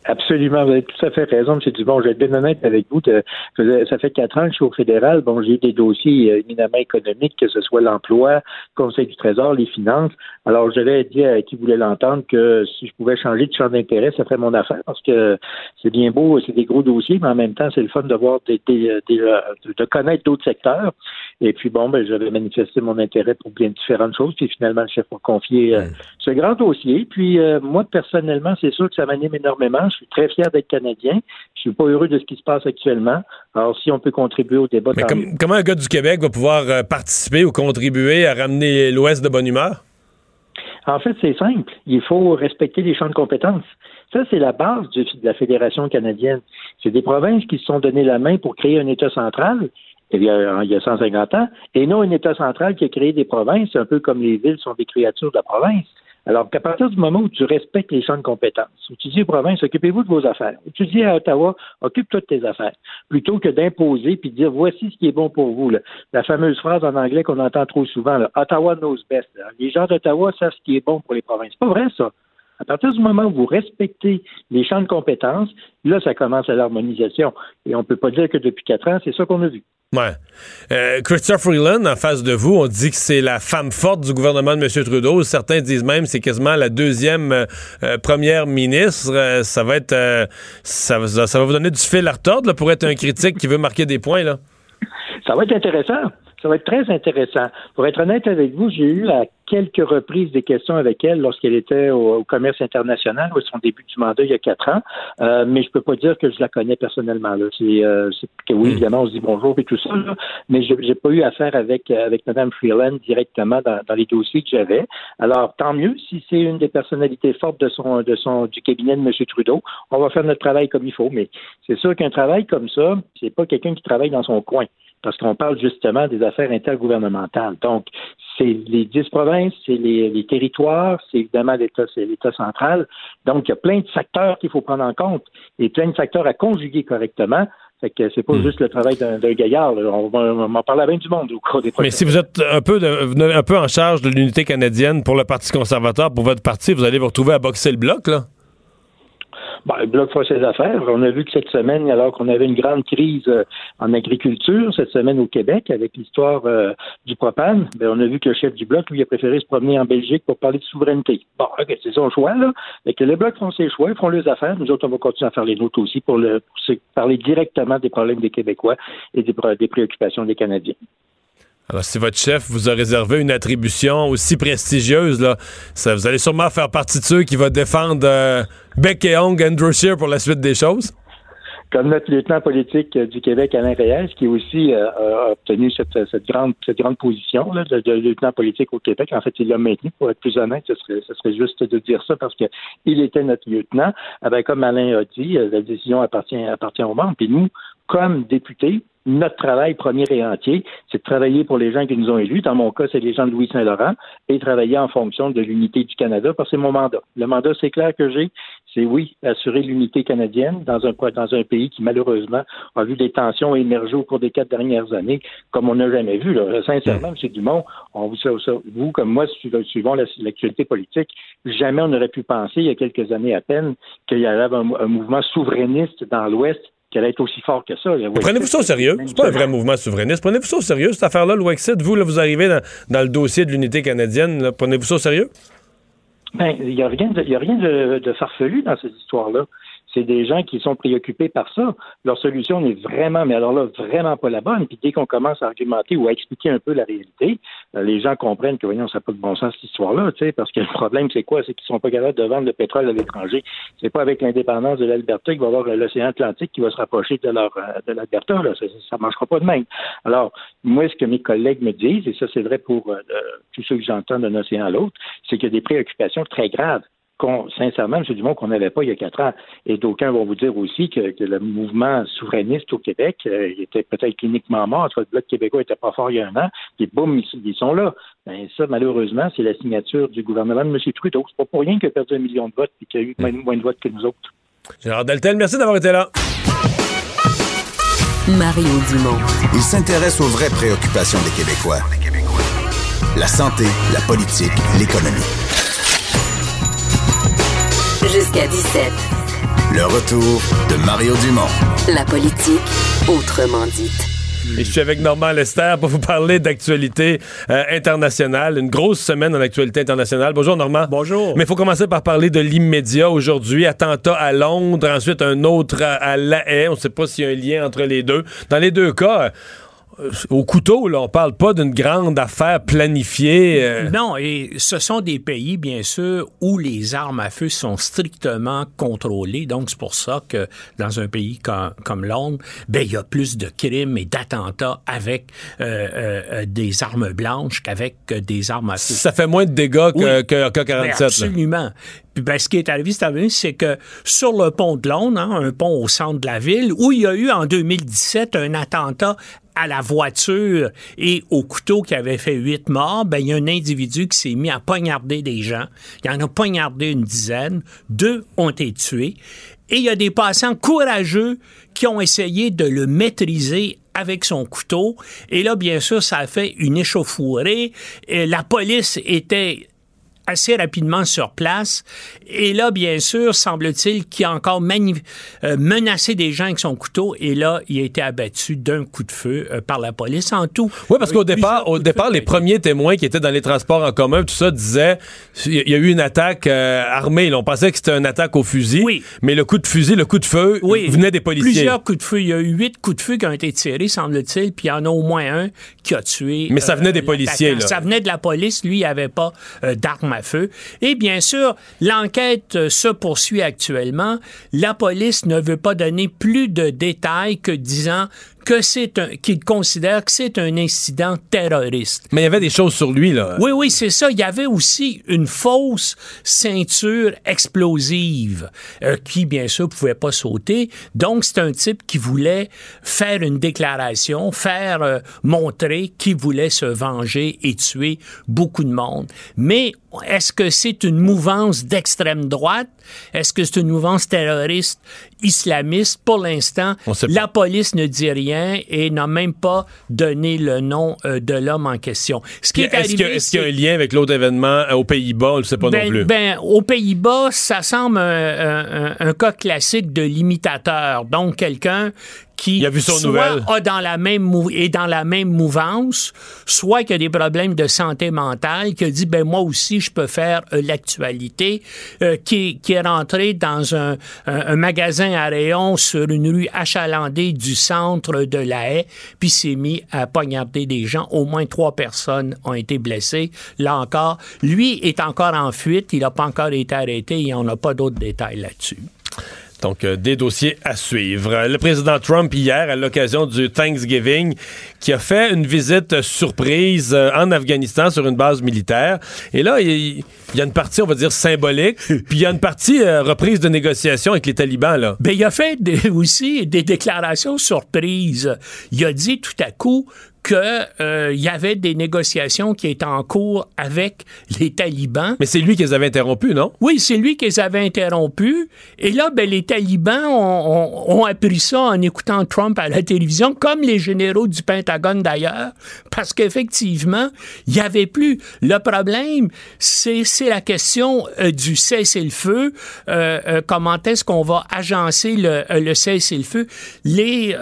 M: Absolument, vous avez tout à fait raison, M. Dumont. Je vais être bien honnête avec vous. ça fait quatre ans que je suis au fédéral. Bon, j'ai des dossiers euh, éminemment économiques, que ce soit l'emploi, Conseil du Trésor, les finances. Alors, j'avais dit à qui voulait l'entendre que si je pouvais changer de champ d'intérêt, ça ferait mon affaire parce que c'est bien beau, c'est des gros dossiers, mais en même temps, c'est le fun de voir des, des- des- euh, de connaître d'autres secteurs. Et puis, bon, ben, j'avais manifesté mon intérêt pour bien différentes choses. Puis finalement, le chef m'a confié euh, ce grand dossier. Puis, euh, moi, personnellement, c'est sûr que ça m'anime énormément. Je suis très fier d'être Canadien. Je suis pas heureux de ce qui se passe actuellement. Alors, si on peut contribuer au débat,
A: Mais comme- comment un gars du Québec va pouvoir euh, participer ou contribuer à ramener l'Ouest de bonne humeur?
M: En fait, c'est simple. Il faut respecter les champs de compétences. Ça, c'est la base de la Fédération canadienne. C'est des provinces qui se sont donné la main pour créer un État central il y, a, il y a 150 ans, et non un État central qui a créé des provinces, un peu comme les villes sont des créatures de la province. Alors qu'à partir du moment où tu respectes les champs de compétences, où tu dis aux provinces, occupez-vous de vos affaires, où tu dis à Ottawa, occupe-toi de tes affaires, plutôt que d'imposer puis de dire voici ce qui est bon pour vous. là. La fameuse phrase en anglais qu'on entend trop souvent, là, Ottawa knows best. Les gens d'Ottawa savent ce qui est bon pour les provinces. C'est pas vrai, ça. À partir du moment où vous respectez les champs de compétences, là, ça commence à l'harmonisation. Et on ne peut pas dire que depuis quatre ans, c'est ça qu'on a vu.
A: Ouais. Euh, Christopher Freeland, en face de vous, on dit que c'est la femme forte du gouvernement de M. Trudeau. Certains disent même que c'est quasiment la deuxième euh, euh, première ministre. Euh, ça va être, ça va vous donner du fil à retordre là, pour être un critique qui veut marquer des points là.
M: Ça va être intéressant. Ça va être très intéressant. Pour être honnête avec vous, j'ai eu à quelques reprises des questions avec elle lorsqu'elle était au, au commerce international, à son début du mandat il y a quatre ans. Euh, mais je peux pas dire que je la connais personnellement. Là. C'est, euh, c'est que oui, évidemment, on se dit bonjour et tout ça, là, mais je j'ai pas eu affaire avec euh, avec Mme Freeland directement dans, dans les dossiers que j'avais. Alors, tant mieux si c'est une des personnalités fortes de son de son du cabinet de M. Trudeau. On va faire notre travail comme il faut. Mais c'est sûr qu'un travail comme ça, c'est pas quelqu'un qui travaille dans son coin parce qu'on parle justement des affaires intergouvernementales. Donc, c'est les dix provinces, c'est les, les territoires, c'est évidemment l'État, c'est l'État central. Donc, il y a plein de facteurs qu'il faut prendre en compte et plein de facteurs à conjuguer correctement. Fait que c'est pas juste le travail d'un, d'un gaillard. là. On va, on en parler à bien du monde au cours des prochaines
A: Mais si vous êtes un peu, de- un peu en charge de l'unité canadienne pour le Parti conservateur, pour votre parti, vous allez vous retrouver à boxer le bloc là.
M: Bon, le Bloc fera ses affaires. On a vu que cette semaine, alors qu'on avait une grande crise euh, en agriculture, cette semaine au Québec, avec l'histoire euh, du propane, ben, on a vu que le chef du Bloc, lui, a préféré se promener en Belgique pour parler de souveraineté. Bon, ok, c'est son choix, là. Fait que les Blocs font ses choix, ils feront leurs affaires. Nous autres, on va continuer à faire les nôtres aussi pour, le, pour se parler directement des problèmes des Québécois et des préoccupations des Canadiens.
A: Alors, si votre chef vous a réservé une attribution aussi prestigieuse, là, ça, vous allez sûrement faire partie de ceux qui va défendre euh, bec et ongle Andrew Scheer pour la suite des choses.
M: comme notre lieutenant politique euh, du Québec, Alain Reyes, qui aussi euh, a obtenu cette, grande, position de, lieutenant politique au Québec. En fait, il l'a maintenu. Pour être plus honnête, ce serait, juste de dire ça parce que il était notre lieutenant. Ah ben, comme Alain a dit, la décision appartient, appartient aux membres. Puis nous, comme députés, notre travail premier et entier, c'est de travailler pour les gens qui nous ont élus. Dans mon cas, c'est les gens de Louis-Saint-Laurent et travailler en fonction de l'unité du Canada parce que c'est mon mandat. Le mandat, c'est clair que j'ai, c'est oui, assurer l'unité canadienne dans un, dans un pays qui, malheureusement, a vu des tensions émerger au cours des quatre dernières années, comme on n'a jamais vu. Sincèrement, M. Dumont, on, vous, comme moi, suivant l'actualité politique, jamais on n'aurait pu penser, il y a quelques années à peine, qu'il y avait un mouvement souverainiste dans l'Ouest qu'elle être aussi fort que ça.
A: Prenez-vous ça au sérieux? C'est pas un vrai mouvement souverainiste. Prenez-vous ça au sérieux, cette affaire-là, le Wexit? Vous, là, vous arrivez dans, le dossier de l'unité canadienne. Prenez-vous ça au sérieux?
M: Ben, il n'y a rien, de, y a rien de farfelu dans cette histoire-là c'est des gens qui sont préoccupés par ça. Leur solution n'est vraiment, mais alors là, vraiment pas la bonne. Puis dès qu'on commence à argumenter ou à expliquer un peu la réalité, euh, les gens comprennent que, voyons, ça n'a pas de bon sens cette histoire-là, tu sais, parce que le problème, c'est quoi? C'est qu'ils sont pas capables de vendre le pétrole à l'étranger. C'est pas avec l'indépendance de l'Alberta qu'il va y avoir l'océan Atlantique qui va se rapprocher de leur euh, de l'Alberta, là. Ça, ça marchera pas de même. Alors, moi, ce que mes collègues me disent, et ça, c'est vrai pour euh, tous ceux que j'entends d'un océan à l'autre, c'est qu'il y a des préoccupations très graves sincèrement, M. Dumont, qu'on n'avait pas il y a quatre ans. Et d'aucuns vont vous dire aussi que, le mouvement souverainiste au Québec euh, était peut-être cliniquement mort. le Bloc québécois n'était pas fort il y a un an. Et boum, ils, sont là. Ben, ça, malheureusement, c'est la signature du gouvernement de M. Trudeau. C'est pas pour rien qu'il a perdu un million de votes et qu'il y a eu moins, de votes que nous autres.
A: Gérard Deltel, merci d'avoir été là.
E: Mario Dumont.
D: Il s'intéresse aux vraies préoccupations des Québécois. La santé, la politique, l'économie.
E: Jusqu'à 17.
D: Le retour de Mario Dumont.
E: La politique, autrement dite.
A: Et je suis avec Normand Lester pour vous parler d'actualité euh, internationale. Une grosse semaine en actualité internationale. Bonjour Normand.
L: Bonjour.
A: Mais il faut commencer par parler de l'immédiat aujourd'hui. Attentat à Londres, ensuite un autre à, La Haye. On ne sait pas s'il y a un lien entre les deux. Dans les deux cas, euh, au couteau, là, on parle pas d'une grande affaire planifiée. Euh.
N: Non, et ce sont des pays, bien sûr, où les armes à feu sont strictement contrôlées. Donc, c'est pour ça que dans un pays comme, Londres, ben, il y a plus de crimes et d'attentats avec euh, des armes blanches qu'avec des armes à feu.
A: Ça fait moins de dégâts que, que, 47.
N: absolument. Puis ben, ce qui est arrivé, c'est que sur le pont de Londres, hein, un pont au centre de la ville, où il y a eu en 2017 un attentat à la voiture et au couteau qui avait fait huit morts, ben, il y a un individu qui s'est mis à poignarder des gens. Il en a poignardé une dizaine. Deux ont été tués. Et il y a des passants courageux qui ont essayé de le maîtriser avec son couteau. Et là, bien sûr, ça a fait une échauffourée. La police était assez rapidement sur place. Et là, bien sûr, semble-t-il qu'il a encore euh, menacé des gens avec son couteau. Et là, il a été abattu d'un coup de feu euh, par la police en tout.
A: Oui, parce qu'au départ, au départ, les premiers témoins qui étaient dans les transports en commun, tout ça, disaient il y a eu une attaque euh, armée. on pensait que c'était une attaque au fusil.
N: Oui.
A: Mais le coup de fusil, le coup de feu, venait des policiers.
N: Plusieurs coups de feu. Il y a eu huit coups de feu qui ont été tirés, semble-t-il, puis il y en a au moins un qui a tué.
A: Mais ça venait des policiers, là.
N: Ça venait de la police. Lui, il avait pas d'arme à feu. Et bien sûr, l'enquête se poursuit actuellement. La police ne veut pas donner plus de détails que disant que c'est un qu'il considère que c'est un incident terroriste.
A: Mais il y avait des choses sur lui là.
N: Oui oui, c'est ça, il y avait aussi une fausse ceinture explosive euh, qui bien sûr pouvait pas sauter. Donc c'est un type qui voulait faire une déclaration, faire euh, montrer qu'il voulait se venger et tuer beaucoup de monde. Mais est-ce que c'est une mouvance d'extrême droite? Est-ce que c'est une mouvance terroriste? Islamiste Pour l'instant, la police ne dit rien et n'a même pas donné le nom euh, de l'homme en question.
A: Ce qui est, est-ce, qu'il y a un lien avec l'autre événement euh, aux Pays-Bas? On ne sait pas non
N: ben,
A: plus.
N: Ben, aux Pays-Bas, ça semble un, cas classique de l'imitateur. Donc, quelqu'un qui
A: a vu son
N: soit a dans la même est dans la même mouvance, soit qui a des problèmes de santé mentale, qui a dit ben moi aussi je peux faire euh, l'actualité, qui, qui, est rentré dans un, un, magasin à rayon sur une rue achalandée du centre de la haie, puis s'est mis à poignarder des gens. Au moins trois personnes ont été blessées. Là encore, lui est encore en fuite. Il n'a pas encore été arrêté. Il n'y en a pas d'autres détails là-dessus.
A: Donc, euh, des dossiers à suivre. Le président Trump, hier, à l'occasion du Thanksgiving, qui a fait une visite surprise euh, en Afghanistan sur une base militaire. Et là, il, y a une partie, on va dire, symbolique, puis il y a une partie euh, reprise de négociation avec les talibans. Là.
N: Ben, il a fait aussi des déclarations surprises. Il a dit tout à coup qu'il euh, y avait des négociations qui étaient en cours avec les talibans.
A: Mais c'est lui qui les avait interrompus, non?
N: Oui, c'est lui qui les avait interrompus. Et là, ben, les talibans ont, ont- ont appris ça en écoutant Trump à la télévision, comme les généraux du Pentagone d'ailleurs, parce qu'effectivement, il n'y avait plus. Le problème, c'est la question euh, du cessez-le-feu. Euh, euh, comment est-ce qu'on va agencer le, le cessez-le-feu? Les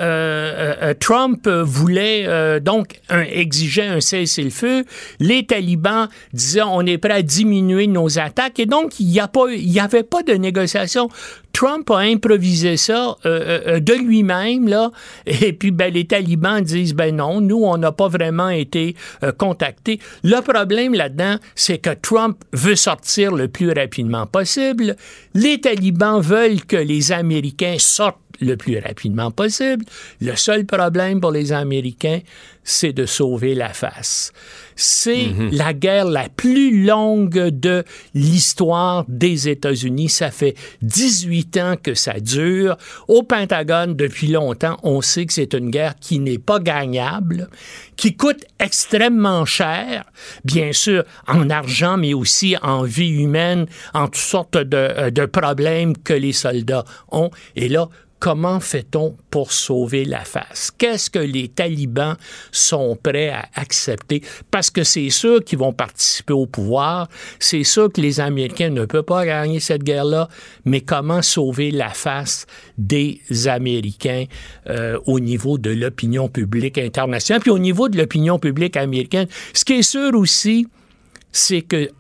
N: Trump voulait donc exigeait un cessez-le-feu. Les talibans disaient on est prêt à diminuer nos attaques et donc il n'y avait pas de négociation. Trump a improvisé ça euh, euh, de lui-même là et puis ben les talibans disent ben non nous on n'a pas vraiment été euh, contactés. Le problème là-dedans c'est que Trump veut sortir le plus rapidement possible. Les talibans veulent que les Américains sortent le plus rapidement possible. Le seul problème pour les Américains, c'est de sauver la face. C'est la guerre la plus longue de l'histoire des États-Unis. Ça fait 18 ans que ça dure. Au Pentagone, depuis longtemps, on sait que c'est une guerre qui n'est pas gagnable, qui coûte extrêmement cher, bien sûr, en argent, mais aussi en vie humaine, en toutes sortes de, euh, de problèmes que les soldats ont. Et là, Comment fait-on pour sauver la face? Qu'est-ce que les talibans sont prêts à accepter? Parce que c'est sûr qu'ils vont participer au pouvoir, c'est sûr que les Américains ne peuvent pas gagner cette guerre-là, mais comment sauver la face des Américains euh, au niveau de l'opinion publique internationale, puis au niveau de l'opinion publique américaine? Ce qui est sûr aussi, c'est que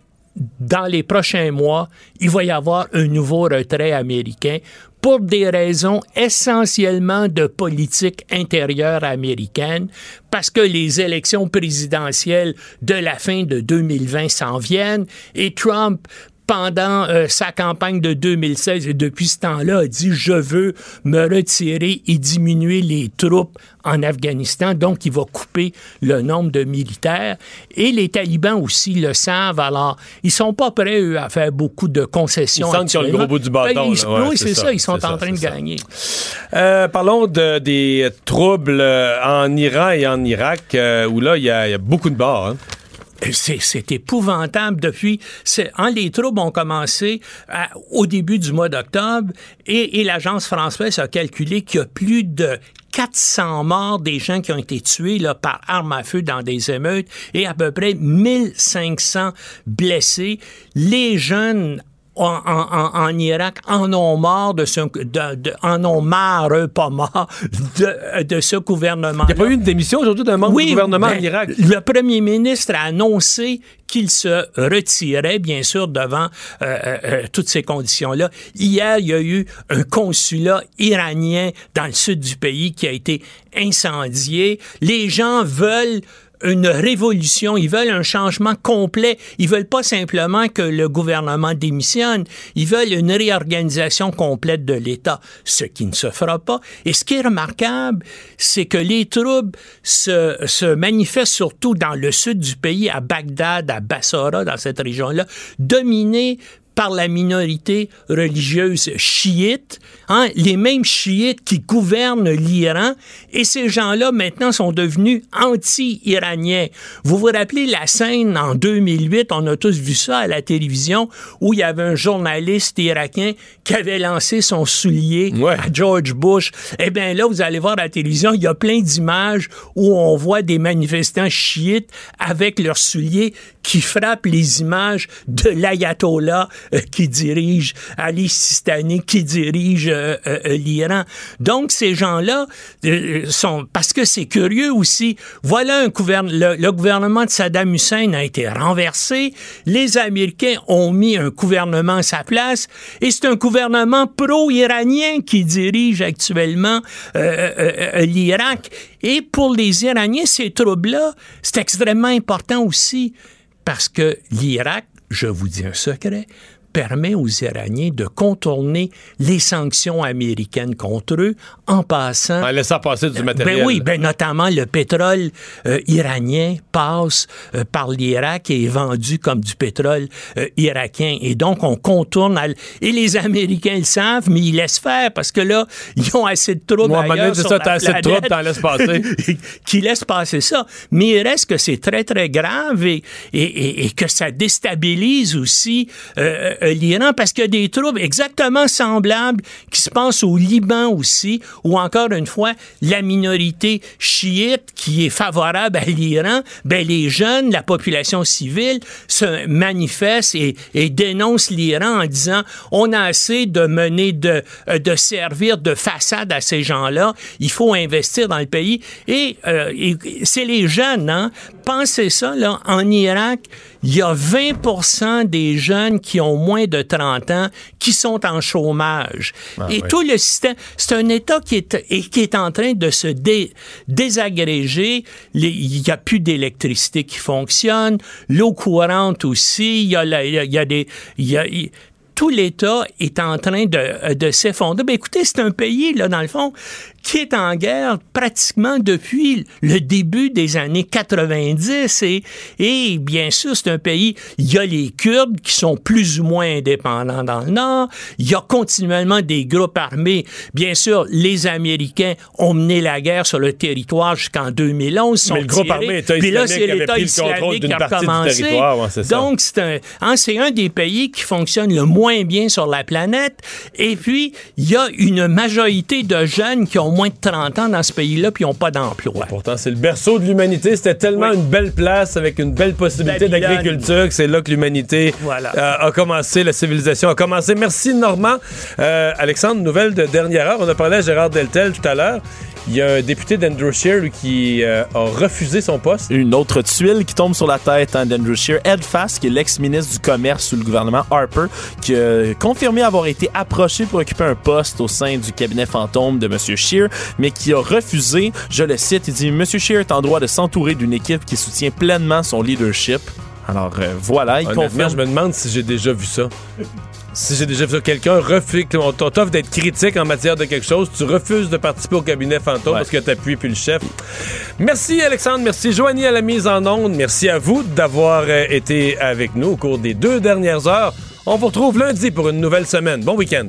N: dans les prochains mois, il va y avoir un nouveau retrait américain pour des raisons essentiellement de politique intérieure américaine, parce que les élections présidentielles de la fin de 2020 s'en viennent et Trump pendant euh, sa campagne de 2016 et depuis ce temps-là a dit je veux me retirer et diminuer les troupes en Afghanistan donc il va couper le nombre de militaires et les talibans aussi le savent alors ils sont pas prêts eux à faire beaucoup de concessions
A: Ils sentent qu'ils ont le gros bout du bâton,
N: Ben, ils-
A: là. Ouais,
N: oui
A: c'est
N: c'est
A: ça,
N: ça ils sont en
A: ça,
N: train de
A: ça.
N: gagner
A: Euh, parlons de, des troubles euh, en Iran et en Irak, euh, où là, il y, a il y a beaucoup de morts. hein.
N: C'est, épouvantable depuis. C'est, hein, les troubles ont commencé à- au début du mois d'octobre et, l'agence française a calculé qu'il y a plus de 400 morts des gens qui ont été tués là, par arme à feu dans des émeutes et à peu près 1500 blessés. Les jeunes en, en- en- en Irak en ont marre de ce, de- de- en ont marre, pas marre, de, de ce gouvernement.
A: Il n'y a pas eu une démission aujourd'hui d'un membre
N: Oui,
A: du gouvernement
N: ben,
A: en Irak?
N: Le premier ministre a annoncé qu'il se retirait, bien sûr, devant euh, euh, euh, toutes ces conditions-là. Hier, il y a eu un consulat iranien dans le sud du pays qui a été incendié. Les gens veulent une révolution, ils veulent un changement complet. Ils veulent pas simplement que le gouvernement démissionne, ils veulent une réorganisation complète de l'État, ce qui ne se fera pas. Et ce qui est remarquable, c'est que les troubles se, se manifestent surtout dans le sud du pays, à Bagdad, à Bassora, dans cette région-là, dominés par la minorité religieuse chiite, hein, les mêmes chiites qui gouvernent l'Iran, et ces gens-là maintenant sont devenus anti-iraniens. Vous vous rappelez la scène en 2008, on a tous vu ça à la télévision, où il y avait un journaliste irakien qui avait lancé son soulier à George Bush. Eh bien là, vous allez voir à la télévision, il y a plein d'images où on voit des manifestants chiites avec leurs souliers qui frappent les images de l'ayatollah euh, qui dirige Ali Sistani, qui dirige l'Iran. Donc ces gens-là euh, sont parce que c'est curieux aussi. Voilà un gouverne le, gouvernement de Saddam Hussein a été renversé. Les Américains ont mis un gouvernement à sa place et c'est un gouvernement pro-iranien qui dirige actuellement euh, euh, euh, l'Irak. Et pour les Iraniens, ces troubles-là, c'est extrêmement important aussi parce que l'Irak, je vous dis un secret, permet aux Iraniens de contourner les sanctions américaines contre eux en passant...
A: En laissant passer du matériel.
N: Ben oui, ben notamment le pétrole euh, iranien passe euh, par l'Irak et est vendu comme du pétrole euh, irakien. Et donc, on contourne... à l- Et les Américains le savent, mais ils laissent faire parce que là, ils ont assez de troubles
A: donné,
N: ailleurs sur
A: ça,
N: la
A: t'as assez de troubles, t'en laisses passer.
N: qui laisse passer ça. Mais il reste que c'est très, très grave et, et, et- et que ça déstabilise aussi euh, euh, l'Iran parce qu'il y a des troubles exactement semblables qui se passent au Liban aussi, où encore une fois, la minorité chiite qui est favorable à l'Iran, ben les jeunes, la population civile se manifestent et, et dénoncent l'Iran en disant on a assez de mener de, euh, de servir de façade à ces gens-là, il faut investir dans le pays. Et, euh, et c'est les jeunes, hein? Pensez ça, là, en Irak, il y a 20% des jeunes qui ont moins de 30 ans qui sont en chômage.
O: Ah,
N: et
O: oui.
N: tout le système, c'est un État qui est, et qui est en train de se dé- désagréger. Il n'y a plus d'électricité qui fonctionne, l'eau courante aussi, il y a, la- y a- il y a des... y a- tout l'État est en train de, de s'effondrer. Ben écoutez, c'est un pays, là, dans le fond, qui est en guerre pratiquement depuis le début des années 90. Et, et bien sûr, c'est un pays, il y a les Kurdes qui sont plus ou moins indépendants dans le Nord. Il y a continuellement des groupes armés. Bien sûr, les Américains ont mené la guerre sur le territoire jusqu'en 2011. ils sont
A: Mais le groupe
N: tirés.
A: armé État
N: Puis là, c'est l'État islamique qui a
A: territoire, ouais, ça.
N: Donc, c'est un, hein, c'est un des pays qui fonctionne le moins bien sur la planète. Et puis, il y a une majorité de jeunes qui ont moins de 30 ans dans ce pays-là puis qui n'ont pas d'emploi.
A: Pourtant, c'est le berceau de l'humanité. C'était tellement une belle place avec une belle possibilité d'agriculture que c'est là que l'humanité
N: Voilà.
A: euh, a commencé, la civilisation a commencé. Merci, Normand. Euh, Alexandre, nouvelle de dernière heure. On a parlé à Gérard Deltel tout à l'heure. Il y a un député d'Andrew lui, qui euh, a refusé son poste.
B: Une autre tuile qui tombe sur la tête hein, d'Andrew Scheer. Ed Fast, qui est l'ex-ministre du Commerce sous le gouvernement Harper, qui a confirmé avoir été approché pour occuper un poste au sein du cabinet fantôme de M. Mais qui a refusé. Je le cite, il dit « M. Scheer est en droit de s'entourer d'une équipe qui soutient pleinement son leadership. » Alors euh, voilà, il confirme.
A: je me demande si j'ai déjà vu ça. Si j'ai déjà vu ça, quelqu'un refuse, on t'offre d'être critique en matière de quelque chose, tu refuses de participer au cabinet fantôme parce que t'appuies puis le chef. Merci Alexandre, merci Joanie à la mise en onde, merci à vous d'avoir euh, été avec nous au cours des deux dernières heures. On vous retrouve lundi pour une nouvelle semaine. Bon week-end.